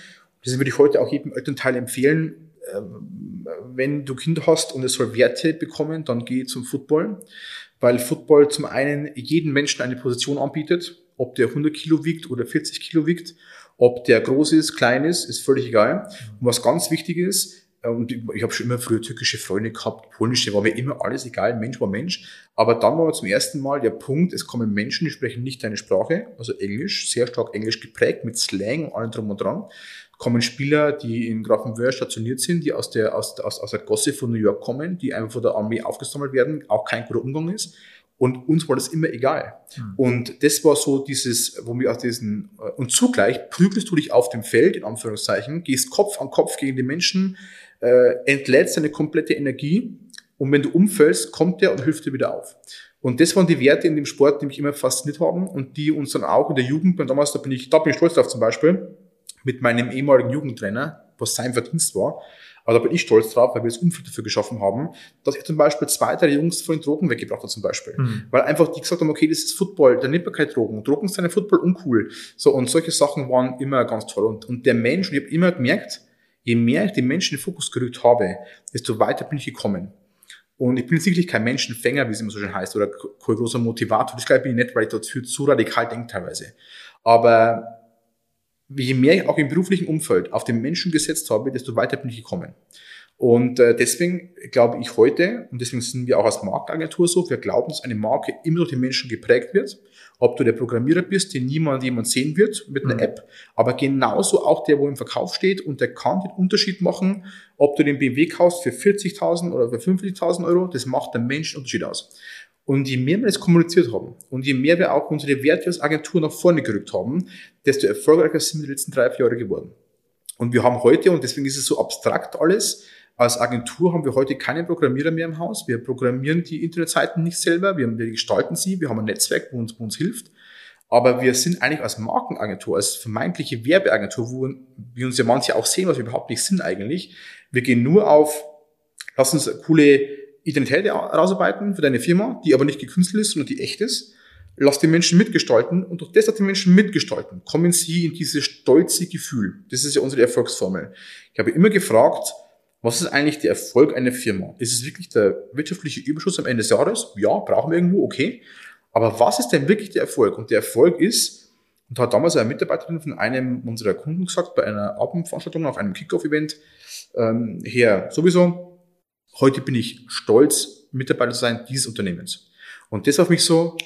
Das würde ich heute auch jedem Elternteil empfehlen. Ähm, wenn du Kinder hast und es soll Werte bekommen, dann geh zum Football. Weil Football zum einen jeden Menschen eine Position anbietet ob der 100 Kilo wiegt oder 40 Kilo wiegt, ob der groß ist, klein ist, ist völlig egal. Und was ganz wichtig ist, äh, und ich habe schon immer früher türkische Freunde gehabt, polnische, war mir immer alles egal, Mensch war Mensch. Aber dann war zum ersten Mal der Punkt, es kommen Menschen, die sprechen nicht deine Sprache, also Englisch, sehr stark Englisch geprägt, mit Slang und allem drum und dran. Kommen Spieler, die in Grafenwöhr stationiert sind, die aus der, aus, aus, aus der Gosse von New York kommen, die einfach von der Armee aufgesammelt werden, auch kein guter Umgang ist. Und uns war das immer egal. Mhm. Und das war so dieses, wo wir aus diesen, äh, und zugleich prügelst du dich auf dem Feld, in Anführungszeichen, gehst Kopf an Kopf gegen die Menschen, äh, entlädst deine komplette Energie und wenn du umfällst, kommt der und hilft dir wieder auf. Und das waren die Werte in dem Sport, die mich immer fasziniert haben und die uns dann auch in der Jugend, und damals, da bin ich, da bin ich stolz drauf zum Beispiel, mit meinem ehemaligen Jugendtrainer, was sein Verdienst war, aber da bin ich stolz drauf, weil wir das Umfeld dafür geschaffen haben, dass ich zum Beispiel zwei, drei Jungs von den Drogen weggebracht habe zum Beispiel. Mhm. Weil einfach die gesagt haben, okay, das ist Football, da nimmt man keine Drogen. Drogen sind ein Football uncool. So, und solche Sachen waren immer ganz toll. Und, und der Mensch, und ich habe immer gemerkt, je mehr ich den Menschen in den Fokus gerückt habe, desto weiter bin ich gekommen. Und ich bin sicherlich kein Menschenfänger, wie es immer so schön heißt, oder kein großer Motivator. Das glaube ich nicht, weil ich dafür zu radikal denke teilweise. Aber je mehr ich auch im beruflichen Umfeld auf den Menschen gesetzt habe, desto weiter bin ich gekommen. Und äh, deswegen glaube ich heute, und deswegen sind wir auch als Marktagentur so, wir glauben, dass eine Marke immer durch den Menschen geprägt wird. Ob du der Programmierer bist, den niemand jemand sehen wird mit einer mhm. App, aber genauso auch der, wo im Verkauf steht und der kann den Unterschied machen, ob du den BMW kaufst für 40.000 oder für 50.000 Euro, das macht der Mensch Unterschied aus. Und je mehr wir das kommuniziert haben und je mehr wir auch unsere Werte als Agentur nach vorne gerückt haben, desto erfolgreicher sind wir die letzten drei, vier Jahre geworden. Und wir haben heute, und deswegen ist es so abstrakt alles, als Agentur haben wir heute keinen Programmierer mehr im Haus. Wir programmieren die Internetseiten nicht selber, wir, gestalten sie, wir haben ein Netzwerk, wo uns, wo uns hilft. Aber wir sind eigentlich als Markenagentur, als vermeintliche Werbeagentur, wo wir uns ja manche auch sehen, was wir überhaupt nicht sind eigentlich. Wir gehen nur auf, lass uns coole Identität herausarbeiten für deine Firma, die aber nicht gekünstelt ist, sondern die echt ist. Lass die Menschen mitgestalten und durch das, dass die Menschen mitgestalten, kommen sie in dieses stolze Gefühl. Das ist ja unsere Erfolgsformel. Ich habe immer gefragt, was ist eigentlich der Erfolg einer Firma? Ist es wirklich der wirtschaftliche Überschuss am Ende des Jahres? Ja, brauchen wir irgendwo, okay. Aber was ist denn wirklich der Erfolg? Und der Erfolg ist, und da hat damals eine Mitarbeiterin von einem unserer Kunden gesagt, bei einer Abendveranstaltung auf einem Kickoff-Event, ähm, Herr, sowieso, heute bin ich stolz, Mitarbeiter zu sein dieses Unternehmens. Und das für mich so,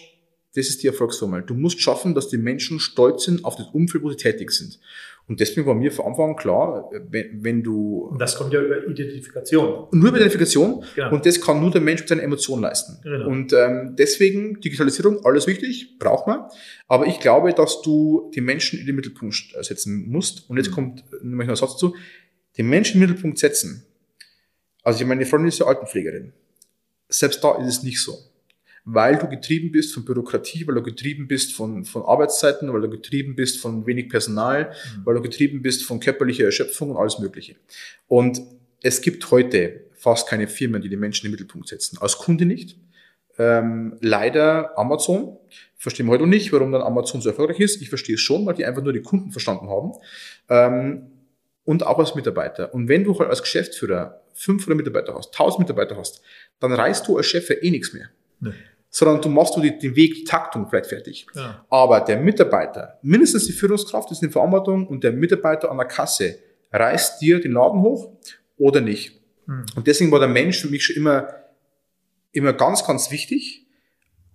das ist die Erfolgsformel. Du musst schaffen, dass die Menschen stolz sind auf das Umfeld, wo sie tätig sind. Und deswegen war mir von Anfang an klar, wenn, wenn du... Und das kommt ja über Identifikation. Nur über Identifikation. Genau. Und das kann nur der Mensch mit seinen Emotionen leisten. Genau. Und ähm, deswegen Digitalisierung, alles wichtig, braucht man. Aber ich glaube, dass du die Menschen in den Mittelpunkt setzen musst. Und jetzt mhm. kommt nämlich noch ein Satz dazu. Den Menschen in den Mittelpunkt setzen also meine Freundin ist ja Altenpflegerin. Selbst da ist es nicht so. Weil du getrieben bist von Bürokratie, weil du getrieben bist von, von Arbeitszeiten, weil du getrieben bist von wenig Personal, mhm. weil du getrieben bist von körperlicher Erschöpfung und alles Mögliche. Und es gibt heute fast keine Firmen, die die Menschen in den Mittelpunkt setzen. Als Kunde nicht. Ähm, leider Amazon. Verstehen wir heute noch nicht, warum dann Amazon so erfolgreich ist. Ich verstehe es schon, weil die einfach nur die Kunden verstanden haben. Ähm, und auch als Mitarbeiter. Und wenn du halt als Geschäftsführer 500 Mitarbeiter hast, 1000 Mitarbeiter hast, dann reißt du als Chef eh nichts mehr. Nee. Sondern du machst du die, den Weg, die Taktung vielleicht fertig. Ja. Aber der Mitarbeiter, mindestens die Führungskraft ist in Verantwortung und der Mitarbeiter an der Kasse reißt dir den Laden hoch oder nicht. Mhm. Und deswegen war der Mensch für mich schon immer, immer ganz, ganz wichtig.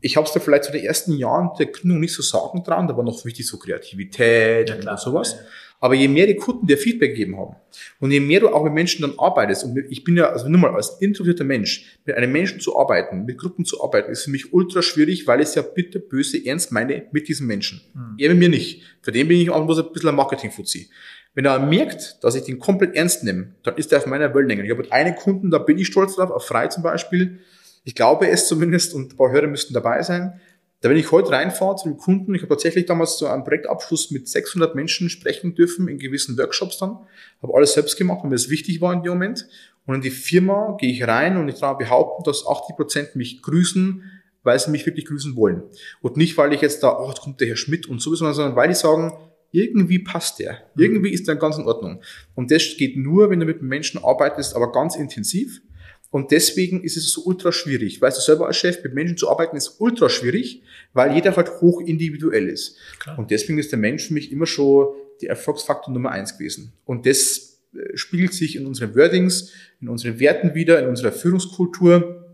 Ich habe es da vielleicht zu den ersten Jahren der Gründung nicht so sagen dran, da war noch wichtig so Kreativität ja, und sowas. Ja. Aber je mehr die Kunden dir Feedback gegeben haben und je mehr du auch mit Menschen dann arbeitest, und ich bin ja, also nur mal als introvertierter Mensch, mit einem Menschen zu arbeiten, mit Gruppen zu arbeiten, ist für mich ultra schwierig, weil ich es ja bitte böse ernst meine mit diesen Menschen. Mhm. Er mit mir nicht. Für den bin ich auch bloß ein bisschen ein Marketing-Fuzzi. Wenn er merkt, dass ich den komplett ernst nehme, dann ist er auf meiner Wellenlänge. Ich habe halt einen Kunden, da bin ich stolz drauf, auf Frei zum Beispiel. Ich glaube es zumindest und ein paar Hörer müssten dabei sein. Da wenn ich heute reinfahre zu dem Kunden, ich habe tatsächlich damals so einen Projektabschluss mit 600 Menschen sprechen dürfen in gewissen Workshops dann, habe alles selbst gemacht, weil mir das wichtig war in dem Moment. Und in die Firma gehe ich rein und ich darf behaupten, dass 80 Prozent mich grüßen, weil sie mich wirklich grüßen wollen. Und nicht, weil ich jetzt da, oh, jetzt kommt der Herr Schmidt und sowieso, sondern weil die sagen, irgendwie passt der. Irgendwie ist der ganz in Ordnung. Und das geht nur, wenn du mit Menschen arbeitest, aber ganz intensiv. Und deswegen ist es so ultra schwierig. Weißt du selber als Chef, mit Menschen zu arbeiten ist ultra schwierig, weil jeder halt hoch individuell ist. Klar. Und deswegen ist der Mensch für mich immer schon der Erfolgsfaktor Nummer eins gewesen. Und das äh, spiegelt sich in unseren Wordings, in unseren Werten wieder, in unserer Führungskultur,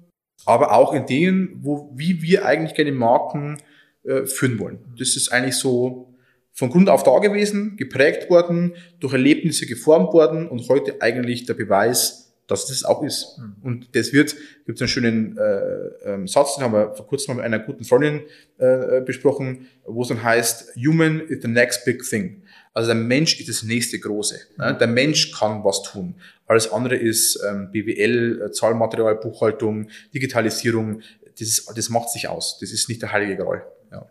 aber auch in denen, wo, wie wir eigentlich gerne Marken äh, führen wollen. Das ist eigentlich so von Grund auf da gewesen, geprägt worden, durch Erlebnisse geformt worden und heute eigentlich der Beweis, dass das auch ist. Mhm. Und das wird, gibt es einen schönen äh, ähm, Satz, den haben wir vor kurzem mit einer guten Freundin äh, besprochen, wo es dann heißt, Human is the next big thing. Also der Mensch ist das nächste Große. Ne? Der Mensch kann was tun. Alles andere ist ähm, BWL, äh, Zahlmaterial, Buchhaltung, Digitalisierung. Das, ist, das macht sich aus. Das ist nicht der heilige Gral. Ja.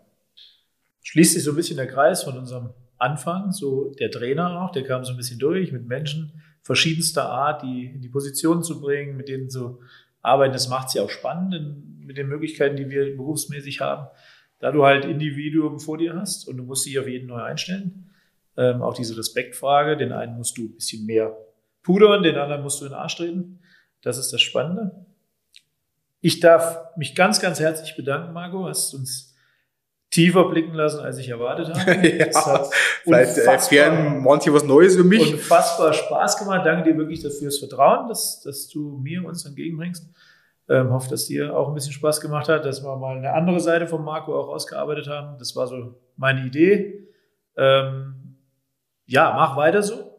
Schließt sich so ein bisschen der Kreis von unserem Anfang, so der Trainer auch, der kam so ein bisschen durch mit Menschen, verschiedenster Art, die in die Position zu bringen, mit denen zu arbeiten. Das macht sie auch spannend mit den Möglichkeiten, die wir berufsmäßig haben. Da du halt Individuum vor dir hast und du musst dich auf jeden neu einstellen. Ähm, auch diese Respektfrage, den einen musst du ein bisschen mehr pudern, den anderen musst du in den Arsch treten. Das ist das Spannende. Ich darf mich ganz, ganz herzlich bedanken, Marco. Hast uns tiefer blicken lassen, als ich erwartet habe. ja, vielleicht erklären manche was Neues für mich. Unfassbar Spaß gemacht. Danke dir wirklich dafür das Vertrauen, dass, dass du mir uns entgegenbringst. Ähm, hoffe, dass dir auch ein bisschen Spaß gemacht hat, dass wir mal eine andere Seite von Marco auch ausgearbeitet haben. Das war so meine Idee. Ähm, ja, mach weiter so.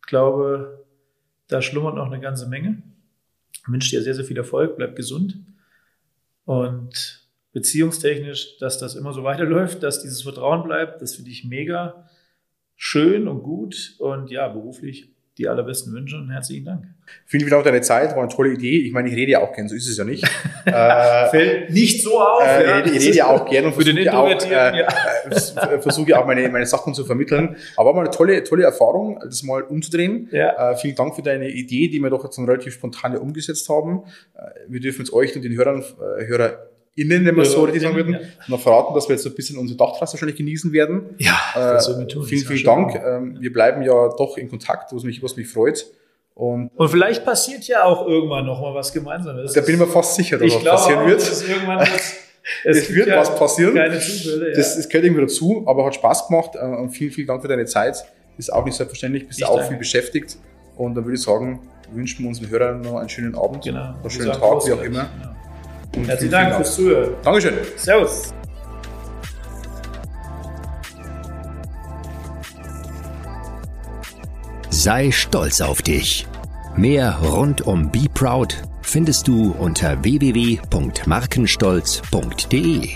Ich glaube, da schlummert noch eine ganze Menge. Ich wünsche dir sehr, sehr viel Erfolg, bleib gesund und beziehungstechnisch, dass das immer so weiterläuft, dass dieses Vertrauen bleibt. Das finde ich mega schön und gut und ja, beruflich die allerbesten Wünsche und herzlichen Dank. Vielen, vielen Dank für deine Zeit, war eine tolle Idee. Ich meine, ich rede ja auch gern, so ist es ja nicht. äh, Fällt nicht so auf. Äh, ja. Ich rede ja auch gern und versuche auch, äh, ja. Äh, versuche auch meine, meine Sachen zu vermitteln. Aber war mal eine tolle, tolle Erfahrung, das mal umzudrehen. Ja. Äh, vielen Dank für deine Idee, die wir doch jetzt relativ spontan umgesetzt haben. Äh, wir dürfen jetzt euch und den Hörern, äh, Hörer innen, wenn wir ja, so richtig sagen würden, ja. noch verraten, dass wir jetzt so ein bisschen unsere Dachtrasse wahrscheinlich genießen werden. Ja, das äh, wir tun. Vielen, vielen Dank. Ähm, wir bleiben ja doch in Kontakt, was mich, was mich freut. Und, und vielleicht passiert ja auch irgendwann noch mal was Gemeinsames. Da bin ich mir fast sicher, dass was passieren auch, wird. Dass irgendwann was, es, es wird ja was passieren. Keine Zufälle, ja. das, das gehört irgendwie dazu, aber hat Spaß gemacht. Äh, und vielen, vielen Dank für deine Zeit. Ist auch nicht selbstverständlich, bist ich auch danke. viel beschäftigt. Und dann würde ich sagen, wünschen wir unseren Hörern noch einen schönen Abend, genau. einen schönen Tag, wie auch immer. Genau. Und Herzlichen Dank fürs Zuhören. Dankeschön. Servus. Sei stolz auf dich. Mehr rund um Be Proud findest du unter www.markenstolz.de.